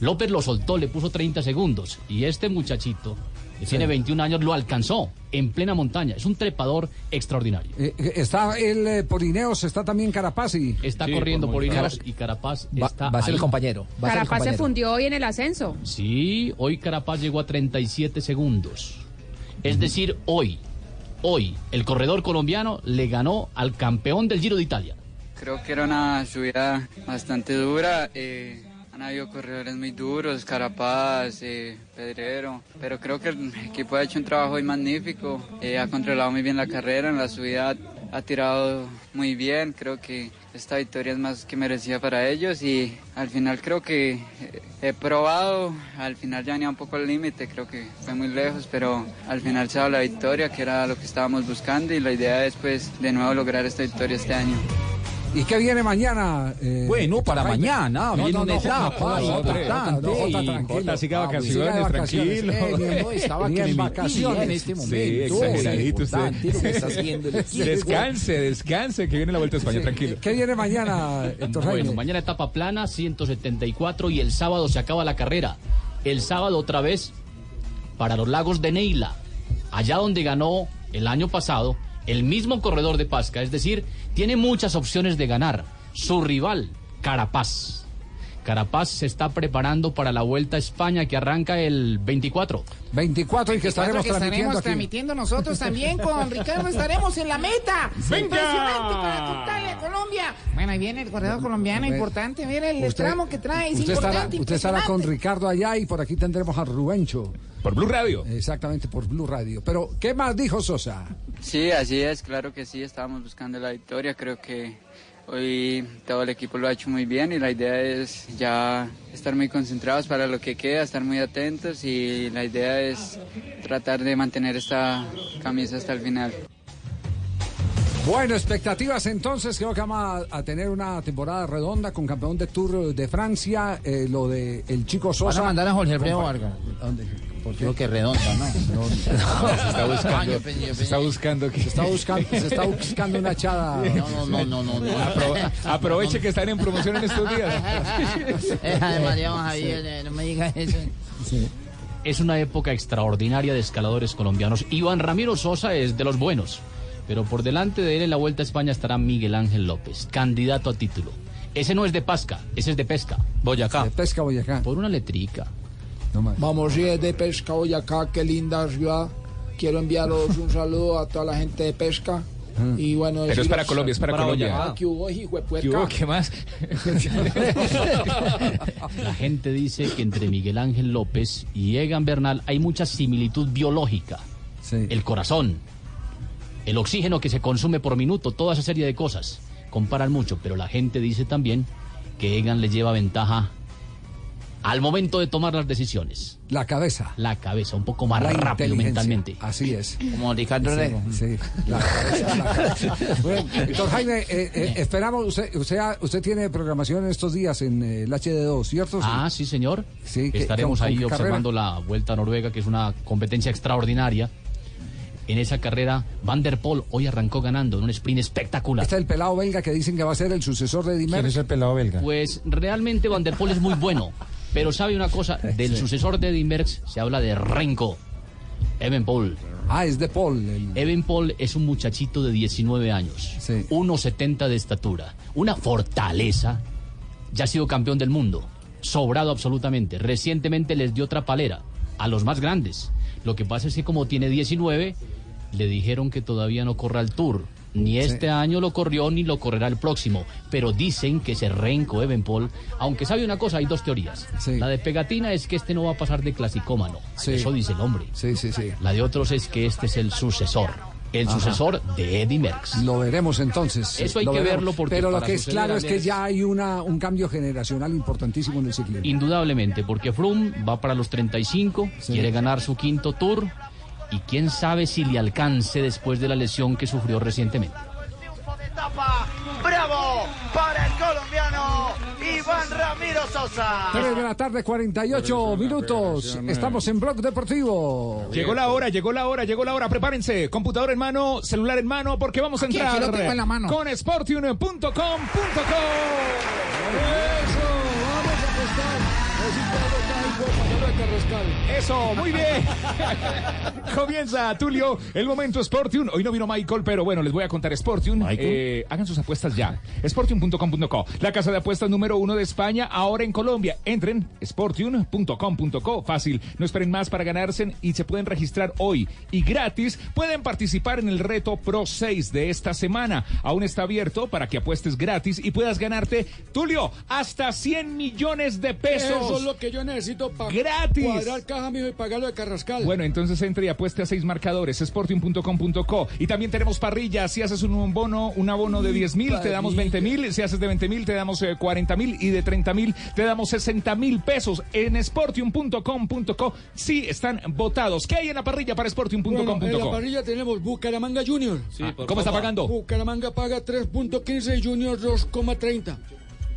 López lo soltó, le puso 30 segundos. Y este muchachito, que tiene 21 años, lo alcanzó en plena montaña. Es un trepador extraordinario. Eh, eh, está el eh, Polineos, está también Carapaz y... Está corriendo por Ineos y Carapaz Va- está va a ser el compañero, el Carapaz se fundió hoy en el ascenso. Sí, hoy Carapaz llegó a 37 segundos. Es decir, hoy, hoy, el corredor colombiano le ganó al campeón del Giro de Italia. Creo que era una subida bastante dura. eh, han habido corredores muy duros, Carapaz, eh, Pedrero, pero creo que el equipo ha hecho un trabajo hoy magnífico. eh, ha controlado muy bien la carrera, en la subida ha tirado muy bien. Creo que esta victoria es más que merecida para ellos y al final creo que he probado. Al final ya venía un poco al límite, creo que fue muy lejos, pero al final se ha dado la victoria, que era lo que estábamos buscando y la idea es pues de nuevo lograr esta victoria este año. ¿Y qué viene mañana? eh, Bueno, para mañana viene una etapa Jota, importante. Jota, Ah, vacaciones, tranquilo. Eh, No, estaba que en vacaciones. en este Sí, momento. exageradito usted. Importante lo que está haciendo el equipo. Descanse, descanse, que viene la Vuelta a España, tranquilo. ¿Qué viene mañana, Héctor Jaime? Bueno, mañana etapa plana, 174 y el sábado se acaba la carrera. El sábado otra vez para los lagos de Neila, allá donde ganó el año pasado el mismo corredor de Pasca, es decir, tiene muchas opciones de ganar. Su rival, Carapaz. Carapaz se está preparando para la Vuelta a España que arranca el 24. 24 y que estaremos que transmitiendo estaremos aquí. transmitiendo nosotros también con Ricardo, estaremos en la meta. ¡Venga! Impresionante para contarle a Colombia. Bueno, ahí viene el corredor colombiano, importante, mira el Usted- tramo que trae, es usted estará, importante, usted estará con. Ricardo allá y por aquí tendremos a Rubencho. Por Blue Radio. Exactamente, por Blue Radio. Pero, ¿qué más dijo Sosa? Sí, así es, claro que sí, estábamos buscando la victoria, creo que hoy todo el equipo lo ha hecho muy bien y la idea es ya estar muy concentrados para lo que queda, estar muy atentos y la idea es tratar de mantener esta camisa hasta el final. Bueno, expectativas entonces, creo que vamos a, a tener una temporada redonda con campeón de Tour de Francia, eh, lo de el chico Sosa. Van a mandar a Jorge Vargas. ¿Dónde? ¿Por Creo que redonda, ¿no? Se está buscando, Ah, yo se está buscando que... Se está buscando, se está buscando una echada. No, no, no, no, no. Apro- aproveche que están en promoción en estos días. Además, Javier, no me digas eso. Es una época extraordinaria de escaladores colombianos. Iván Ramiro Sosa es de los buenos. Pero por delante de él en la Vuelta a España estará Miguel Ángel López, candidato a título. Ese no es de Pasca, ese es de pesca. Boyacá. De pesca Boyacá. Por una letrica. Vamos, sí, es de Pesca Boyacá, qué linda ciudad. Quiero enviaros un saludo a toda la gente de Pesca. Y bueno, Pero es para Colombia, es para Colombia. Ah, ¿qué hubo, hijo de ¿Qué puerca? hubo? ¿Qué más? La gente dice que entre Miguel Ángel López y Egan Bernal hay mucha similitud biológica. El corazón, el oxígeno que se consume por minuto, toda esa serie de cosas. Comparan mucho, pero la gente dice también que Egan le lleva ventaja al momento de tomar las decisiones. La cabeza. La cabeza, un poco más La rápido mentalmente. Así es. Como Ricardo Sí, Rego. sí, la cabeza, la cabeza. Bueno, doctor Jaime, eh, eh, esperamos, usted, usted, usted tiene programación estos días en eh, el HD2, ¿cierto? Ah, sí, señor. Sí, ¿qué- Estaremos con- ahí observando carrera? la Vuelta a Noruega, que es una competencia extraordinaria. En esa carrera, Van der Poel hoy arrancó ganando en un sprint espectacular. Está el pelado belga que dicen que va a ser el sucesor de Dimer. el pelado belga? Pues realmente Van der Poel es muy bueno, pero sabe una cosa, del Sí. sucesor de Merckx se habla de Renko, Evan Paul. Ah, es de Paul. Evan Paul es un muchachito de 19 años, 1,70 de estatura, una fortaleza, ya ha sido campeón del mundo, sobrado absolutamente. Recientemente les dio otra palera a los más grandes. Lo que pasa es que como tiene 19, le dijeron que todavía no corra el Tour. Ni este año lo corrió ni lo correrá el próximo. Pero dicen que ese renco Evenpol, aunque sabe una cosa, hay dos teorías. La de Pegatina es que este no va a pasar de clasicómano. Eso dice el hombre. Sí, sí, sí. La de otros es que este es el sucesor. El Ajá. sucesor de Eddie Merckx. Lo veremos entonces. Eso hay lo que veremos. verlo porque Pero lo que es claro es que ya hay una, un cambio generacional importantísimo en el ciclismo. Indudablemente, porque Froome va para los 35, quiere ganar su quinto tour y quién sabe si le alcance después de la lesión que sufrió recientemente. Etapa, bravo para el colombiano Iván Ramiro Sosa. 3 de la tarde, 48 minutos. Estamos en Blog Deportivo. Llegó la hora, llegó la hora, llegó la hora. Prepárense, computador en mano, celular en mano, porque vamos a entrar aquí lo tengo en la mano. con sportium.com.co. Eso, muy bien. Comienza, Tulio, el momento Sportium. Hoy no vino Michael, pero bueno, les voy a contar Sportium. Eh, hagan sus apuestas ya. Sportium.com.co, la casa de apuestas número uno de España, ahora en Colombia. Entren, sportium.com.co. Fácil, no esperen más para ganarse y se pueden registrar hoy. Y gratis pueden participar en el reto Pro 6 de esta semana. Aún está abierto para que apuestes gratis y puedas ganarte, Tulio, hasta 100 millones de pesos. Eso es lo que yo necesito para Gratis. cuadrar caja mijo y pagarlo de Carrascal. Bueno, entonces entre y apueste a seis marcadores, sporting.com.co. Y también tenemos parrillas. Si haces un bono, un abono de 10 mil, te damos 20 mil. Si haces de 20 mil, te damos eh, 40 mil. Y de 30 mil, te damos 60 mil pesos. En sportium.com.co. Sí, están votados. ¿Qué hay en la parrilla para Bueno, en la sportium.com.co? parrilla tenemos Bucaramanga Junior. Ah, ¿cómo está pagando? Bucaramanga paga 3.15 y Junior 2.30.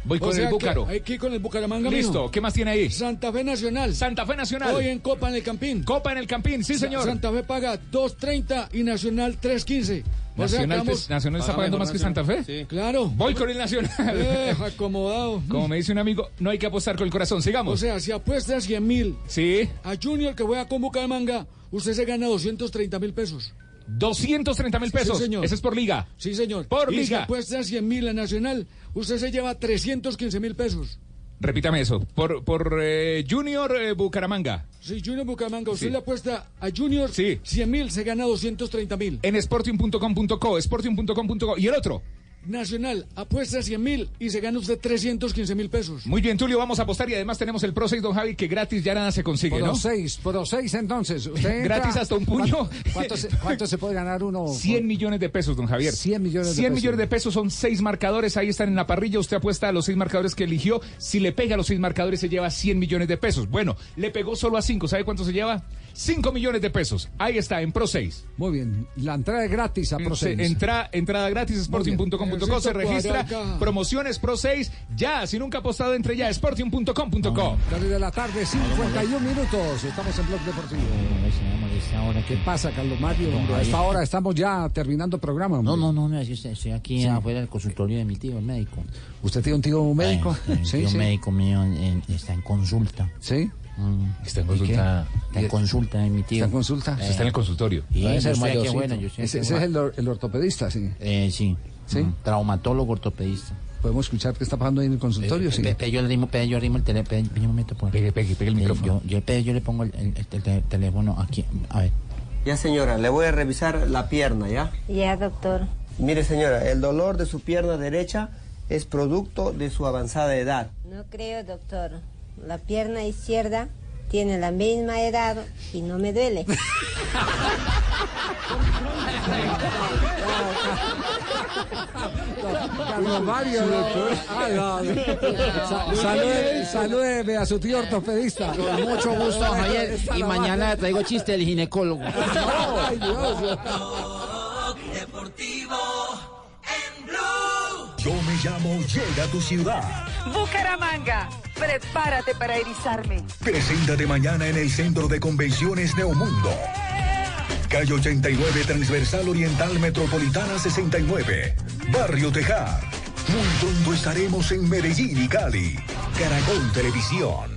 Voy con O sea el Búcaro. Que ir con el Bucaramanga. Listo. mijo. ¿Qué más tiene ahí? Santa Fe Nacional. Santa Fe Nacional. Hoy en Copa en el Campín. Copa en el Campín, sí, señor. Santa Fe paga 2.30 y Nacional 3.15. O sea, Nacional, te- Nacional está pagando más que Santa Fe. Claro. Voy con el Nacional. Eh, acomodado. Como me dice un amigo, no hay que apostar con el corazón. Sigamos. O sea, si apuesta 100 mil sí. a Junior que voy a convocar de manga, usted se gana 230 mil pesos. 230 mil pesos. Sí, señor. Ese es por liga. Sí, señor. Por y si liga. apuesta 100 mil a Nacional, usted se lleva 315 mil pesos. Repítame eso. Por, por eh, Junior eh, Bucaramanga. Si Junior Bucaramanga, usted Sí. le apuesta a Junior 100 mil, se gana 230 mil. En sporting.com.co, sporting.com.co. ¿Y el otro? Nacional, apuesta 100 mil y se gana usted 315 mil pesos. Muy bien, Tulio, vamos a apostar y además tenemos el Pro 6, don Javi, que gratis ya nada se consigue, Pro ¿no? 6, Pro 6 entonces. Usted entra- Gratis hasta un puño. ¿Cuánto, cuánto se, cuánto se puede ganar uno? 100 millones de pesos, don Javier. 100 millones de 100 pesos. millones de pesos son seis marcadores, ahí están en la parrilla, usted apuesta a los seis marcadores que eligió, si le pega a los seis marcadores se lleva 100 millones de pesos. Bueno, le pegó solo a cinco, ¿sabe cuánto se lleva? 5 millones de pesos. Ahí está, en Pro 6. Muy bien, la entrada es gratis a Pro Se- 6. entra, entrada gratis, sporting.com.co, se registra, promociones Pro 6, ya, si nunca ha apostado, entre ya, sporting.com.co. 3 de la tarde, 51 minutos. Estamos en Blog Deportivo. ¿Qué pasa, Carlos Mario? A esta hora estamos ya terminando el programa. hombre. No, no, no, no, estoy, aquí Sí. afuera del consultorio de mi tío, el médico. ¿Usted tiene un tío médico? Eh, el Sí, tío sí. médico mío está en consulta. ¿Sí? Está en consulta. Está en consulta, eh, mi tío. ¿Está en consulta? Usted está en el consultorio. Sí, yo ser mayorcito. bueno, yo ese, ese es el, or- el ortopedista, sí. Eh, sí. ¿Sí? Mm, Traumatólogo ortopedista. Podemos escuchar qué está pasando ahí en el consultorio, Eh, sí. pe- pe- yo le rimo, pe- yo rimo el teléfono. Pegue, un momento, por Pegue, pegue, pegue el Eh, micrófono. Yo, yo, pe- yo le pongo el, el- el te- teléfono aquí. A ver. Ya señora, le voy a revisar la pierna, ¿ya? Ya, doctor. Mire señora, el dolor de su pierna derecha es producto de su avanzada edad. No creo, doctor. La pierna izquierda tiene la misma edad y no me duele. Carlos Mario, no. Ah, Salude, salúdeme a su tío ortopedista. Con mucho gusto, Javier. Y mañana le traigo chiste del ginecólogo. Ay, Dios. Yo me llamo Llega a tu ciudad. Bucaramanga, prepárate para erizarme. Preséntate mañana en el Centro de Convenciones Neomundo. Calle 89 Transversal Oriental Metropolitana 69. Barrio Tejar. Muy pronto estaremos en Medellín y Cali. Caracol Televisión.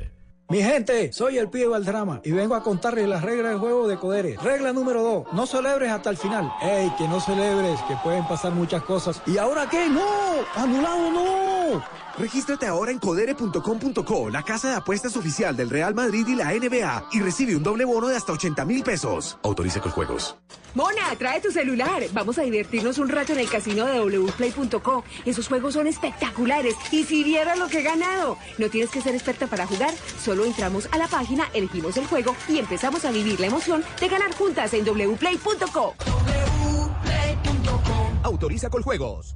Mi gente, soy el pibe Valdrama y vengo a contarles las reglas del juego de Codere. Regla número 2, no celebres hasta el final. ¡Ey, que no celebres, que pueden pasar muchas cosas! ¿Y ahora qué? ¡No! ¡Anulado no! Regístrate ahora en codere.com.co, la casa de apuestas oficial del Real Madrid y la NBA, y recibe un doble bono de hasta 80 mil pesos. Autoriza con juegos. Mona, trae tu celular. Vamos a divertirnos un rato en el casino de wplay.co. Esos juegos son espectaculares. Y si vieras lo que he ganado. No tienes que ser experta para jugar. Solo entramos a la página, elegimos el juego y empezamos a vivir la emoción de ganar juntas en wplay.co. Autoriza con juegos.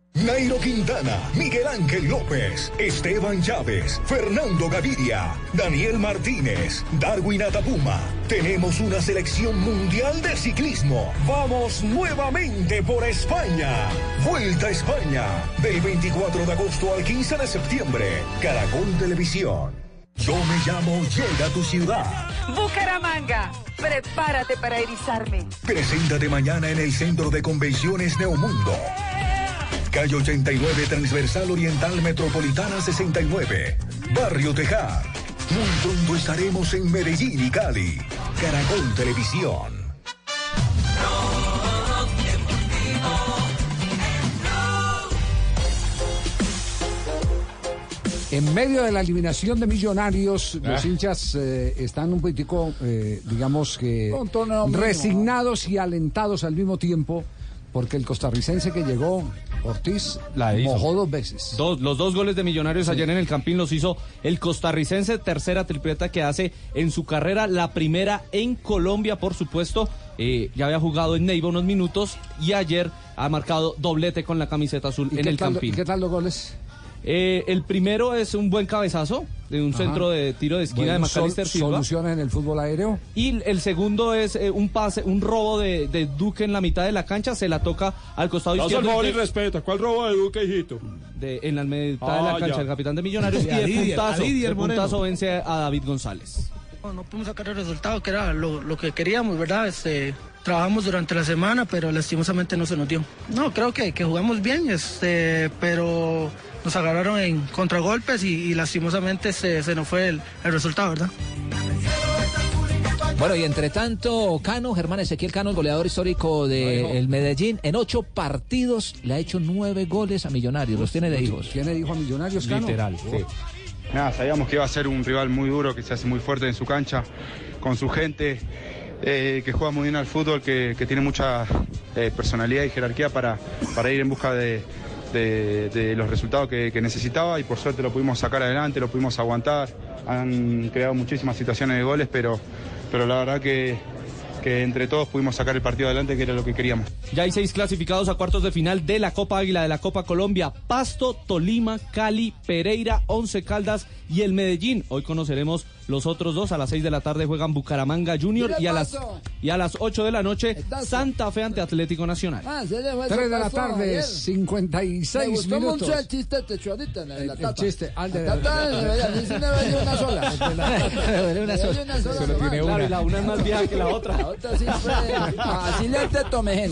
Nairo Quintana, Miguel Ángel López, Esteban Chávez, Fernando Gaviria, Daniel Martínez, Darwin Atapuma. Tenemos una selección mundial de ciclismo. Vamos nuevamente por España. Vuelta a España. Del 24 de agosto al 15 de septiembre. Caracol Televisión. Yo me llamo Llega a tu ciudad. Bucaramanga, prepárate para erizarme. Preséntate mañana en el Centro de Convenciones Neomundo. Calle 89 Transversal Oriental Metropolitana 69. Barrio Tejar. Muy pronto estaremos en Medellín y Cali. Caracol Televisión. En medio de la eliminación de Millonarios, los Ah. hinchas eh, están un poquitico, eh, digamos que resignados y alentados al mismo tiempo, porque el costarricense que llegó, Ortiz, La hizo. mojó dos veces. Dos- los dos goles de Millonarios Sí. ayer en el Campín los hizo el costarricense, tercera tripleta que hace en su carrera, la primera en Colombia, por supuesto. Eh, ya había jugado en Neiva unos minutos y ayer ha marcado doblete con la camiseta azul ¿Y en el tal- Campín. ¿Y qué tal los goles? Eh, el primero es un buen cabezazo de un Ajá. centro de tiro de esquina Bueno, de Macalister sol- Silva. Soluciones en el fútbol aéreo. Y el segundo es eh, un pase, un robo de, de Duque en la mitad de la cancha, se la toca al costado izquierdo. favor y respeta. ¿Cuál robo de Duque, hijito? de- en la mitad de Ah, la cancha ya. el capitán de Millonarios y A de puntazo, de vence a David González. No, no pudimos sacar el resultado, que era lo, lo que queríamos, ¿verdad? Este, trabajamos durante la semana, pero lastimosamente no se nos dio. No, creo que, que jugamos bien, este, pero nos agarraron en contragolpes y, y lastimosamente se, se nos fue el, el resultado, ¿verdad? Bueno, y entre tanto, Cano, Germán Ezequiel Cano, el goleador histórico del Medellín, en ocho partidos le ha hecho nueve goles a Millonarios. Los tiene de hijos. ¿Tiene hijo a Millonarios, Cano? sí. Nada, sabíamos que iba a ser un rival muy duro, que se hace muy fuerte en su cancha, con su gente, eh, que juega muy bien al fútbol, que, que tiene mucha eh, personalidad y jerarquía para, para ir en busca de, de, los resultados que, que necesitaba y por suerte lo pudimos sacar adelante, lo pudimos aguantar. Han creado muchísimas situaciones de goles, pero, pero la verdad que, que entre todos pudimos sacar el partido adelante, que era lo que queríamos. Ya hay seis clasificados a cuartos de final de la Copa Águila de la Copa Colombia. Pasto, Tolima, Cali, Pereira, Once Caldas y el Medellín. Hoy conoceremos los otros dos. A las seis de la tarde juegan Bucaramanga Junior y a las y a las 8 de la noche Santa Fe ante Atlético Nacional. Ah, se le fue ese 3 de la tarde, ayer. Me 56 gustó minutos. mucho el chiste de la de la El- el chiste, al de La la- tata, de verdad, a mí sí me valió una sola. Me una sola. Solo tiene una. Claro, y la una es más vieja que la otra. La otra sí fue. Así le te tomején.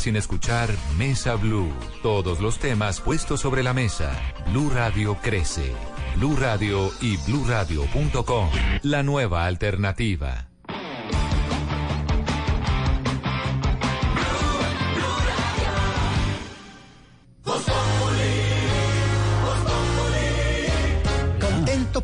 sin escuchar Mesa Blue. Todos los temas puestos sobre la mesa. Blue Radio crece. Blue Radio y bluradio.com. La nueva alternativa.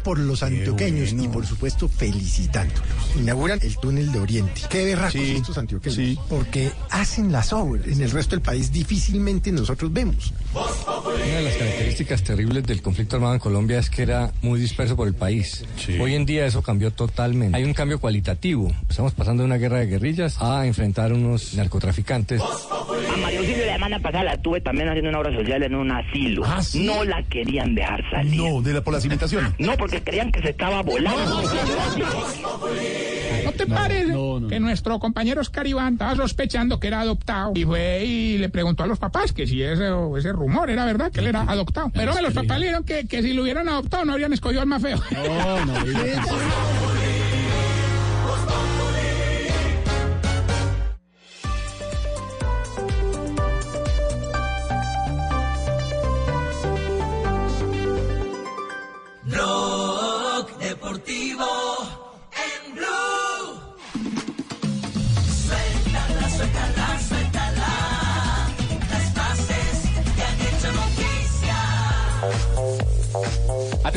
Por los antioqueños y por supuesto felicitándolos. Inauguran el túnel de Oriente. Qué berracos Sí, estos antioqueños. sí. Porque hacen las obras. En el resto del país difícilmente nosotros vemos. Una de las características terribles del conflicto armado en Colombia es que era muy disperso por el país. Hoy en día eso cambió totalmente. Hay un cambio cualitativo. Estamos pasando de una guerra de guerrillas a enfrentar unos narcotraficantes. Semana pasada la tuve también haciendo una obra social en un asilo. No la querían dejar salir. No, de la, por las imitaciones. No, porque creían que se estaba volando. ¿No te parece que nuestro compañero Oscar Iván estaba sospechando que era adoptado? Y fue y le preguntó a los papás que si ese, ese rumor era verdad, que él era adoptado. Pero los papás le dijeron que, que si lo hubieran adoptado no habrían escogido al más feo. No, no,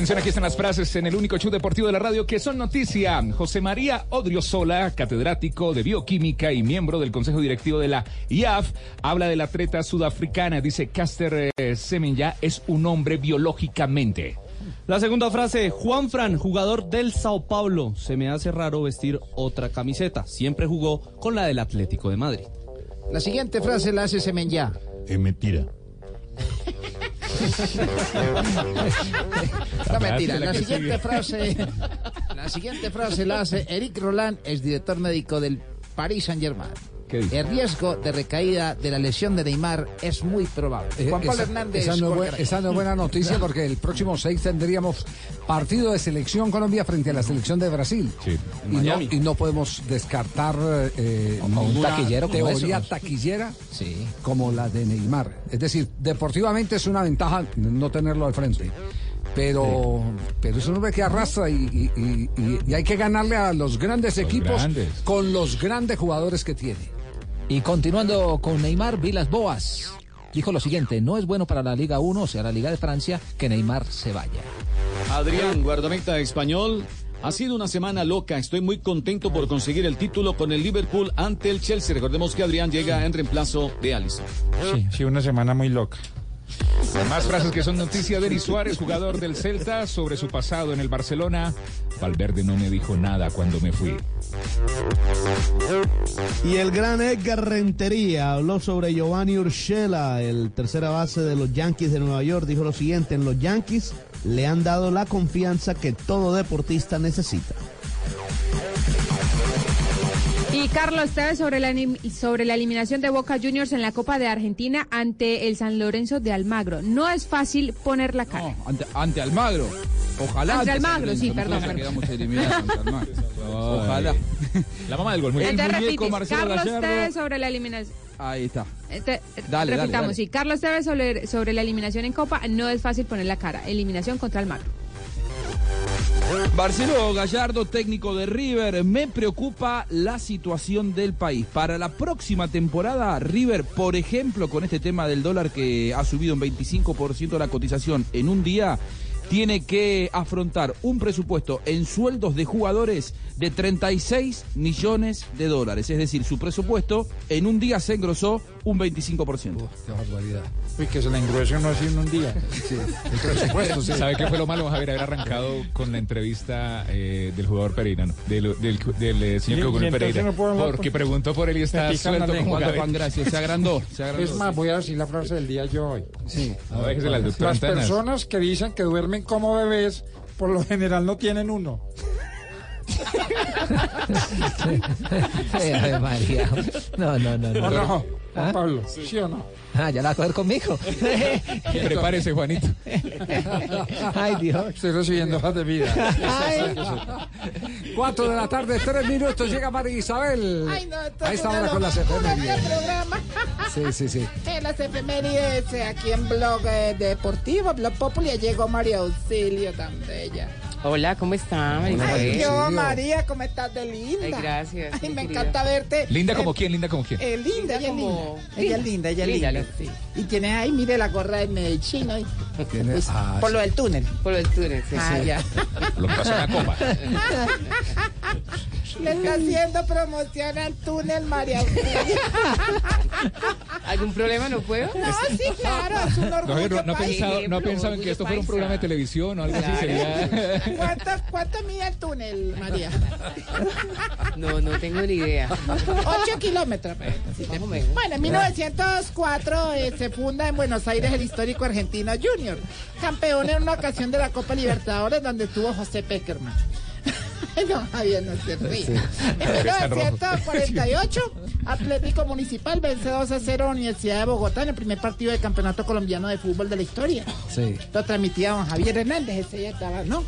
Atención, aquí están las frases en el único show deportivo de la radio que son noticia. José María Odriozola, catedrático de bioquímica y miembro del consejo directivo de la IAF, habla de la atleta sudafricana. Dice Caster eh, Semenya es un hombre biológicamente. La segunda frase, Juan Fran, jugador del Sao Paulo. Se me hace raro vestir otra camiseta. Siempre jugó con la del Atlético de Madrid. La siguiente frase la hace Semenya. Es mentira. No mentira, la siguiente sigue. frase, la siguiente frase la hace Eric Roland, es director médico del Paris Saint Germain. El riesgo de recaída de la lesión de Neymar es muy probable. Eh, Juan Pablo esa, Hernández. esa no es, Gol buen- Caracol. esa no es buena noticia porque el próximo 6 tendríamos partido de selección Colombia frente a la selección de Brasil. Y, no, Miami. y no podemos descartar eh, un ninguna taquillero como teoría taquillera como la de Neymar. Es decir, deportivamente es una ventaja no tenerlo al frente. Pero, pero es un hombre que arrastra y, y- y- y- y hay que ganarle a los grandes equipos grandes. con los grandes jugadores que tiene. Y continuando con Neymar, Vilas Boas dijo lo siguiente, no es bueno para la Liga 1, o sea, la Liga de Francia, que Neymar se vaya. Adrián, guardameta español. Ha sido una semana loca. Estoy muy contento por conseguir el título con el Liverpool ante el Chelsea. Recordemos que Adrián llega en reemplazo de Alisson. Sí, sí, una semana muy loca. Más frases que son noticia. Denis Suárez, jugador del Celta, sobre su pasado en el Barcelona. Valverde no me dijo nada cuando me fui. Y el gran Edgar Rentería habló sobre Giovanni Urshela, el tercera base de los Yankees de Nueva York. Dijo lo siguiente, en los Yankees le han dado la confianza que todo deportista necesita. Y Carlos Tevez sobre la, sobre la eliminación de Boca Juniors en la Copa de Argentina ante el San Lorenzo de Almagro. No es fácil poner la cara. Ante, ante Almagro. Ojalá. Ante Almagro, sí, perdón, nos perdón. quedamos eliminados ante Almagro. Ojalá. La mamá del gol. muy Entonces repites, Marcelo Carlos. Tevez sobre la eliminación. Ahí está. Este, eh, Dale, dale, repitamos, dale. sí. Carlos Tevez sobre, sobre la eliminación en Copa. No es fácil poner la cara. Eliminación contra Almagro. Marcelo Gallardo, técnico de River, me preocupa la situación del país. Para la próxima temporada, River, por ejemplo, con este tema del dólar que ha subido un 25% la cotización en un día, tiene que afrontar un presupuesto en sueldos de jugadores de 36 millones de dólares. Es decir, su presupuesto en un día se engrosó un 25%. Qué barbaridad. Uy, que se la engrose no así en un día. El presupuesto, sí. ¿Sabe qué fue lo malo, Javier? Haber arrancado con la entrevista eh, del jugador Pereira, ¿no? del, del, del, eh, señor entonces Pereira. no porque por- preguntó por él y está la suelto como Juan, Juan Gracias, se agrandó, se agrandó. Es más, voy a decir la frase del día yo hoy. Sí. No, déjesela al doctor Las Antanas. personas que dicen que duermen como bebés, por lo general no tienen uno. Sí, Ave María. No, no, no. ¿O no, Juan ¿Ah? Pablo? ¿Sí o no? Ah, ya la va a coger conmigo. Prepárese, Juanito. Ay, Dios. Estoy recibiendo hojas de vida. Ay. Cuatro de la tarde, tres minutos, llega María Isabel. Ay, no, esto a es esta una hora con las efemérides. Sí, sí, sí. En las efemérides, eh, aquí en Blog eh, Deportivo, Blog Popular, llegó María Auxilio tan bella. Hola, ¿cómo está, María Ay, María, ¿cómo estás de linda? Ay, gracias, Ay, me querida. encanta verte. ¿Linda Eh, como quién? ¿Linda como quién? Eh, linda, ella es como- linda. Ella es linda, ella es Linda, linda. sí. Y tiene ahí, mire la gorra de Medellín. ¿no? Pues, ah, por lo del túnel. Por el túnel, sí, Ah, sí. ya. Lo que pasó en la copa. Le está haciendo promoción al túnel, María. ¿Algún problema? ¿No puedo? No, sí, claro, es un No, orgullo. No, no pensado, no ha pensado en que esto fuera un programa de televisión o algo así. Sería... ¿Cuánto, ¿Cuánto mide el túnel, María? No, no tengo ni idea. Ocho kilómetros. Bueno, en 1904 eh, se funda en Buenos Aires el histórico Argentino Junior, campeón en una ocasión de la Copa Libertadores donde estuvo José Peckerman. No, Javier, no se ríe. En Está rojo. 1948, Atlético Municipal vence 2 a 0 a Universidad de Bogotá en el primer partido del Campeonato Colombiano de Fútbol de la historia. Sí. Lo transmitía don Javier Hernández, ese ya estaba, ¿no?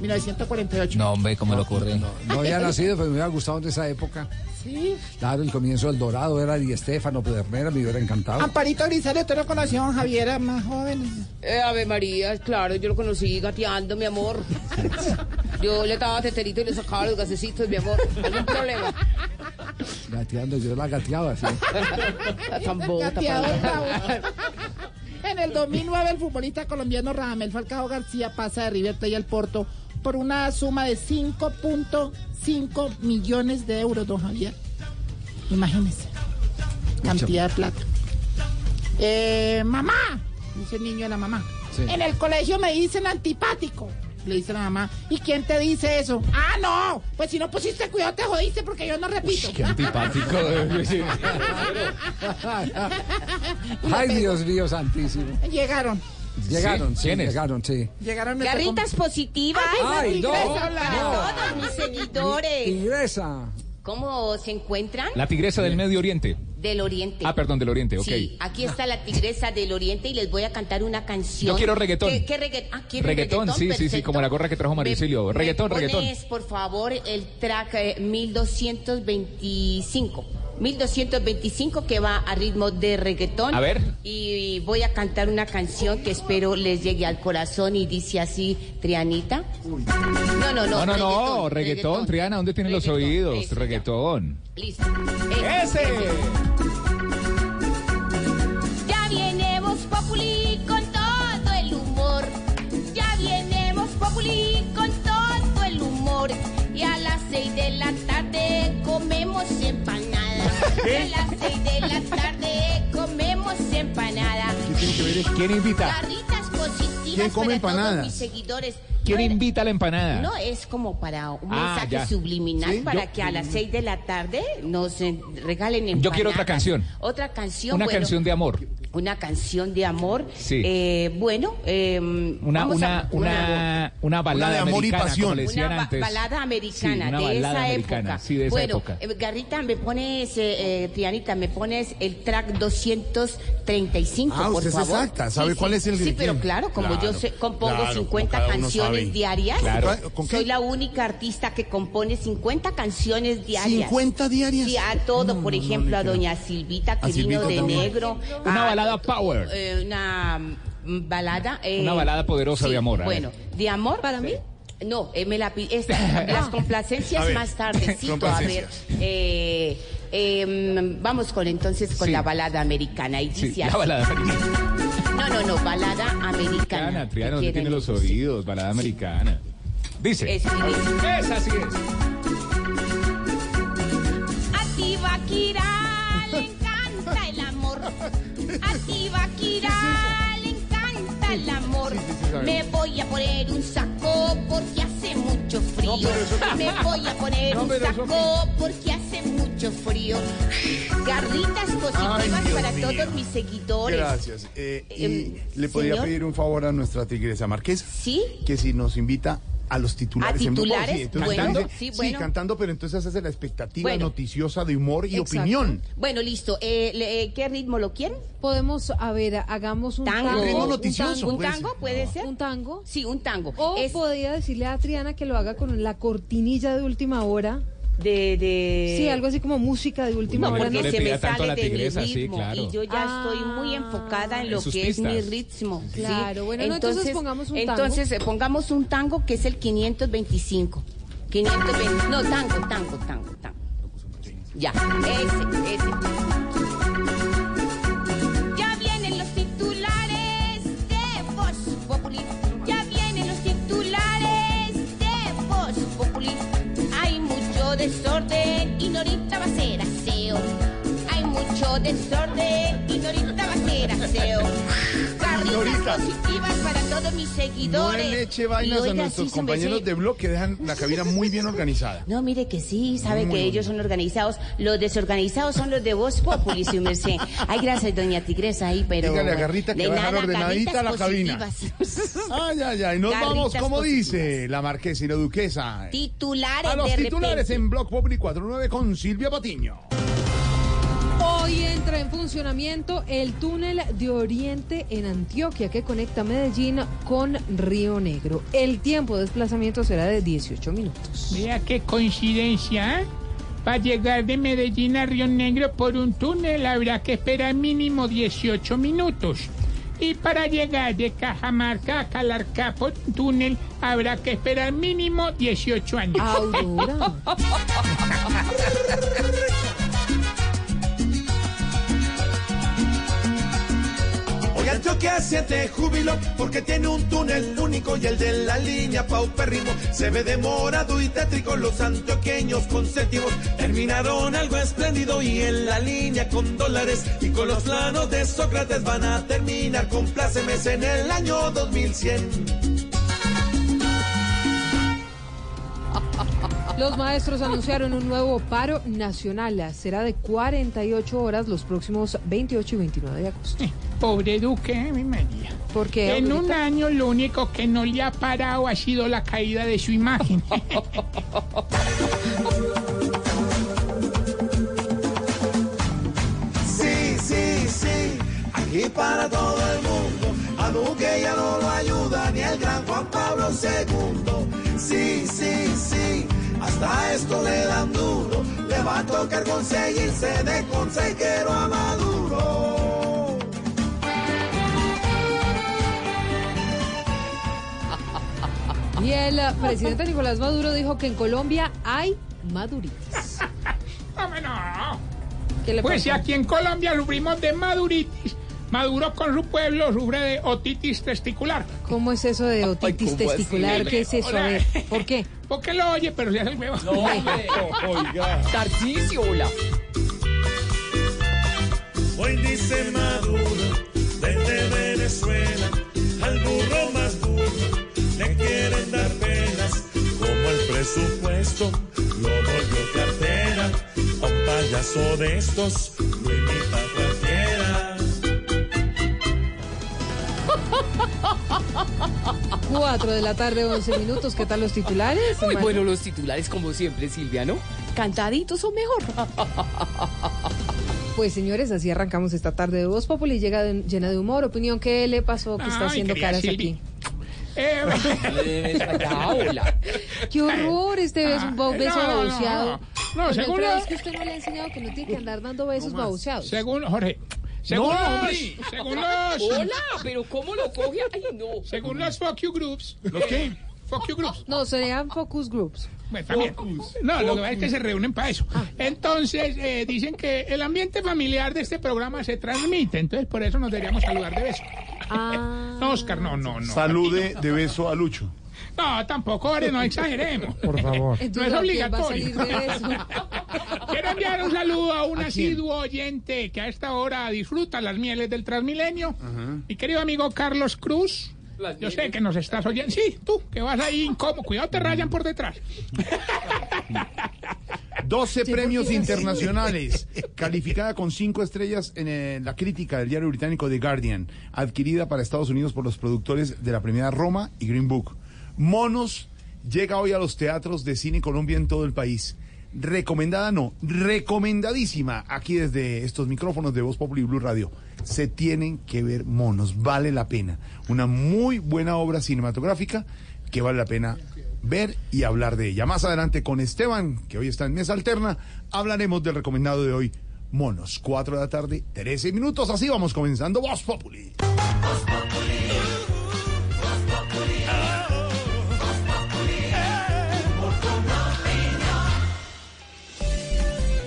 1948. No, hombre, ¿cómo le ocurre? No había nacido, pero me hubiera gustado en esa época. Sí. Claro, el comienzo del Dorado era Di Estefano, Pedernera, me hubiera encantado. Amparito Grisales, ¿usted no conoció a don Javier, era más joven? Eh, Ave María, claro, yo lo conocí gateando, mi amor. Yo le daba teterito y le sacaba los gasecitos, mi amor. ¿Algún problema? Gateando, yo la gateaba, sí. En el 2009, el futbolista colombiano Radamel Falcao García pasa de River Plate al Porto por una suma de 5.5 millones de euros, don Javier. Imagínese. Cantidad de plata. Eh, mamá, dice el niño de la mamá. Sí. En el colegio me dicen antipático. Le dice la mamá. ¿Y quién te dice eso? Ah, no. Pues si no pusiste cuidado te jodiste porque yo no repito. Qué antipático. Ay, Dios mío, santísimo. Llegaron. Llegaron, sí, ¿Quiénes? llegaron, sí. Llegaron Garritas positivas. Ay, no, Para todos mis seguidores. Tigresa. ¿Cómo se encuentran? La tigresa del Medio Oriente. Del Oriente. Ah, perdón, del Oriente, ok. Sí, aquí está la tigresa del Oriente y les voy a cantar una canción. Yo quiero reggaetón. ¿Qué, qué regga- ah, ¿quiere Reggaetón, sí, sí, sí, Perfecto. como la gorra que trajo Maricilio. Me- Reggaetón, me reggaetón. pones, por favor, el track eh, 1225. 1225 que va a ritmo de reggaetón. A ver. Y voy a cantar una canción que espero les llegue al corazón y dice así, Trianita. No, no, no. No, no, no, reggaetón, Triana, ¿dónde tienen los oídos? Reggaetón. Listo. ¡Ese! Ya viene Voz Populi con todo el humor. Ya viene Voz Populi con todo el humor. Y a las seis de la tarde comemos empanada. Y a las seis de la tarde comemos empanada. tiene que ver eso? ¿Quién invita? Garritas positivas ¿Quién come para todos empanadas? mis seguidores. ¿Quién No era- invita a la empanada? No, es como para un Ah, mensaje ya. subliminal Sí, para yo- que a las seis de la tarde nos eh, regalen empanadas. Yo quiero otra canción. Otra canción. Una bueno, canción de amor. Una canción de amor. Sí. Eh, bueno, eh, Una, vamos una, a- una, una balada de amor y americana, pasión. como le decían una ba- antes. balada americana Sí, una de balada esa americana, época. sí, de esa bueno, época. eh, Garrita, me pones, eh, eh, Trianita, me pones el track 235, Ah, por usted es favor. exacta, ¿sabe Sí, cuál sí, es el Sí, pero claro, como Claro, yo sé- compongo claro, como 50 cada uno canciones diarias, Claro. ¿Con qué? soy la única artista que compone 50 canciones diarias. ¿50 diarias? Sí, a todo, No, por no, no ejemplo, le a doña Silvita, que vino de también. negro. Una a- balada power. eh, una mm, balada. eh, Una balada poderosa sí, de amor. Bueno, ¿de amor? ¿Para mí? No, eh, me la esta, las complacencias ver, más tardecito. A ver, eh, eh, vamos con entonces con Sí. la balada americana. Y Sí, dice la así. balada americana. No, no, no, balada americana. Triana, no ¿Qué tiene los oídos, balada americana. Dice. Eso, y dice. Esa sí es. A ti, Bakira, le encanta el amor. A ti, Bakira, el amor. Me voy a poner un saco porque hace mucho frío. Me voy a poner un saco porque hace mucho frío. Garritas positivas Ay, para mío. todos mis seguidores. Gracias. Eh, y Em, le podría señor. pedir un favor a nuestra tigresa Marquesa. ¿Sí? Que si nos invita a los titulares. ¿A en titulares? Entonces Bueno, usted dice- sí, bueno. cantando, pero entonces hace la expectativa Bueno. noticiosa de humor y Exacto. opinión. Bueno, listo. Eh, le- eh, ¿Qué ritmo lo quieren? Podemos, a ver, hagamos un Tango. tango. Ritmo un noticioso, tango. ¿Un puede tango ser. puede ser? Un tango. Sí, un tango. O Es podría decirle a Triana que lo haga con la cortinilla de última hora. De, de... Sí, algo así como música de última No, hora. porque no se me sale de mi tigresa, sí, ritmo claro. y yo ya Ah. estoy muy enfocada en lo En que es mi pistas. ritmo. ¿sí? Claro, bueno, no, entonces pongamos un tango. Entonces pongamos un tango que es el 525. 520, no, tango, tango, tango, tango. Ya, ese, ese. Desorden y va a ser aseo. Mucho desorden y Norita va a ser aseo. Positivas para todos mis No seguidores. le eche vainas a nuestros sí, compañeros de blog que dejan la cabina muy bien organizada. no, mire que sí, sabe Muy que bien. ellos son organizados. Los desorganizados son los de Voz Populi, su merced. Ay, gracias, doña Tigresa, ahí, pero... Dígale a Garrita que va a dejar ordenadita la cabina. Ay, ay, ay. Nos Garritas vamos, como positivas. dice la marquesa y la duquesa. Titulares A los de titulares repente. en Blog Populi 49 con Silvia Patiño. Hoy entra en funcionamiento el túnel de Oriente en Antioquia que conecta Medellín con Río Negro. El tiempo de desplazamiento será de 18 minutos. Mira qué coincidencia, ¿eh? Para llegar de Medellín a Río Negro por un túnel habrá que esperar mínimo 18 minutos. Y para llegar de Cajamarca a Calarcá por un túnel habrá que esperar mínimo 18 años. Aurora. Hoy Antioquia siente júbilo porque tiene un túnel único y el de la línea paupérrimo se ve demorado y tétrico. Los antioqueños consecutivos terminaron algo espléndido y en la línea con dólares y con los planos de Sócrates van a terminar con plácemes en el año 2100. Los maestros anunciaron un nuevo paro nacional. Será de 48 horas los próximos 28 y 29 de agosto. Pobre Duque, ¿eh? mi María. Porque En un año lo único que no le ha parado ha sido la caída de su imagen. Sí, sí, sí, aquí para todo el mundo. A Duque ya no lo ayuda ni el gran Juan Pablo II. Sí, sí, sí, hasta esto le dan duro. Le va a tocar conseguirse de consejero a Maduro. Y el eh, presidente Nicolás Maduro dijo que en Colombia hay maduritas. Vámonos. ¿Qué le Pues si aquí en Colombia sufrimos de maduritis, Maduro con su pueblo sufre de otitis testicular. ¿Cómo es eso de otitis Ay, testicular? ¿Qué es eso? A ver, ¿Por qué? Porque lo oye, pero le hace el huevo. No, hombre. Oiga. Hola. Hoy dice Maduro, desde Venezuela, al burro más burro, le quieren dar penas, como el presupuesto lo volvió cartera, a un payaso de estos lo imita 4 de la tarde, 11 minutos. ¿Qué tal los titulares? Muy bueno los titulares, como siempre, Silvia, ¿no? Cantaditos o mejor. Pues señores, así arrancamos esta tarde de Voz Populi, llega llena de humor, opinión, ¿qué le pasó que está haciendo caras Silvi. aquí? Eh, ¡Qué horror! Este beso, un ah, beso no, no, no, no, según... Es que usted no le ha enseñado que no tiene que andar dando besos baboseados. Según, Jorge, según No, los, hombre. según los... Hola, pero ¿cómo lo coge? Ay, no. Según los fuck you groups. ¿Los qué? Fuck you groups. No, serían focus groups. Bueno, también. No, lo que pasa es que se reúnen para eso. Ah. Entonces, eh, dicen que el ambiente familiar de este programa se transmite, entonces por eso nos deberíamos saludar de beso. Ah. No, Oscar, no, no, no. Salude de beso a Lucho. No, tampoco, no exageremos. Por favor. No es Entonces, ¿a quién va a obligatorio. Quiero enviar un saludo a un asiduo oyente que a esta hora disfruta las mieles del Transmilenio. Mi querido amigo Carlos Cruz. Yo sé que nos estás oyendo. Sí, tú, que vas ahí incómodo. Cuidado, te rayan por detrás. 12 Sí, premios internacionales, calificada con 5 estrellas en eh, la crítica del diario británico The Guardian, adquirida para Estados Unidos por los productores de la premiada Roma y Green Book. Monos llega hoy a los teatros de cine Colombia en todo el país. Recomendada no, recomendadísima aquí desde estos micrófonos de Voz Populi Blue Radio. Se tienen que ver monos, vale la pena. Una muy buena obra cinematográfica que vale la pena ver y hablar de ella. Más adelante con Esteban, que hoy está en mesa alterna, hablaremos del recomendado de hoy, Monos. 4 de la tarde, 13 minutos. Así vamos comenzando Voz Populi.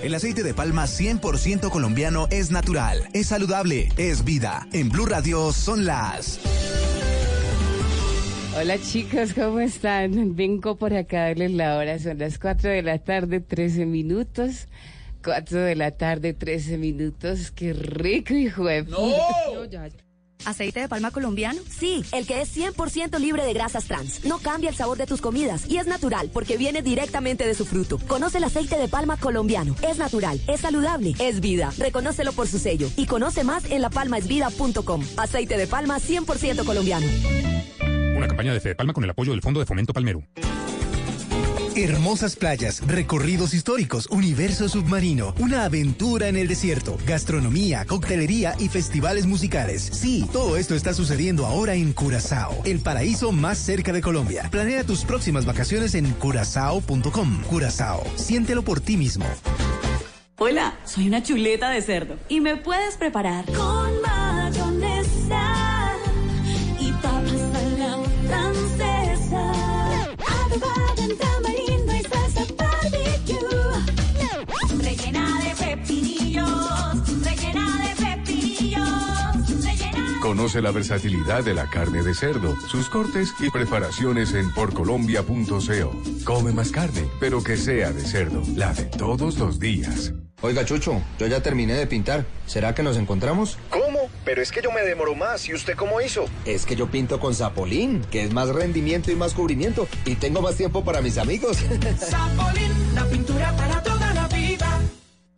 El aceite de palma 100% colombiano es natural, es saludable, es vida. En Blue Radio son las... Hola chicos, ¿cómo están? Vengo por acá a darles la hora. Son las 4 de la tarde, 13 minutos. 4 de la tarde, 13 minutos. Qué rico, hijo de puta. ¿Aceite de palma colombiano? Sí, el que es 100% libre de grasas trans. No cambia el sabor de tus comidas y es natural porque viene directamente de su fruto. Conoce el aceite de palma colombiano. Es natural, es saludable, es vida. Reconócelo por su sello y conoce más en lapalmaesvida.com. Aceite de palma 100% colombiano. Una campaña de Fede Palma con el apoyo del Fondo de Fomento Palmero. Hermosas playas, recorridos históricos, universo submarino, una aventura en el desierto, gastronomía, coctelería y festivales musicales. Sí, todo esto está sucediendo ahora en Curazao, el paraíso más cerca de Colombia. Planea tus próximas vacaciones en curazao.com. Curazao, siéntelo por ti mismo. Hola, soy una chuleta de cerdo y me puedes preparar Con mayonesa Conoce la versatilidad de la carne de cerdo, sus cortes y preparaciones en porcolombia.co. Come más carne, pero que sea de cerdo, la de todos los días. Oiga, Chucho, yo ya terminé de pintar. ¿Será que nos encontramos? ¿Cómo? Pero es que yo me demoro más. ¿Y usted cómo hizo? Es que yo pinto con Zapolín, que es más rendimiento y más cubrimiento. Y tengo más tiempo para mis amigos. Zapolín, la pintura para vida.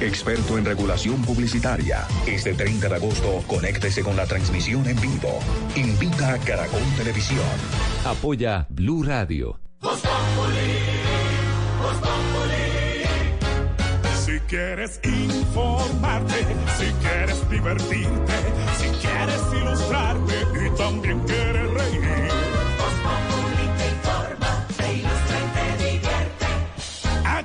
experto en regulación publicitaria. Este 30 de agosto, conéctese con la transmisión en vivo. Invita a Caracol Televisión. Apoya Blue Radio. Si quieres informarte, si quieres divertirte, si quieres ilustrarte y también quieres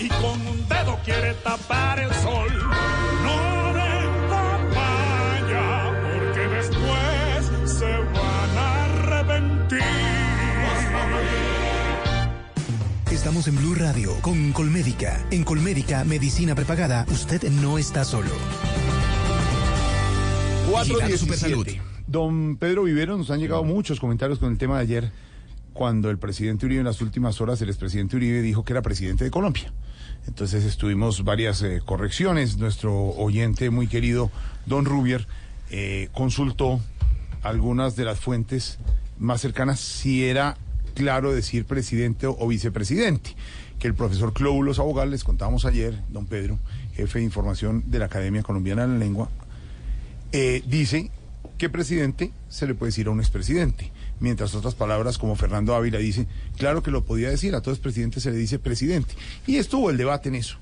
Y con un dedo quiere tapar el sol. No den papaya porque después se van a arrepentir. Estamos en Blue Radio con Colmédica. En Colmédica, medicina prepagada, usted no está solo. 417. Don Pedro Vivero, nos han llegado muchos comentarios con el tema de ayer, cuando el presidente Uribe en las últimas horas, el expresidente Uribe dijo que era presidente de Colombia. Entonces estuvimos varias eh, correcciones. Nuestro oyente muy querido, don Rubier, eh, consultó algunas de las fuentes más cercanas si era claro decir presidente o, vicepresidente. Que el profesor Clóbulos Abogal, les contábamos ayer, don Pedro, jefe de información de la Academia Colombiana de la Lengua, eh, dice que presidente se le puede decir a un expresidente, mientras otras palabras como Fernando Ávila dice, claro que lo podía decir, a todo expresidente se le dice presidente. Y estuvo el debate en eso.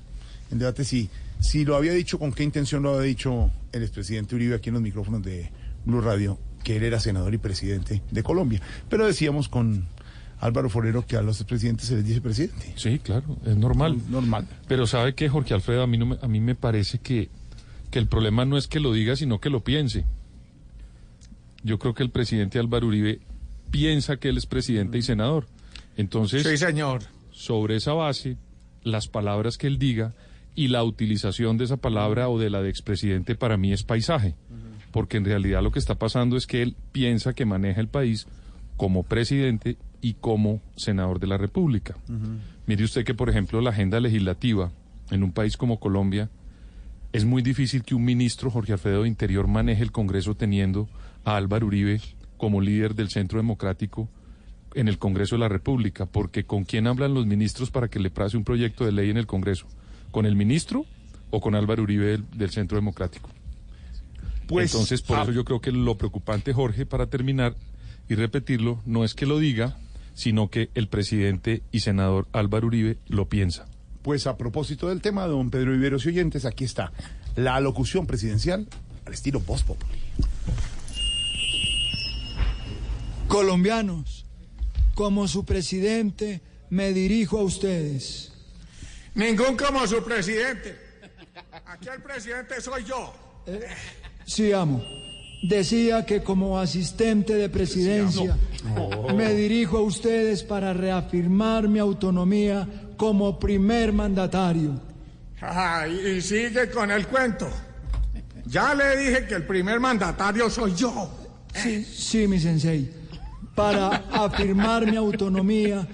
El debate si, si lo había dicho, con qué intención lo había dicho el expresidente Uribe aquí en los micrófonos de Blue Radio, que él era senador y presidente de Colombia. Pero decíamos con Álvaro Forero que a los expresidentes se les dice presidente. Sí, claro, es normal. Normal. Pero sabe que Jorge Alfredo, a mí, no me, a mí me parece que, que el problema no es que lo diga, sino que lo piense. Yo creo que el presidente Álvaro Uribe piensa que él es presidente y senador. Entonces, Sí, señor. sobre esa base, las palabras que él diga y la utilización de esa palabra o de la de expresidente para mí es paisaje. Porque en realidad lo que está pasando es que él piensa que maneja el país como presidente y como senador de la República. Mire usted que, por ejemplo, la agenda legislativa en un país como Colombia es muy difícil que un ministro, Jorge Alfredo de Interior, maneje el Congreso teniendo a Álvaro Uribe como líder del Centro Democrático en el Congreso de la República, porque ¿con quién hablan los ministros para que le pase un proyecto de ley en el Congreso? ¿Con el ministro o con Álvaro Uribe del, del Centro Democrático? Pues, Entonces, por ah. eso yo creo que lo preocupante, Jorge, para terminar y repetirlo, no es que lo diga, sino que el presidente y senador Álvaro Uribe lo piensa. Pues a propósito del tema, don Pedro Viveros y oyentes, aquí está la alocución presidencial al estilo Voz Populi. Colombianos, como su presidente, me dirijo a ustedes. Ningún como su presidente. Aquí el presidente soy yo. Sí, amo. Decía que como asistente de presidencia me dirijo a ustedes para reafirmar mi autonomía como primer mandatario. Y sigue con el cuento. Ya le dije que el primer mandatario soy yo. Sí, sí, mi sensei. Para afirmar mi autonomía